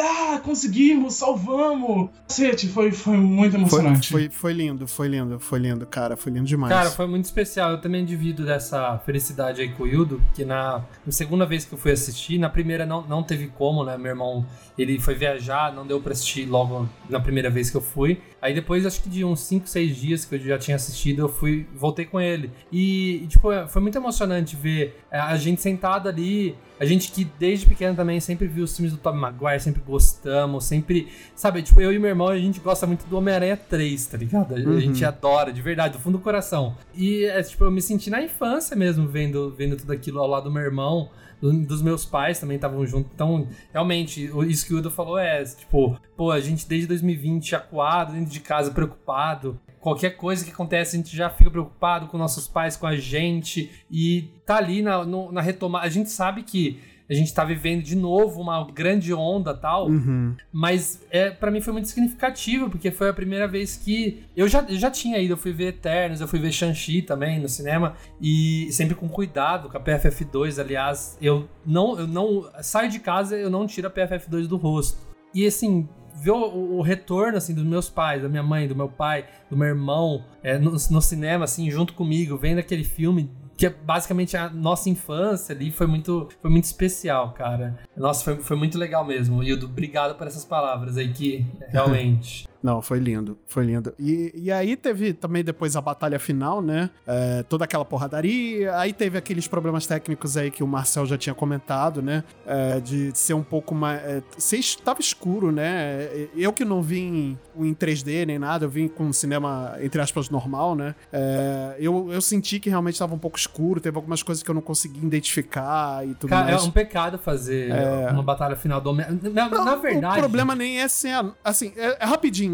C: ah, conseguimos, salvamos. Cacete, foi, foi muito
B: Foi,
C: emocionante.
B: foi, foi lindo, foi lindo, foi lindo, cara, foi lindo demais.
A: Cara, foi muito especial. Eu também divido dessa felicidade aí com o Hildo, que na, na segunda vez que eu fui assistir, na primeira não, não teve como, né? Meu irmão, ele foi viajar, não deu pra assistir logo na primeira vez que eu fui. Aí depois, acho que de uns 5, 6 dias que eu já tinha assistido, eu fui, voltei com ele. E, tipo, foi muito emocionante ver é, a gente sentado ali, a gente que desde pequeno também sempre viu os filmes do Tobey Maguire, sempre gostamos, sempre, sabe, tipo, eu e meu irmão, a gente gosta muito do Homem-Aranha 3, tá ligado? A, a gente adora, de verdade, do fundo do coração. E, é, tipo, eu me senti na infância mesmo, vendo, vendo tudo aquilo ao lado do meu irmão, dos meus pais também estavam juntos. Então, realmente, isso que o Udo falou é, tipo, pô, a gente desde 2020 acuado, dentro de casa, preocupado. Qualquer coisa que acontece, a gente já fica preocupado com nossos pais, com a gente. E tá ali na, na retomada. A gente sabe que a gente tá vivendo de novo uma grande onda tal.
B: Uhum.
A: Mas é, para mim foi muito significativo, porque foi a primeira vez que. Eu já, eu já tinha ido, eu fui ver Eternos, eu fui ver Shang-Chi também no cinema, e sempre com cuidado, com a PFF2, aliás, eu não, eu não saio de casa, eu não tiro a PFF2 do rosto. E assim, ver o, o retorno assim dos meus pais, da minha mãe, do meu pai, do meu irmão, é, no, no cinema, assim, junto comigo, vendo aquele filme que é basicamente a nossa infância ali, foi muito, foi muito especial, cara. Nossa, foi, foi muito legal mesmo. Hildo, obrigado por essas palavras aí, que realmente.
B: Não, foi lindo, foi lindo. E, e aí teve também depois a batalha final, né? É, toda aquela porradaria. Aí teve aqueles problemas técnicos aí que o Marcel já tinha comentado, né? É, de ser um pouco mais. É, ser, tava escuro, né? Eu que não vim em 3D nem nada, eu vim com um cinema, entre aspas, normal, né? É, eu, eu senti que realmente tava um pouco escuro, teve algumas coisas que eu não consegui identificar e tudo
A: Cara, é
B: mais.
A: um pecado fazer uma batalha final do homem. Na, na verdade.
B: O problema nem é ser assim, é, é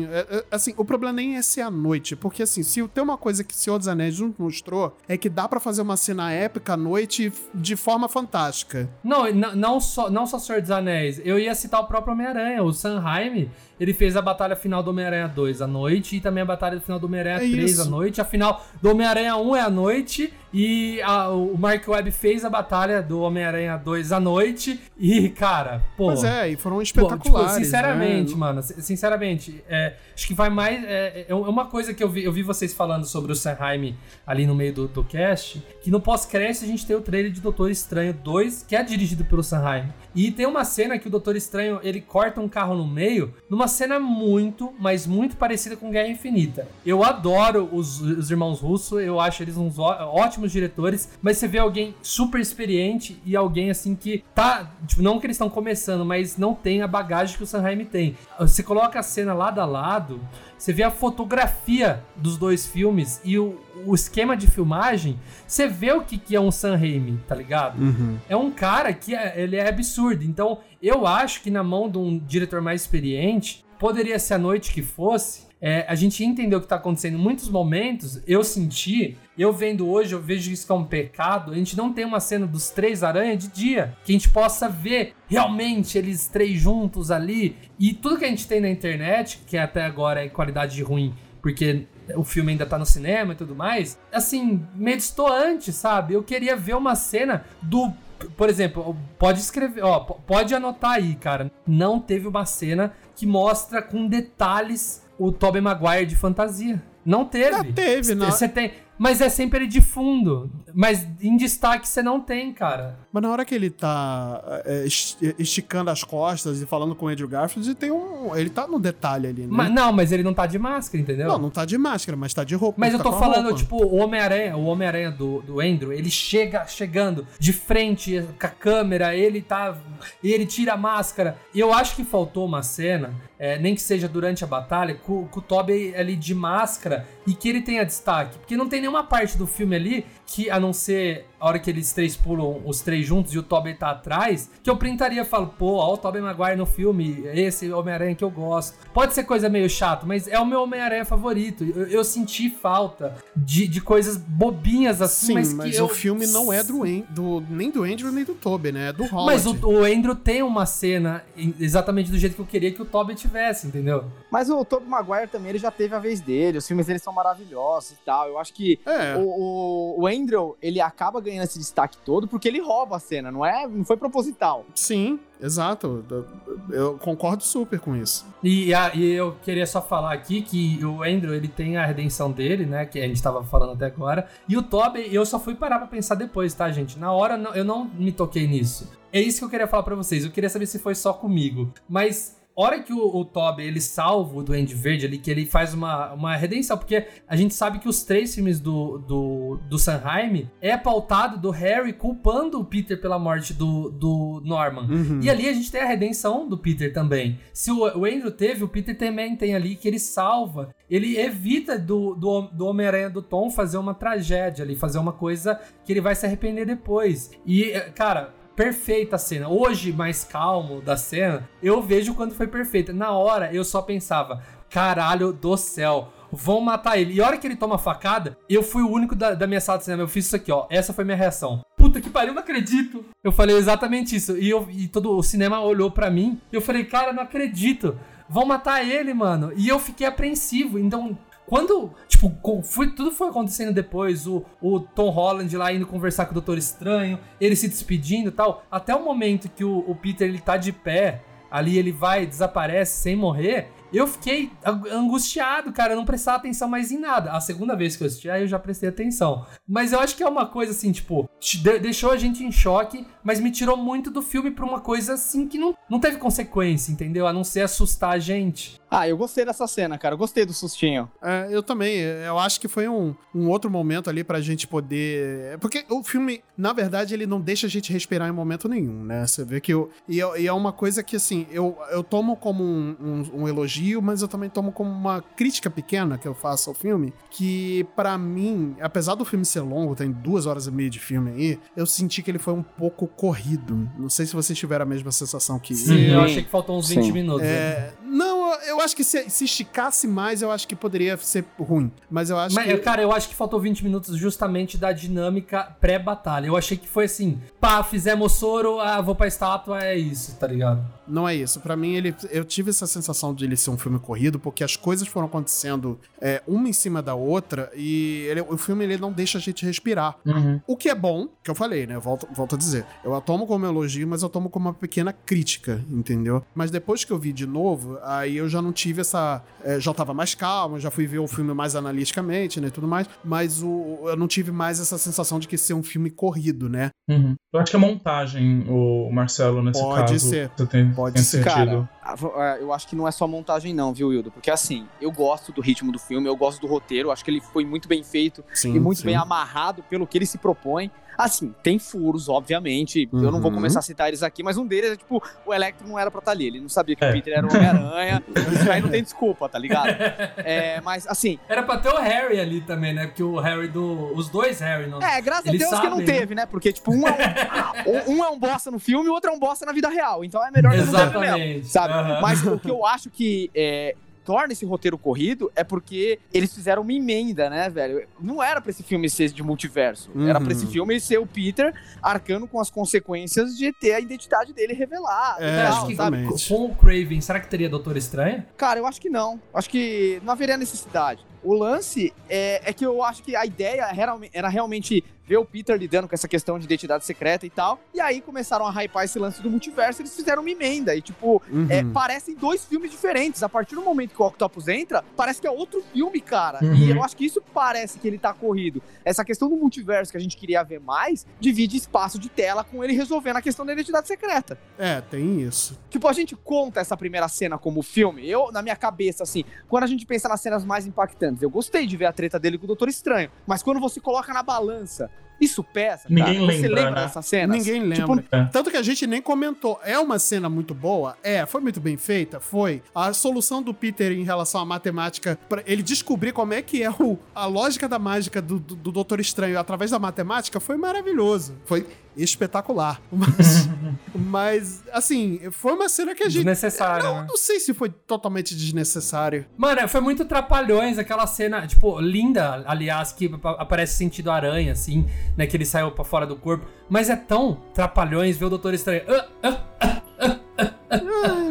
B: rapidinho. é- é- assim, o problema nem é ser a noite, porque assim, se tem uma coisa que Senhor dos Anéis nos mostrou é que dá pra fazer uma cena épica à noite de forma fantástica.
A: Não, não, não só, não só Senhor dos Anéis. Eu ia citar o próprio Homem-Aranha. O Sanheim, ele fez a batalha final do Homem-Aranha 2 à noite e também a batalha final do Homem-Aranha
B: É
A: 3
B: isso.
A: à noite. A final do Homem-Aranha 1 é à noite E a- o Mark Webb fez a batalha do Homem-Aranha 2 à noite. E, cara, pô.
B: Pois é, e foram
A: Pô,
B: espetaculares.
A: tipo, sinceramente,
B: né?
A: mano, sin- sinceramente, é, acho que vai mais. É, é uma coisa que eu vi, eu vi vocês falando sobre o Sanheim ali no meio do, do cast, que no pós-crédito a gente tem o trailer de Doutor Estranho 2, que é dirigido pelo Sanheim. E tem uma cena que o Doutor Estranho ele corta um carro no meio, numa cena muito, mas muito parecida com Guerra Infinita. Eu adoro os, os irmãos Russo, eu acho eles uns ótimos diretores, mas você vê alguém super experiente e alguém assim que tá, tipo, não que eles estão começando, mas não tem a bagagem que o Sanheim tem. Você coloca a cena lado a lado, você vê a fotografia dos dois filmes e o, o esquema de filmagem, você vê o que, que é um Sam Raimi, tá ligado?
B: Uhum.
A: É um cara que é, ele é absurdo. Então, eu acho que na mão de um diretor mais experiente, poderia ser a noite que fosse. é, a gente entendeu o que tá acontecendo em muitos momentos. Eu senti, eu vendo hoje, eu vejo isso como um pecado. A gente não tem uma cena dos três aranha de dia, que a gente possa ver realmente eles três juntos ali. E tudo que a gente tem na internet, que até agora é qualidade ruim, porque o filme ainda tá no cinema e tudo mais, assim, meio distoante, sabe? Eu queria ver uma cena do. Por exemplo, pode escrever, ó, pode anotar aí, cara. Não teve uma cena que mostra com detalhes o Tobey Maguire de fantasia. Não teve.
B: Ah, teve, não.
A: Você tem. Mas é sempre ele de fundo. Mas em destaque você não tem, cara.
B: Mas na hora que ele tá é, est- esticando as costas e falando com o Andrew Garfield, ele tem um. Ele tá no detalhe ali, né?
A: Ma- não, mas ele não tá de máscara, entendeu?
B: Não, não tá de máscara, mas tá de roupa.
A: Mas eu
B: tá
A: tô
B: a
A: falando,
B: roupa.
A: tipo, o Homem-Aranha, o Homem-Aranha do, do Andrew, ele chega chegando de frente com a câmera, ele tá. E ele tira a máscara. E eu acho que faltou uma cena, é, nem que seja durante a batalha, com, com o Tobey ali de máscara e que ele tenha destaque. Porque não tem nenhuma parte do filme ali que, a não ser a hora que eles três pulam os três juntos e o Tobey tá atrás, que eu printaria e falo, pô, ó o Tobey Maguire no filme, esse Homem-Aranha que eu gosto. Pode ser coisa meio chata, mas é o meu Homem-Aranha favorito. Eu, eu senti falta de, de coisas bobinhas assim,
B: Sim,
A: mas
B: mas,
A: que eu...
B: o filme não é do, do nem do Andrew nem do Tobey, né? É do Holland.
A: Mas o, o Andrew tem uma cena exatamente do jeito que eu queria que o Tobey tivesse, entendeu?
E: Mas o Tobey Maguire também, ele já teve a vez dele, os filmes dele são maravilhosos e tal. Eu acho que
B: É.
E: o, o, o Andrew, ele acaba ganhando esse destaque todo porque ele rouba a cena, não é? Não foi proposital.
B: Sim, exato. Eu concordo super com isso.
A: E, a- e eu queria só falar aqui que o Andrew, ele tem a redenção dele, né? Que a gente tava falando até agora. E o Tobey, eu só fui parar pra pensar depois, tá, gente? Na hora eu não me toquei nisso. É isso que eu queria falar pra vocês. Eu queria saber se foi só comigo. Mas hora que o, o Tobey, ele salva o Duende Verde ali, que ele faz uma, uma redenção, porque a gente sabe que os três filmes do, do, do Sanheim é pautado do Harry culpando o Peter pela morte do, do Norman.
B: Uhum.
A: E ali a gente tem a redenção do Peter também. Se o, o Andrew teve, o Peter também tem ali que ele salva. Ele evita do, do, do Homem-Aranha do Tom fazer uma tragédia ali, fazer uma coisa que ele vai se arrepender depois. E, eh, cara, perfeita a cena. Hoje, mais calmo da cena, eu vejo quando foi perfeita. Na hora, eu só pensava, caralho do céu. Vão matar ele. E a hora que ele toma a facada, eu fui o único da, da minha sala de cinema. Eu fiz isso aqui, ó. Essa foi minha reação. Puta que pariu, não acredito. Eu falei exatamente isso. E, eu, e todo o cinema olhou pra mim. E eu falei, cara, não acredito. Vão matar ele, mano. E eu fiquei apreensivo. Então, quando, tipo, foi, tudo foi acontecendo depois, o, o Tom Holland lá indo conversar com o Doutor Estranho, ele se despedindo e tal, até o momento que o, o Peter ele tá de pé, ali ele vai, desaparece sem morrer, eu fiquei ang- angustiado, cara, não prestava atenção mais em nada. A segunda vez que eu assisti, aí eu já prestei atenção. Mas eu acho que é uma coisa assim, tipo, deixou a gente em choque, mas me tirou muito do filme pra uma coisa assim que não, não teve consequência, entendeu? A não ser assustar a gente.
E: Ah, eu gostei dessa cena, cara. Eu gostei do sustinho.
B: É, eu também. Eu acho que foi um, um outro momento ali pra gente poder. Porque o filme, na verdade, ele não deixa a gente respirar em momento nenhum, né? Você vê que. Eu, e, é- e é uma coisa que, assim, eu, eu tomo como um, um- um elogio, mas eu também tomo como uma crítica pequena que eu faço ao filme. Que, pra mim, apesar do filme ser longo, tem duas horas e meia de filme aí, eu senti que ele foi um pouco corrido. Não sei se vocês tiveram a mesma sensação que
A: Sim,
E: Sim.
A: eu achei que faltou uns 20
E: Sim.
A: minutos. né?
B: é, não, eu acho que se, se esticasse mais, eu acho que poderia ser ruim. Mas eu acho
A: Mas,
B: que.
A: cara, eu acho que faltou 20 minutos justamente da dinâmica pré-batalha. Eu achei que foi assim, pá, fizemos soro, ah, vou pra estátua, é isso, tá ligado?
B: Não é isso. Pra mim, ele, eu tive essa sensação de ele ser um filme corrido, porque as coisas foram acontecendo é, uma em cima da outra e ele- o filme ele não deixa a gente respirar.
C: Uhum.
B: O que é bom, que eu falei, né? Volto, volto a dizer. Eu a tomo como elogio, mas eu tomo como uma pequena crítica, entendeu? Mas depois que eu vi de novo, aí eu já não tive essa. é, já tava mais calmo, já fui ver o filme mais analiticamente, né? e Tudo mais. Mas o, eu não tive mais essa sensação de que ser um filme corrido, né?
C: Uhum. Eu acho que é montagem, o Marcelo, nesse
B: Pode
C: caso.
B: ser.
C: Você tem,
B: Pode ser.
E: Cara, a- a- eu acho que não é só montagem não, viu, Hildo? Porque assim, eu gosto do ritmo do filme, eu gosto do roteiro, eu acho que ele foi muito bem feito
B: Sim.
E: e muito
B: sim.
E: bem amarrado pelo que ele se propõe. Assim, tem furos, obviamente. Eu não vou
B: Uhum.
E: começar a citar eles aqui, mas um deles é tipo, o Electro não era pra estar ali. Ele não sabia que
C: É.
E: o Peter era o Homem-Aranha. Isso aí não tem desculpa, tá ligado? É, mas assim,
A: Era pra ter o Harry ali também, né? Porque o Harry do. Os dois Harry, não.
E: é, graças
A: Eles
E: a Deus que não
A: sabem, né?
E: teve, né? Porque, tipo, um é um, um é um bosta no filme e o outro é um bosta na vida real. Então é melhor que não teve mesmo.
A: Exatamente.
E: sabe?
A: Aham.
E: Mas o que eu acho que é, torna esse roteiro corrido é porque eles fizeram uma emenda, né, velho? Não era pra esse filme ser de multiverso. Era pra esse
B: Uhum.
E: filme ser o Peter arcando com as consequências de ter a identidade dele revelada.
B: É,
A: Eu acho que
E: sabe?
A: com o Craven, será que teria Doutor Estranho?
E: Cara, eu acho que não. Acho que não haveria necessidade. O lance é, é que eu acho que a ideia era, era realmente ver o Peter lidando com essa questão de identidade secreta e tal. E aí começaram a hypar esse lance do multiverso, eles fizeram uma emenda. E, tipo,
B: Uhum.
E: é, parecem dois filmes diferentes. A partir do momento que o Octopus entra, parece que é outro filme, cara.
C: Uhum.
E: E eu acho que isso parece que ele tá corrido. Essa questão do multiverso que a gente queria ver mais, divide espaço de tela com ele resolvendo a questão da identidade secreta.
B: É, tem isso.
E: Tipo, a gente conta essa primeira cena como filme. Eu, na minha cabeça, assim, quando a gente pensa nas cenas mais impactantes, eu gostei de ver a treta dele com o Doutor Estranho. Mas quando você coloca na balança, isso pesa, cara.
C: Ninguém
E: Você
C: lembra,
E: lembra
C: né?
E: dessas cenas?
B: Ninguém lembra.
E: Tipo,
C: É.
B: Tanto que a gente nem comentou. É uma cena muito boa? É. Foi muito bem feita? Foi. A solução do Peter em relação à matemática, pra ele descobrir como é que é o, a lógica da mágica do, do, do Doutor Estranho através da matemática, foi maravilhoso. Foi espetacular. Mas, mas, assim, foi uma cena que a gente.
A: Desnecessário,
B: Não,
A: né?
B: não sei se foi totalmente desnecessário.
A: Mano, foi muito trapalhões aquela cena, tipo, linda, aliás, que ap- aparece sentido aranha, assim, né? Que ele saiu pra fora do corpo. Mas é tão trapalhões ver o Doutor Estranho. Ah, ah, ah.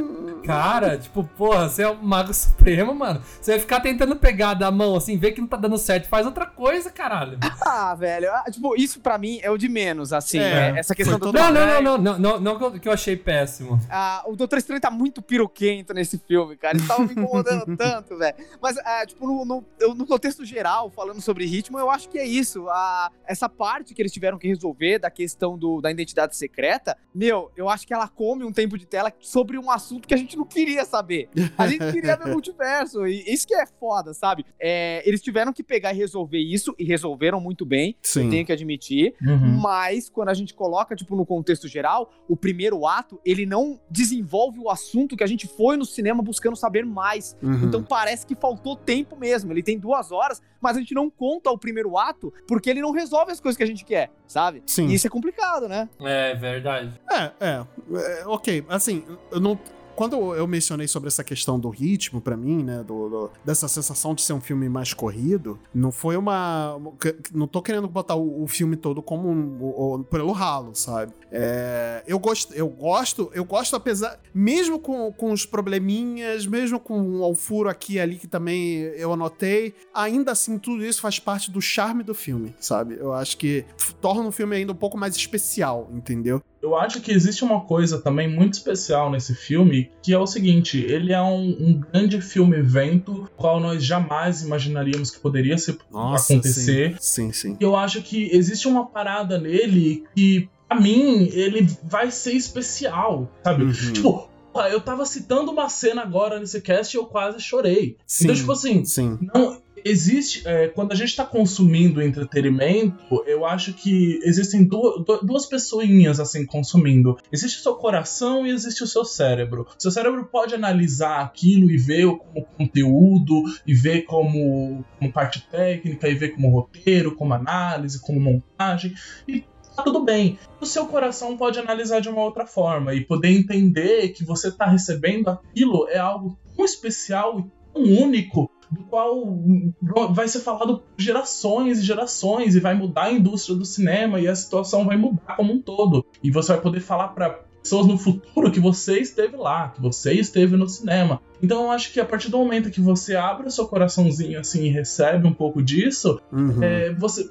A: Cara, tipo, porra, você é o Mago Supremo, mano. Você vai ficar tentando pegar da mão, assim, ver que não tá dando certo. Faz outra coisa, caralho.
E: Ah, velho. ah, Tipo, isso pra mim é o de menos, assim.
B: É,
E: né? Essa questão do
A: Não, não, não, não, não, não, não que eu- que eu achei péssimo.
E: Ah, o Doutor Estranho tá muito piroquento nesse filme, cara. Ele tava me incomodando tanto, velho. Mas, ah, tipo, no, no, eu- no contexto geral, falando sobre ritmo, eu acho que é isso. Ah, essa parte que eles tiveram que resolver da questão do, da identidade secreta, meu, eu acho que ela come um tempo de tela sobre um assunto que a gente não queria saber. A gente queria ver multiverso. E isso que é foda, sabe? É, eles tiveram que pegar e resolver isso, e resolveram muito bem,
B: Sim.
E: tenho que admitir.
C: Uhum.
E: Mas quando a gente coloca, tipo, no contexto geral, o primeiro ato, ele não desenvolve o assunto que a gente foi no cinema buscando saber mais.
B: Uhum.
E: Então parece que faltou tempo mesmo. Ele tem duas horas, mas a gente não conta o primeiro ato porque ele não resolve as coisas que a gente quer, sabe?
B: Sim.
E: E isso é complicado, né?
A: É verdade.
B: É, é, é, ok. Assim, eu não. Quando eu mencionei sobre essa questão do ritmo, pra mim, né, do, do- dessa sensação de ser um filme mais corrido, não foi uma. Não tô querendo botar o, o filme todo como um, o- o- pelo ralo, sabe? É, eu gosto, eu gosto, eu gosto apesar, mesmo com, com os probleminhas, mesmo com o furo aqui e ali que também eu anotei, ainda assim tudo isso faz parte do charme do filme, sabe? Eu acho que torna o filme ainda um pouco mais especial, entendeu?
C: Eu acho que existe uma coisa também muito especial nesse filme, que é o seguinte: ele é um, um grande filme evento, qual nós jamais imaginaríamos que poderia ser, acontecer.
B: Sim, sim. sim.
C: E eu acho que existe uma parada nele que, pra mim, ele vai ser especial, sabe?
B: Uhum.
C: Tipo, porra, eu tava citando uma cena agora nesse cast e eu quase chorei.
B: Sim,
C: Então, tipo assim,
B: sim.
C: não existe. é, quando a gente tá consumindo entretenimento, eu acho que existem du- du- duas pessoinhas assim consumindo. Existe o seu coração e existe o seu cérebro. O seu cérebro pode analisar aquilo e ver como conteúdo, e ver como, como parte técnica, e ver como roteiro, como análise, como montagem. E tá tudo bem. O seu coração pode analisar de uma outra forma e poder entender que você tá recebendo aquilo é algo tão especial e tão único do qual vai ser falado por gerações e gerações e vai mudar a indústria do cinema e a situação vai mudar como um todo. E você vai poder falar para pessoas no futuro que você esteve lá, que você esteve no cinema. Então eu acho que a partir do momento que você abre o seu coraçãozinho assim e recebe um pouco disso,
B: Uhum.
C: é, você.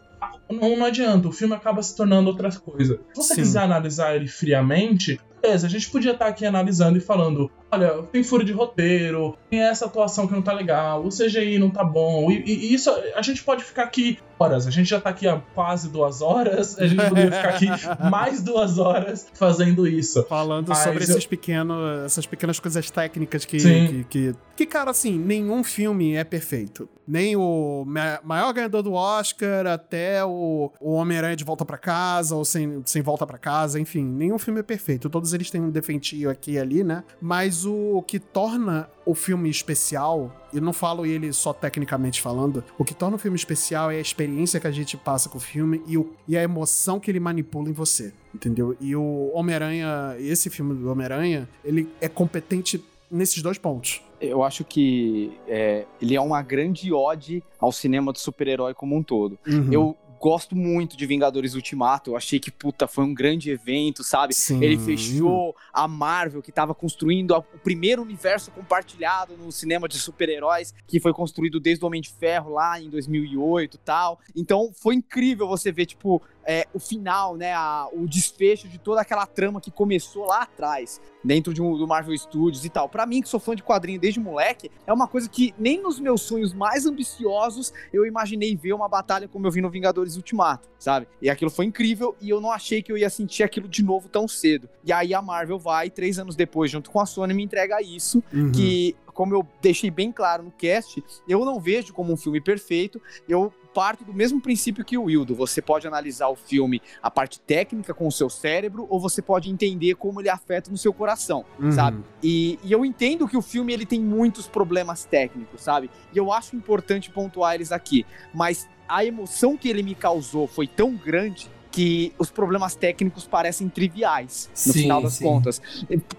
C: Não, não adianta, o filme acaba se tornando outras coisas. Se você
B: Sim.
C: quiser analisar ele friamente, beleza, a gente podia estar aqui analisando e falando: olha, tem furo de roteiro, tem essa atuação que não tá legal, o CGI não tá bom, e, e- isso a gente pode ficar aqui horas. A gente já tá aqui há quase duas horas, a gente poderia ficar aqui mais duas horas fazendo isso.
B: Falando
C: Mas
B: sobre
C: eu-
B: esses pequenos, essas pequenas coisas técnicas que, que, que, que, cara, assim, nenhum filme é perfeito. Nem o ma- maior ganhador do Oscar, até o, o Homem-Aranha de Volta pra Casa, ou sem, sem Volta pra Casa, enfim, nenhum filme é perfeito. Todos eles têm um defeitinho aqui e ali, né? Mas o que torna o filme especial, e não falo ele só tecnicamente falando, o que torna o filme especial é a experiência que a gente passa com o filme e, o, e a emoção que ele manipula em você, entendeu? E o Homem-Aranha, esse filme do Homem-Aranha, ele é competente nesses dois pontos.
E: Eu acho que é, ele é uma grande ode ao cinema do super-herói como um todo.
B: Uhum.
E: Eu gosto muito de Vingadores Ultimato. Eu achei que, puta, foi um grande evento, sabe?
B: Sim.
E: Ele fechou a Marvel, que estava construindo a- o primeiro universo compartilhado no cinema de super-heróis, que foi construído desde o Homem de Ferro lá em 2008 e tal. Então foi incrível você ver, tipo, é, o final, né? a- o desfecho de toda aquela trama que começou lá atrás, dentro de um, do Marvel Studios e tal. Pra mim, que sou fã de quadrinho desde moleque, é uma coisa que nem nos meus sonhos mais ambiciosos eu imaginei ver uma batalha como eu vi no Vingadores Ultimato, sabe? E aquilo foi incrível e eu não achei que eu ia sentir aquilo de novo tão cedo. E aí a Marvel vai, três anos depois, junto com a Sony, me entrega isso,
B: Uhum.
E: que, como eu deixei bem claro no cast, eu não vejo como um filme perfeito, eu parto do mesmo princípio que o Wildo. Você pode analisar o filme, a parte técnica com o seu cérebro, ou você pode entender como ele afeta no seu coração,
B: Uhum.
E: sabe? E, e eu entendo que o filme ele tem muitos problemas técnicos, sabe? E eu acho importante pontuar eles aqui. Mas a emoção que ele me causou foi tão grande que os problemas técnicos parecem triviais no
A: Sim,
E: final das
A: sim.
E: contas.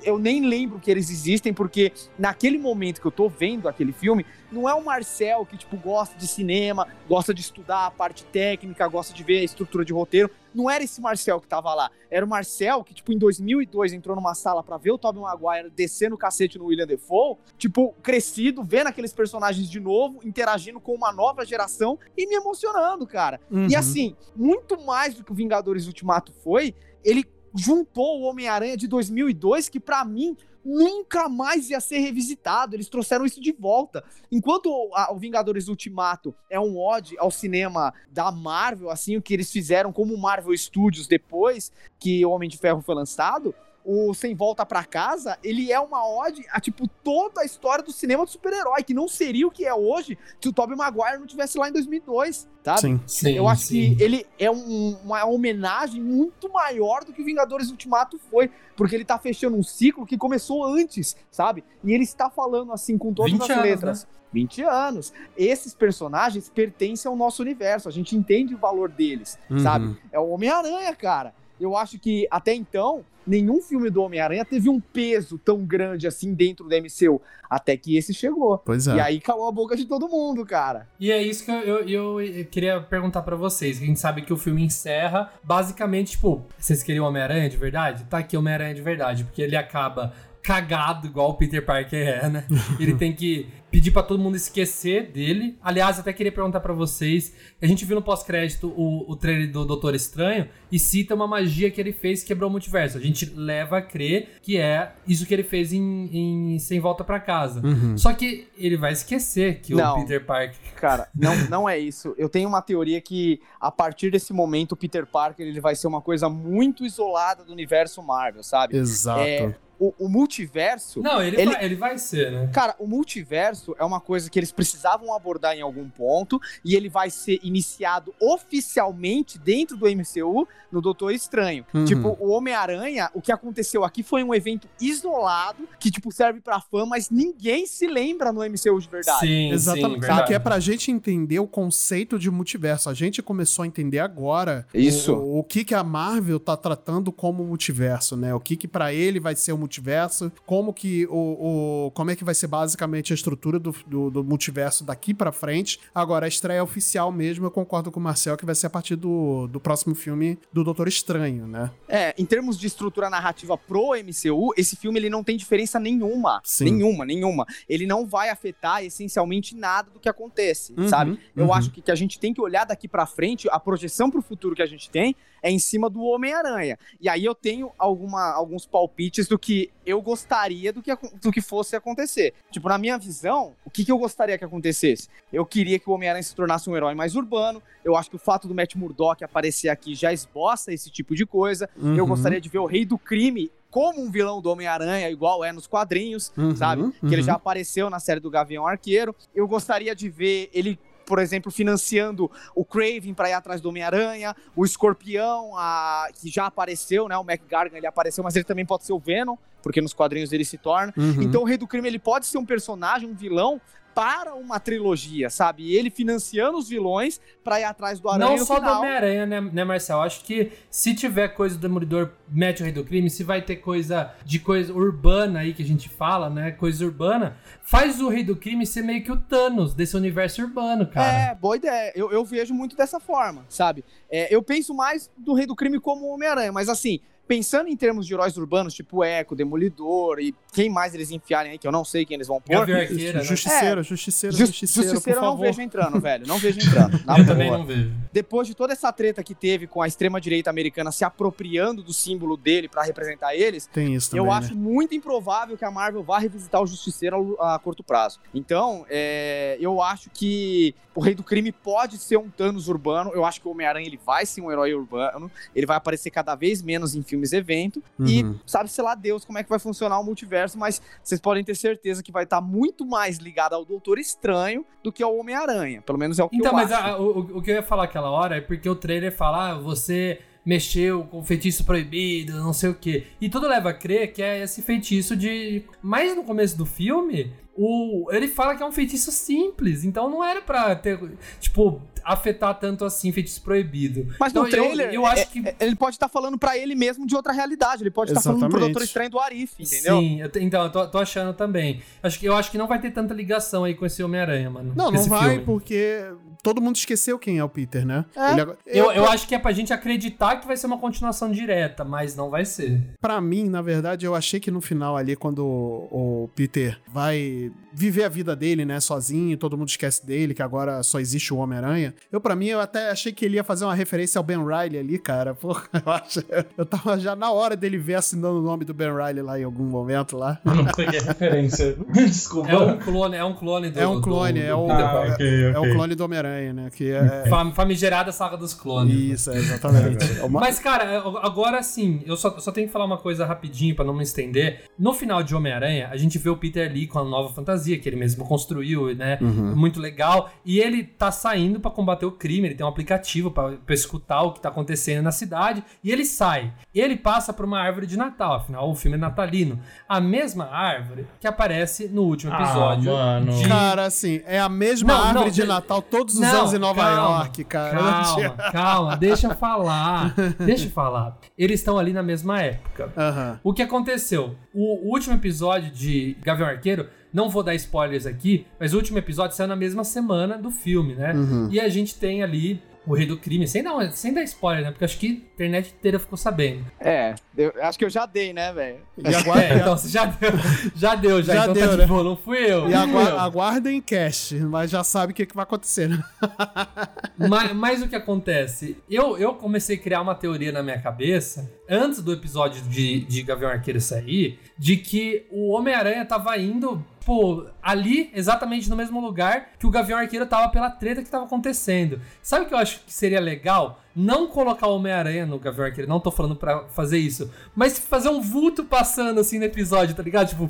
E: Eu nem lembro que eles existem porque naquele momento que eu tô vendo aquele filme, não é o Marcel que tipo gosta de cinema, gosta de estudar a parte técnica, gosta de ver a estrutura de roteiro. Não era esse Marcel que tava lá. Era o Marcel que, tipo, em 2002 entrou numa sala pra ver o Tobey Maguire descendo o cacete no William Defoe, tipo, crescido, vendo aqueles personagens de novo, interagindo com uma nova geração e me emocionando, cara.
B: Uhum.
E: E assim, muito mais do que o Vingadores Ultimato foi, ele juntou o Homem-Aranha de 2002, que pra mim nunca mais ia ser revisitado. Eles trouxeram isso de volta. Enquanto o, Vingadores Ultimato é um ode ao cinema da Marvel, assim, o que eles fizeram como Marvel Studios depois que o Homem de Ferro foi lançado, o Sem Volta Pra Casa, ele é uma ode a, tipo, toda a história do cinema do super-herói, que não seria o que é hoje se o Tobey Maguire não tivesse lá em 2002, sabe?
B: Sim.
A: Sim,
E: Eu acho
A: sim.
E: que ele é um- uma homenagem muito maior do que o Vingadores Ultimato foi, porque ele tá fechando um ciclo que começou antes, sabe? E ele está falando assim com todas
A: 20
E: as
A: anos,
E: letras. 20 anos. Esses personagens pertencem ao nosso universo, a gente entende o valor deles,
B: Uhum.
E: sabe? É o Homem-Aranha, cara. Eu acho que até então, nenhum filme do Homem-Aranha teve um peso tão grande assim dentro do MCU, até que esse chegou.
B: Pois é.
E: E aí calou a boca de todo mundo, cara.
A: E é isso que eu, eu, eu queria perguntar pra vocês. A gente sabe que o filme encerra basicamente, tipo, vocês queriam Homem-Aranha de verdade? Tá aqui Homem-Aranha de verdade, porque ele acaba cagado igual o Peter Parker é, né? Ele tem que pedir pra todo mundo esquecer dele. Aliás, até queria perguntar pra vocês, a gente viu no pós-crédito o, o trailer do Doutor Estranho e cita uma magia que ele fez que quebrou o multiverso. A gente leva a crer que é isso que ele fez em, em Sem Volta Pra Casa.
B: Uhum.
A: Só que ele vai esquecer que
E: Não.
A: o Peter Parker
E: Cara, não, não é isso. Eu tenho uma teoria que a partir desse momento o Peter Parker ele vai ser uma coisa muito isolada do universo Marvel, sabe?
B: Exato.
E: É, O, o multiverso.
A: Não, ele,
E: Ele-
A: Vai, ele vai ser, né?
E: Cara, o multiverso é uma coisa que eles precisavam abordar em algum ponto e ele vai ser iniciado oficialmente dentro do MCU no Doutor Estranho.
B: Uhum.
E: Tipo, o Homem-Aranha, o que aconteceu aqui foi um evento isolado que, tipo, serve pra fã, mas ninguém se lembra no MCU de verdade.
A: Sim,
B: Exatamente.
A: sim, verdade.
B: que é pra gente entender o conceito de multiverso. A gente começou a entender agora
E: Isso.
B: o, o que, que a Marvel tá tratando como multiverso, né? O que que para ele vai ser o multiverso. Multiverso, como que o, o como é que vai ser basicamente a estrutura do, do, do multiverso daqui pra frente. Agora, a estreia oficial mesmo, eu concordo com o Marcel que vai ser a partir do, do próximo filme do Doutor Estranho, né?
E: É, em termos de estrutura narrativa pro MCU, esse filme ele não tem diferença nenhuma.
B: Sim.
E: Nenhuma, nenhuma. Ele não vai afetar essencialmente nada do que acontece,
B: Uhum,
E: sabe? Eu
B: uhum.
E: acho que, que a gente tem que olhar daqui pra frente, a projeção pro futuro que a gente tem é em cima do Homem-Aranha. E aí eu tenho alguma, alguns palpites do que eu gostaria do que, do que fosse acontecer. Tipo, na minha visão, o que, que eu gostaria que acontecesse? Eu queria que o Homem-Aranha se tornasse um herói mais urbano. Eu acho que o fato do Matt Murdock aparecer aqui já esboça esse tipo de coisa. Eu
B: Uhum.
E: gostaria de ver o Rei do Crime como um vilão do Homem-Aranha, igual é nos quadrinhos,
B: Uhum,
E: sabe? Que ele
B: uhum.
E: já apareceu na série do Gavião Arqueiro. Eu gostaria de ver ele. Por exemplo, financiando o Craven pra ir atrás do Homem-Aranha, o Escorpião, a... que já apareceu, né? O Mac Gargan ele apareceu, mas ele também pode ser o Venom, porque nos quadrinhos ele se torna.
B: Uhum.
E: Então o Rei do Crime ele pode ser um personagem, um vilão para uma trilogia, sabe? Ele financiando os vilões pra ir atrás do Aranha
A: Não só do
E: final.
A: Homem-Aranha, né, né, Marcel? Acho que se tiver coisa do Demolidor mete o Rei do Crime, se vai ter coisa de coisa urbana aí que a gente fala, né? Coisa urbana, faz o Rei do Crime ser meio que o Thanos desse universo urbano, cara.
E: É, boa ideia. Eu, eu vejo muito dessa forma, sabe? É, eu penso mais do Rei do Crime como Homem-Aranha, mas assim, pensando em termos de heróis urbanos, tipo Echo, Demolidor e quem mais eles enfiarem aí, que eu não sei quem eles vão pôr.
A: Arqueira, né?
B: Justiceiro, justiceiro,
E: Jus-
B: justiceiro,
E: Justiceiro
B: por
E: eu não
B: favor.
E: vejo entrando, velho. Não vejo entrando. Na
A: Eu
E: boa.
A: também não vejo.
E: Depois de toda essa treta que teve com a extrema-direita americana se apropriando do símbolo dele pra representar eles,
B: Tem isso também,
E: eu
B: né?
E: acho muito improvável que a Marvel vá revisitar o Justiceiro a, a curto prazo. Então, é, eu acho que o Rei do Crime pode ser um Thanos urbano. Eu acho que o Homem-Aranha ele vai ser um herói urbano. Ele vai aparecer cada vez menos em filmes evento. E
B: Uhum.
E: sabe, sei lá, Deus, como é que vai funcionar o multiverso, mas vocês podem ter certeza que vai estar muito mais ligado ao Doutor Estranho do que ao Homem-Aranha. Pelo menos é o que
A: Então,
E: eu
A: mas
E: acho.
A: a- o, o que eu ia falar aquela hora é porque o trailer fala, ah, você mexeu com feitiço proibido, não sei o quê. E tudo leva a crer que é esse feitiço de. Mas no começo do filme, o... ele fala que é um feitiço simples. Então não era pra ter, tipo, afetar tanto assim feitiço proibido.
E: Mas
A: Então,
E: no trailer,
A: eu, eu acho
E: é-
A: que.
E: é- ele pode estar falando pra ele mesmo de outra realidade. Ele pode estar falando pro. Doutor Estranho do Arif, entendeu?
A: Sim, eu então, eu tô, tô achando também. Acho que, eu acho que não vai ter tanta ligação aí com esse Homem-Aranha, mano.
B: Não, não
A: esse
B: vai,
A: filme.
B: porque todo mundo esqueceu quem é o Peter, né?
E: É.
B: Ele agora-
A: Eu, eu acho que é pra gente acreditar que vai ser uma continuação direta, mas não vai ser.
B: Pra mim, na verdade, eu achei que no final ali, quando o, o Peter vai viver a vida dele, né, sozinho, todo mundo esquece dele, que agora só existe o Homem-Aranha. Eu, pra mim, eu até achei que ele ia fazer uma referência ao Ben Riley ali, cara. Porra, eu acho. Eu tava já na hora dele ver assinando o nome do Ben Riley lá em algum momento lá.
C: Eu não peguei a referência. Desculpa.
A: É um clone, é um clone do
B: É um clone,
A: do-
B: é
A: do
B: o-
A: Peter
C: Ah,
A: Parker.
C: ok,
B: É
C: ok.
B: o clone do Homem-Aranha, né? Que é.
A: Fam- Famigerada saga dos clones.
B: Isso, é, exatamente. É uma-
A: Mas, cara, agora sim, eu só, só tenho que falar uma coisa rapidinho pra não me estender. No final de Homem-Aranha, a gente vê o Peter ali com a nova fantasia que ele mesmo construiu, né?
B: Uhum.
A: Muito legal. E ele tá saindo pra combater o crime, ele tem um aplicativo pra pra escutar o que tá acontecendo na cidade. E ele sai. Ele passa por uma árvore de Natal, afinal, o filme é natalino. A mesma árvore que aparece no último
C: Ah,
A: episódio.
C: mano.
A: de-
B: Cara, assim, é a mesma
A: Não, não,
B: árvore de
A: de-
B: Natal todos os
A: Não,
B: anos em Nova
A: calma,
B: York, cara.
A: Calma, calma, deixa eu falar. Deixa eu falar. Eles estão ali na mesma época.
B: Aham.
A: O que aconteceu? O, o último episódio de Gavião Arqueiro, não vou dar spoilers aqui, mas o último episódio saiu na mesma semana do filme, né?
B: Uhum.
A: E a gente tem ali o Rei do Crime, sem dar, sem dar spoiler, né? Porque acho que a internet inteira ficou sabendo.
E: É, eu acho que eu já dei, né, velho?
B: E agora.
A: É, então você já deu, já deu, já,
B: Já
A: então
B: deu,
A: tá
B: né?
A: de boa, não fui eu.
B: E agua
A: eu.
B: aguardem cast, mas já sabe o que, que vai acontecer, né?
A: Mas, mas o que acontece? Eu, eu comecei a criar uma teoria na minha cabeça, antes do episódio de, de Gavião Arqueiro sair, de que o Homem-Aranha tava indo, pô, ali, exatamente no mesmo lugar que o Gavião Arqueiro tava pela treta que tava acontecendo. Sabe o que eu acho que seria legal? Não colocar o Homem-Aranha no Gavião Arqueiro, não tô falando pra fazer isso, mas fazer um vulto passando assim no episódio, tá ligado? Tipo.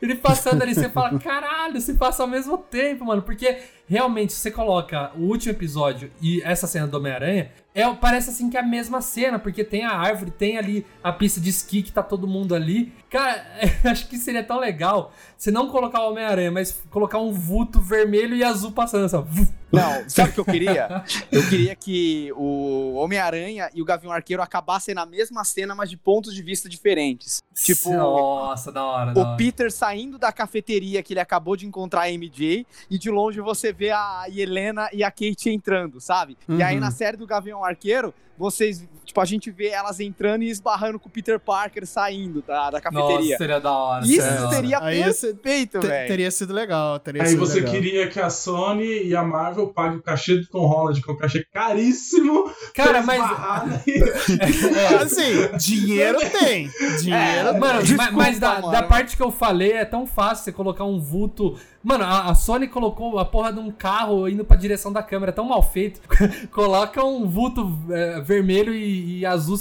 A: Ele passando ali, você fala, caralho, se passa ao mesmo tempo, mano. Porque realmente, se você coloca o último episódio e essa cena do Homem-Aranha, é, parece assim que é a mesma cena, porque tem a árvore, tem ali a pista de esqui que tá todo mundo ali. Cara, acho que seria tão legal você não colocar o Homem-Aranha, mas colocar um vulto vermelho e azul passando, sabe?
E: Não, sabe o que eu queria? Eu queria que o Homem-Aranha e o Gavião Arqueiro acabassem na mesma cena, mas de pontos de vista diferentes. Tipo,
A: Nossa, da hora. da
E: o
A: hora.
E: Peter saindo da cafeteria que ele acabou de encontrar a MJ e de longe você vê a Helena e a Kate entrando, sabe? E aí
B: Uhum.
E: na série do Gavião Arqueiro, vocês, tipo, a gente vê elas entrando e esbarrando com o Peter Parker saindo da, da
A: Nossa,
E: cafeteria.
A: seria da hora.
E: Isso
A: seria da hora.
E: seria
B: Aí
E: perfeito, velho.
B: teria sido legal, teria
C: Aí
B: sido
C: você
B: legal.
C: queria que a Sony e a Marvel paguem o cachê do Tom Holland, que é um cachê caríssimo.
A: Cara, mas.
C: esbarrar, né?
B: Assim, dinheiro tem. Dinheiro
E: É,
A: Mano,
E: Desculpa,
A: ma- mas da,
E: mano.
A: da parte que eu falei, é tão fácil você colocar um vulto. Mano, a, a Sony colocou a porra de um carro indo pra direção da câmera, é tão mal feito. Coloca um vulto é, vermelho e, e azul.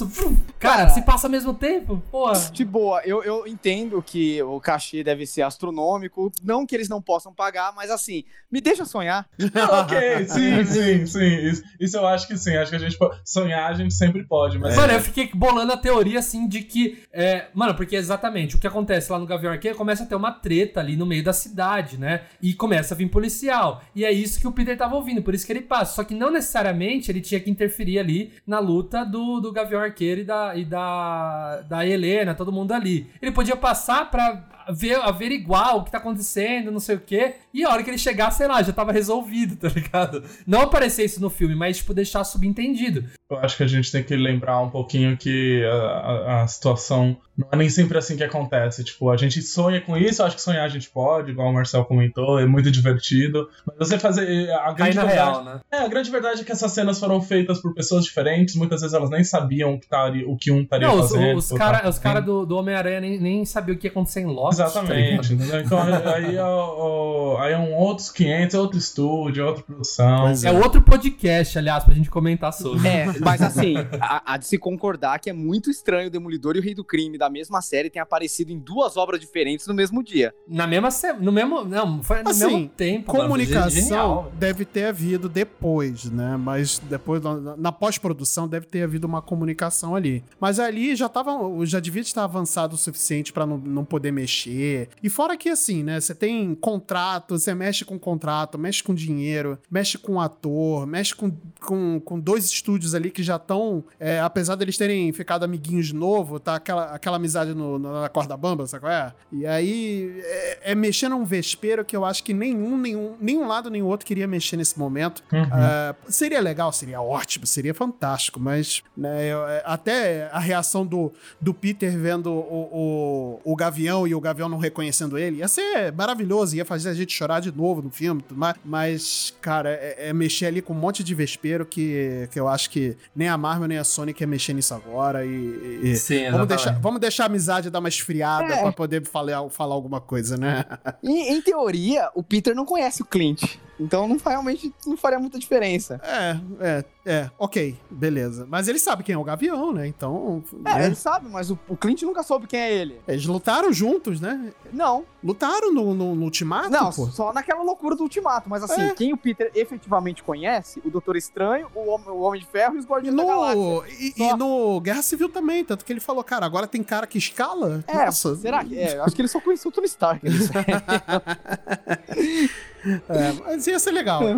A: Cara,
E: Cara.
A: se passa ao mesmo tempo, porra.
E: De boa, eu, eu entendo que o cachê deve ser astronômico, não que eles não possam pagar, mas assim, me deixa sonhar.
C: ok, sim, sim, sim. Isso, isso eu acho que sim. Acho que a gente pode. Sonhar a gente sempre pode, mas.
A: Mano, eu fiquei bolando a teoria assim de que. é, mano, porque exatamente o que acontece lá no Gavião Arqueiro começa a ter uma treta ali no meio da cidade, né? E começa a vir policial. E é isso que o Peter tava ouvindo, por isso que ele passa. Só que não necessariamente ele tinha que interferir ali na luta do, do Gavião Arqueiro e da, e da, da Helena, todo mundo ali. Ele podia passar pra ver, averiguar o que tá acontecendo, não sei o quê. E a hora que ele chegar, sei lá, já tava resolvido, tá ligado? Não aparecer isso no filme, mas, tipo, deixar subentendido.
C: Eu acho que a gente tem que lembrar um pouquinho que a, a- a situação não é nem sempre assim que acontece. Tipo, a gente sonha com isso, eu acho que sonhar a gente pode, igual o Marcel comentou, é muito divertido. Mas você fazer. A
A: Cai
C: grande
A: na
C: verdade,
A: real, né?
C: É, a grande verdade é que essas cenas foram feitas por pessoas diferentes, muitas vezes elas nem sabiam o que, tari- o, que um estaria
A: Não, os,
C: fazendo.
A: os
C: o que
A: caras os cara do, do Homem-Aranha nem, nem sabiam o que ia acontecer em Lost. tá?
C: Exatamente, entendeu? Então aí é, o- aí é um outros 500, é outro estúdio, é outra produção.
B: Pois
A: é outro podcast, aliás, pra gente comentar sobre.
E: É, mas assim, há de se concordar que é muito estranho o Demolidor e o Rei do Crime da mesma série terem aparecido em duas obras diferentes no mesmo dia.
A: Na mesma se- no mesmo, não, foi no
B: Assim,
A: mesmo tempo.
B: Comunicação deve ter havido depois, né? Mas depois, na, na pós-produção, deve ter havido uma comunicação ali. Mas ali já tava, já devia estar avançado o suficiente pra não, não poder mexer. E fora que, assim, né? Você tem contrato, você mexe com contrato, mexe com dinheiro, mexe com ator, mexe com, com, com dois estúdios ali que já estão, apesar deles terem ficado amiguinhos de novo, tá aquela, aquela amizade no, na corda bamba, sabe qual é? E aí é, é mexer num vespeiro que eu acho que nenhum, nenhum, nenhum lado nem o outro queria mexer nesse momento.
C: Uhum.
B: É, seria legal, seria ótimo, seria fantástico, mas né, eu- é, até a reação do, do Peter vendo o, o, o Gavião e o Gavião não reconhecendo ele ia ser maravilhoso, ia fazer a gente chorar de novo no filme, tudo mais. mas, cara, é, é mexer ali com um monte de vespeiro que, que eu acho que nem a Marvel nem a Sony quer mexer nisso agora e. e-
A: Sim,
B: Vamos deixar, vamos deixar a amizade dar uma esfriada
E: É.
B: pra poder falar, falar alguma coisa, né?
E: E, em teoria, o Peter não conhece o Clint. Então não realmente não faria muita diferença.
B: É, é, é, ok, beleza. Mas ele sabe quem é o Gavião, né? Então.
E: É,
B: né?
E: ele sabe, mas o, o Clint nunca soube quem é ele.
B: Eles lutaram juntos, né?
E: Não,
B: Lutaram no, no, no Ultimato,
E: não,
B: pô.
E: só naquela loucura do Ultimato. Mas assim,
B: É.
E: quem o Peter efetivamente conhece, o Doutor Estranho, o Homem, o Homem de Ferro e os Guardiões da Galáxia.
B: no, e,
E: Só.
B: e no Guerra Civil também, tanto que ele falou, cara, agora tem cara que escala?
E: É,
B: Nossa.
E: será que. É, acho que ele só conheceu o Tony Stark.
B: É, mas ia ser legal.
E: É.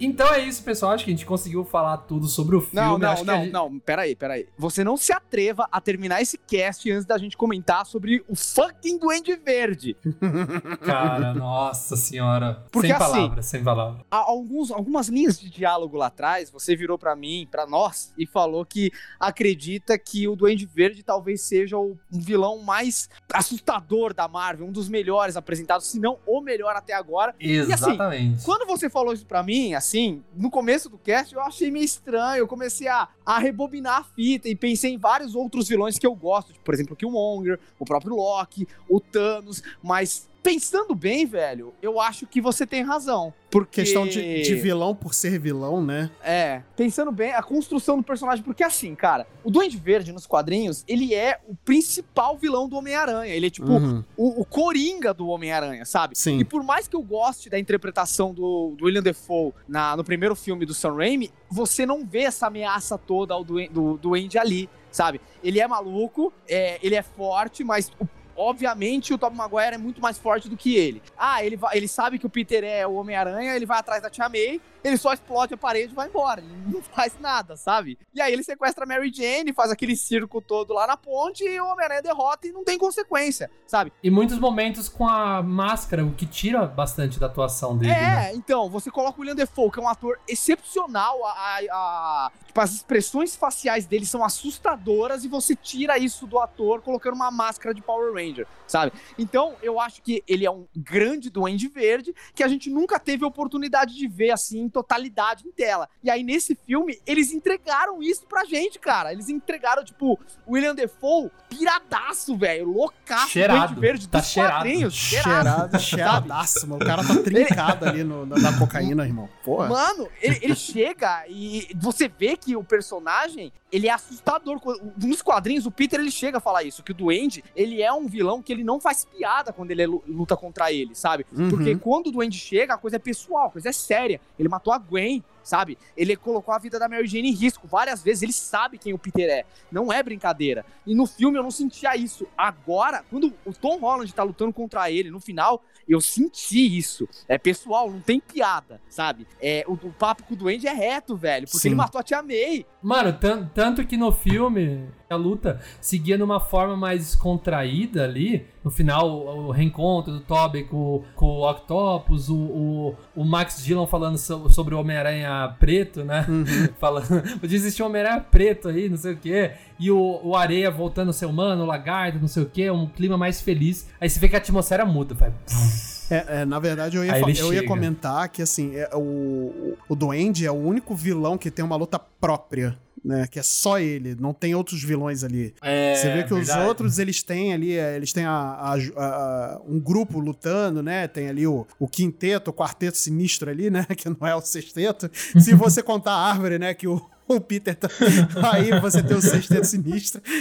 A: Então é isso, pessoal. Acho que a gente conseguiu falar tudo sobre o filme.
E: Não, não,
A: Acho
E: não,
A: gente-
E: não, peraí, peraí. Você não se atreva a terminar esse cast antes da gente comentar sobre o fucking Duende Verde.
A: Cara, nossa senhora.
E: Porque
A: sem
E: assim-
A: palavras, sem palavras.
E: Há alguns, algumas linhas de diálogo lá atrás, você virou pra mim, pra nós, e falou que acredita que o Duende Verde talvez seja o vilão mais assustador da Marvel, um dos melhores apresentados, se não o melhor até agora. assim,
A: Exatamente.
E: Quando você falou isso pra mim, assim, no começo do cast, eu achei meio estranho. Eu comecei a, a rebobinar a fita e pensei em vários outros vilões que eu gosto. Tipo, por exemplo, o Killmonger, o próprio Loki, o Thanos. Mas pensando bem, velho, eu acho que você tem razão. Porque...
B: Questão de, de vilão por ser vilão, né?
E: É, pensando bem, a construção do personagem, porque assim, cara, o Duende Verde nos quadrinhos, ele é o principal vilão do Homem-Aranha. Ele é tipo
B: Uhum.
E: o, o coringa do Homem-Aranha, sabe?
B: Sim.
E: E por mais que eu goste da interpretação do, do William Defoe na, no primeiro filme do Sam Raimi, você não vê essa ameaça toda ao Duen- do Duende ali, sabe? Ele é maluco, é, ele é forte, mas o- obviamente o Tobey Maguire é muito mais forte do que ele. Ah, ele, vai, ele sabe que o Peter é o Homem-Aranha, ele vai atrás da Tia May, ele só explode a parede e vai embora. Ele não faz nada, sabe? E aí ele sequestra a Mary Jane, faz aquele circo todo lá na ponte e o Homem-Aranha derrota e não tem consequência, sabe?
A: E muitos momentos com a máscara, o que tira bastante da atuação dele.
E: É,
A: né?
E: então, você coloca o William Defoe, que é um ator excepcional, a, a- a- tipo, as expressões faciais dele são assustadoras e você tira isso do ator colocando uma máscara de Power Ranger, sabe? Então, eu acho que ele é um grande Duende Verde que a gente nunca teve a oportunidade de ver assim em totalidade em tela. E aí, nesse filme, eles entregaram isso pra gente, cara. Eles entregaram, tipo, o William Defoe piradaço, velho, loucaço,
A: Cheirado.
E: Duende Verde
A: Tá
E: dos
A: cheirado.
E: quadrinhos,
B: Cheirado, cheiradaço, mano. O cara tá trincado ali no, na, na cocaína, irmão. Porra.
E: Mano, ele, ele chega e você vê que o personagem, ele é assustador. Nos quadrinhos, o Peter, ele chega a falar isso, que o Duende, ele é um vilão que ele não faz piada quando ele lu- luta contra ele, sabe?
B: Uhum.
E: Porque quando o Duende chega, a coisa é pessoal, a coisa é séria. Ele matou a Gwen, sabe? Ele colocou a vida da Mary Jane em risco várias vezes, ele sabe quem o Peter é. Não é brincadeira. E no filme eu não sentia isso. Agora, quando o Tom Holland tá lutando contra ele, no final, eu senti isso. É pessoal, não tem piada, sabe? É, o, o papo com o Duende é reto, velho. Porque
B: Sim.
E: ele matou a Tia May.
A: Mano, tan- tanto que no filme a luta seguia numa forma mais descontraída ali. No final, o, reencontro do Toby com, com o Octopus, o, o, o Max Dillon falando so- sobre o Homem-Aranha preto, né? falando, existe um Homem-Aranha preto aí, não sei o quê. E o, o Areia voltando a ser humano, o Lagarto, não sei o quê, um clima mais feliz. Aí você vê que a atmosfera muda, vai.
B: É, é, na verdade, eu ia, eu ia comentar que, assim, é, o, o Duende é o único vilão que tem uma luta própria, né? Que é só ele, não tem outros vilões ali.
A: É,
B: Você vê que os
A: verdade.
B: outros, eles têm ali, é, eles têm a- a- a- um grupo lutando, né? Tem ali o, o quinteto, o quarteto sinistro ali, né? Que não é o sexteto. Se você contar a árvore, né? Que o, o Peter tá... Aí você tem o sexteto sinistro.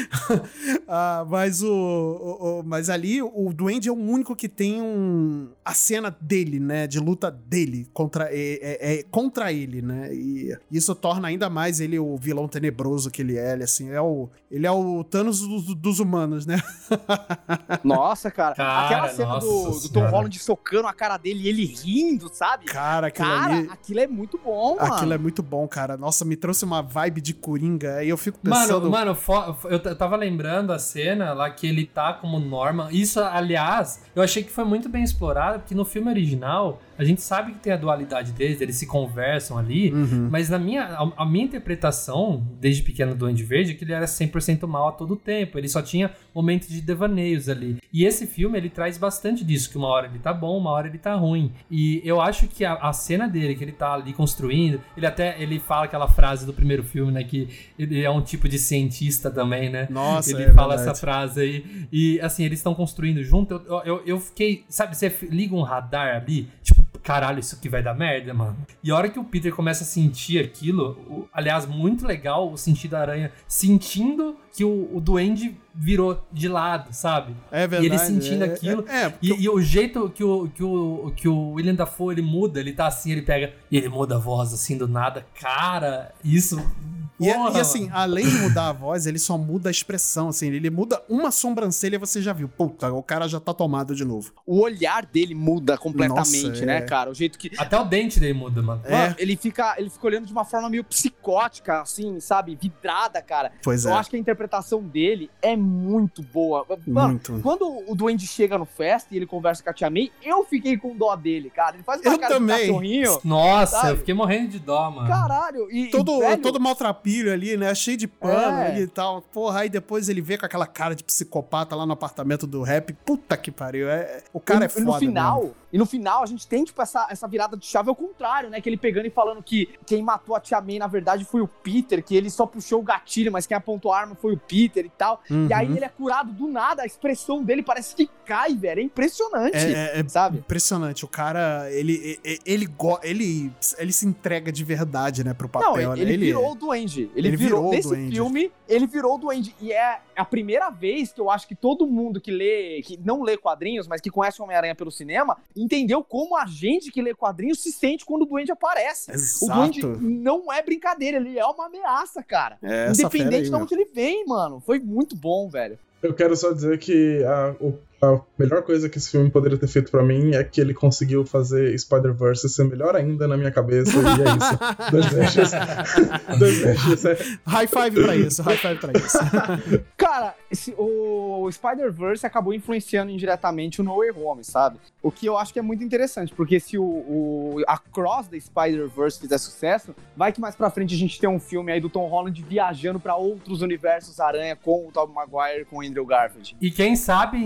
B: Ah, mas o, o- o- Mas ali, o Duende é o único que tem um... A cena dele, né? De luta dele contra, é, é- é contra ele, né? E isso torna ainda mais ele o vilão tenebroso que ele é. Ele, assim, é o, ele é o Thanos dos, dos humanos, né?
E: Nossa, cara.
A: Cara,
E: Aquela cena do, do Tom. Holland socando a cara dele e ele rindo, sabe?
B: Cara, aquilo
E: Cara,
B: ali...
E: aquilo é muito bom, mano.
B: Aquilo é muito bom, cara. Nossa, me trouxe uma vibe de Coringa. Aí eu fico
A: Mano,
B: pensando...
A: mano, t- eu tava lembrando a cena lá que ele tá como Norman. Isso, aliás, eu achei que foi muito bem explorado, porque no filme original, a gente sabe que tem a dualidade deles, eles se conversam ali,
B: Uhum.
A: mas na minha, a, a minha interpretação, desde pequeno do Duende Verde, é que ele era 100% mal a todo tempo, ele só tinha momentos de devaneios ali. E esse filme, ele traz bastante disso, que uma hora ele tá bom, uma hora ele tá ruim. E eu acho que a, a cena dele, que ele tá ali construindo, ele até, ele fala aquela frase do primeiro filme, né, que ele é um tipo de cientista também, né?
B: Nossa,
A: ele
B: é
A: fala
B: verdade.
A: essa frase aí. E assim, eles estão construindo junto. Eu, eu, eu fiquei. Sabe, você liga um radar ali, tipo, caralho, isso aqui vai dar merda, mano. E a hora que o Peter começa a sentir aquilo, o- aliás, muito legal o sentido da aranha sentindo que o, o duende virou de lado, sabe?
B: É verdade.
A: E ele sentindo
B: é-
A: aquilo.
B: É, é,
A: E, e o jeito que o, que, o, que o William Dafoe ele muda, ele tá assim, ele pega e ele muda a voz assim do nada. Cara, isso.
B: E, é-
A: porra,
B: e assim, além de mudar a voz, ele só muda a expressão, assim, ele muda uma sobrancelha e você já viu. Puta, o cara já tá tomado de novo.
E: O olhar dele muda completamente,
B: Nossa,
E: né,
B: é.
E: cara? O jeito que.
A: Até o dente dele muda, mano.
B: É.
E: Mano, ele fica, ele fica olhando de uma forma meio psicótica, assim, sabe? Vidrada, cara.
B: Pois é.
E: Eu acho que a interpretação dele é muito boa. Mano,
B: Muito.
E: quando o Duende chega no festa e ele conversa com a Tia May, eu fiquei com dó dele, cara. Ele faz uma
B: Eu
E: cara
B: também.
E: de cachorrinho.
A: Nossa,
E: Sabe?
A: eu fiquei morrendo de dó, mano.
E: Caralho. E,
B: Todo,
E: e, velho,
B: todo maltrapilho ali, né? Cheio de pano
E: É.
B: e tal. Porra, aí depois ele vê com aquela cara de psicopata lá no apartamento do rap. Puta que pariu. É, o cara é foda.
E: no final,
B: mesmo.
E: E no final a gente tem tipo essa, essa virada de chave ao contrário, né? Que ele pegando e falando que quem matou a Tia May na verdade foi o Peter, que ele só puxou o gatilho, mas quem apontou a arma foi o Peter e tal. E aí
B: Uhum.
E: ele é curado do nada, a expressão dele parece que cai, velho. É impressionante.
B: É, é- é
E: Sabe?
B: impressionante. O cara, ele, ele, ele, ele, ele se entrega de verdade, né, pro
E: Não,
B: papel.
E: ele,
B: né?
E: ele virou o Duende. Ele,
B: ele
E: virou,
B: virou
E: nesse
B: Duende.
E: filme, ele virou o Duende. E é a primeira vez que eu acho que todo mundo que lê, que não lê quadrinhos, mas que conhece o Homem-Aranha pelo cinema, entendeu como a gente que lê quadrinhos se sente quando o Duende aparece. O Duende
B: Exato.
E: não é brincadeira, ele é uma ameaça, cara.
B: É,
E: Independente
B: aí,
E: de
B: meu.
E: onde ele vem, mano. Foi muito bom, velho.
C: Eu quero só dizer que a, o- a melhor coisa que esse filme poderia ter feito pra mim é que ele conseguiu fazer Spider-Verse ser melhor ainda na minha cabeça, e é isso. Dois beijos. Dois beijos. É.
B: High five pra isso, high five pra isso.
E: Cara, esse- o Spider-Verse acabou influenciando indiretamente o No Way Home, sabe? O que eu acho que é muito interessante, porque se o, o a Cross da Spider-Verse fizer sucesso, vai que mais pra frente a gente tem um filme aí do Tom Holland viajando pra outros universos aranha com o Tobey Maguire com o Andrew Garfield.
A: E quem sabe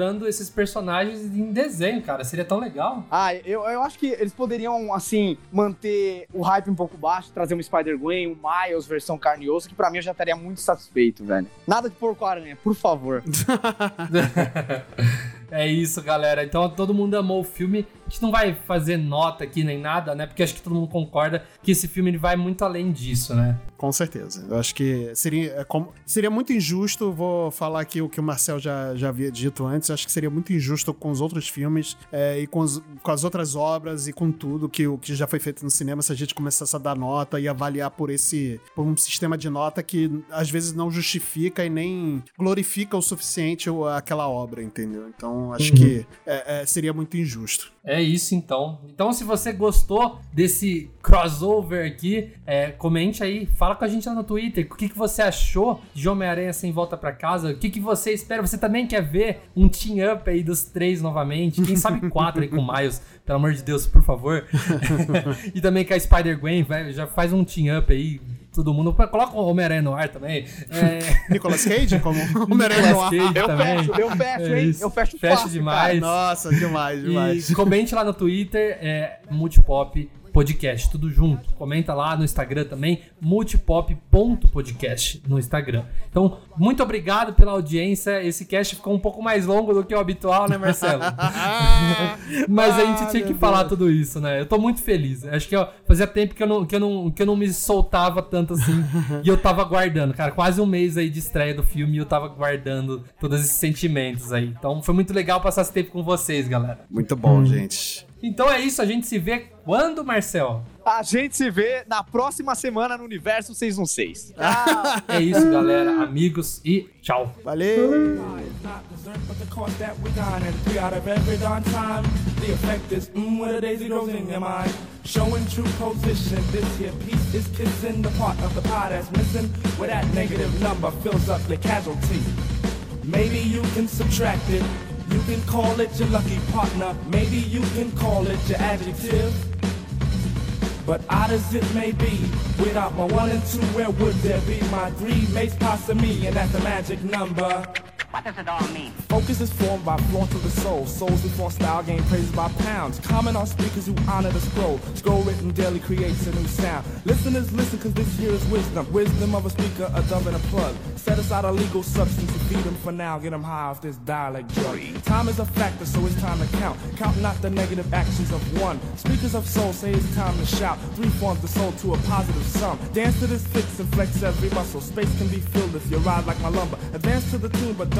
A: encontrando esses personagens em desenho, cara. Seria tão legal.
E: Ah, eu, eu acho que eles poderiam, assim, manter o hype um pouco baixo, trazer um Spider-Gwen, um Miles versão carne e osso, que pra mim eu já estaria muito satisfeito, velho. Nada de porco-aranha, por favor.
A: É isso, galera. Então todo mundo amou o filme. A gente não vai fazer nota aqui nem nada, né? Porque acho que todo mundo concorda que esse filme ele vai muito além disso, né?
B: Com certeza. Eu acho que seria, é como- seria muito injusto, vou falar aqui o que o Marcel já, já havia dito antes, acho que seria muito injusto com os outros filmes é, e com, os- com as outras obras e com tudo que, o que já foi feito no cinema se a gente começasse a dar nota e avaliar por esse por um sistema de nota que às vezes não justifica e nem glorifica o suficiente aquela obra, entendeu? Então acho que é, é, seria muito injusto.
A: É isso então. Então, se você gostou desse crossover aqui, é, comente aí, fala com a gente lá no Twitter. O que, que você achou de Homem-Aranha sem volta pra casa? O que, que você espera? Você também quer ver um team up aí dos três novamente? Quem sabe quatro aí com o Miles, pelo amor de Deus, por favor. e também com a Spider-Gwen, já faz um team up aí. Todo mundo. Coloca o Homem-Aranha no ar também. É,
B: Nicolas Cage como Homem-Aranha no ar.
A: Cage
E: Eu
A: também.
E: fecho, eu fecho,
A: É
E: hein? Eu fecho fácil,
A: demais.
B: Nossa, demais, demais.
A: E comente lá no Twitter, é Multipop Podcast, tudo junto. Comenta lá no Instagram também, multipop.podcast no Instagram. Então, muito obrigado pela audiência. Esse cast ficou um pouco mais longo do que o habitual, né, Marcelo? Mas a gente tinha que falar tudo isso, né? Eu tô muito feliz. Acho que ó, fazia tempo que eu, não, que, eu não, que eu não me soltava tanto assim. e eu tava guardando, cara. Quase um mês aí de estreia do filme e eu tava guardando todos esses sentimentos aí. Então foi muito legal passar esse tempo com vocês, galera.
B: Muito bom, gente.
A: Então é isso, a gente se vê quando, Marcel?
E: A gente se vê na próxima semana no Universo 616.
A: É isso, galera, amigos e tchau.
B: Valeu!
H: Showing true position. This here piece is kissing the part of the pie that's missing. Where that negative number fills up the casualty. Maybe you can subtract it. You can call it your lucky partner. Maybe you can call it your adjective. But odd as it may be, without my one and two, where would there be my three mates pasta me? And that's the magic number.
I: What does it all mean?
H: Focus is formed by flaunt of the soul. Souls before style gain praises by pounds. Comment on speakers who honor the scroll. Scroll written daily creates a new sound. Listeners listen cause this here is wisdom. Wisdom of a speaker, a dove and a plug. Set aside a legal substance to feed them for now. Get them high off this dialect drug. Time is a factor, so it's time to count. Count not the negative actions of one. Speakers of soul say it's time to shout. Three forms the soul to a positive sum. Dance to this fix and flex every muscle. Space can be filled if you ride like my lumber. Advance to the tune, but don't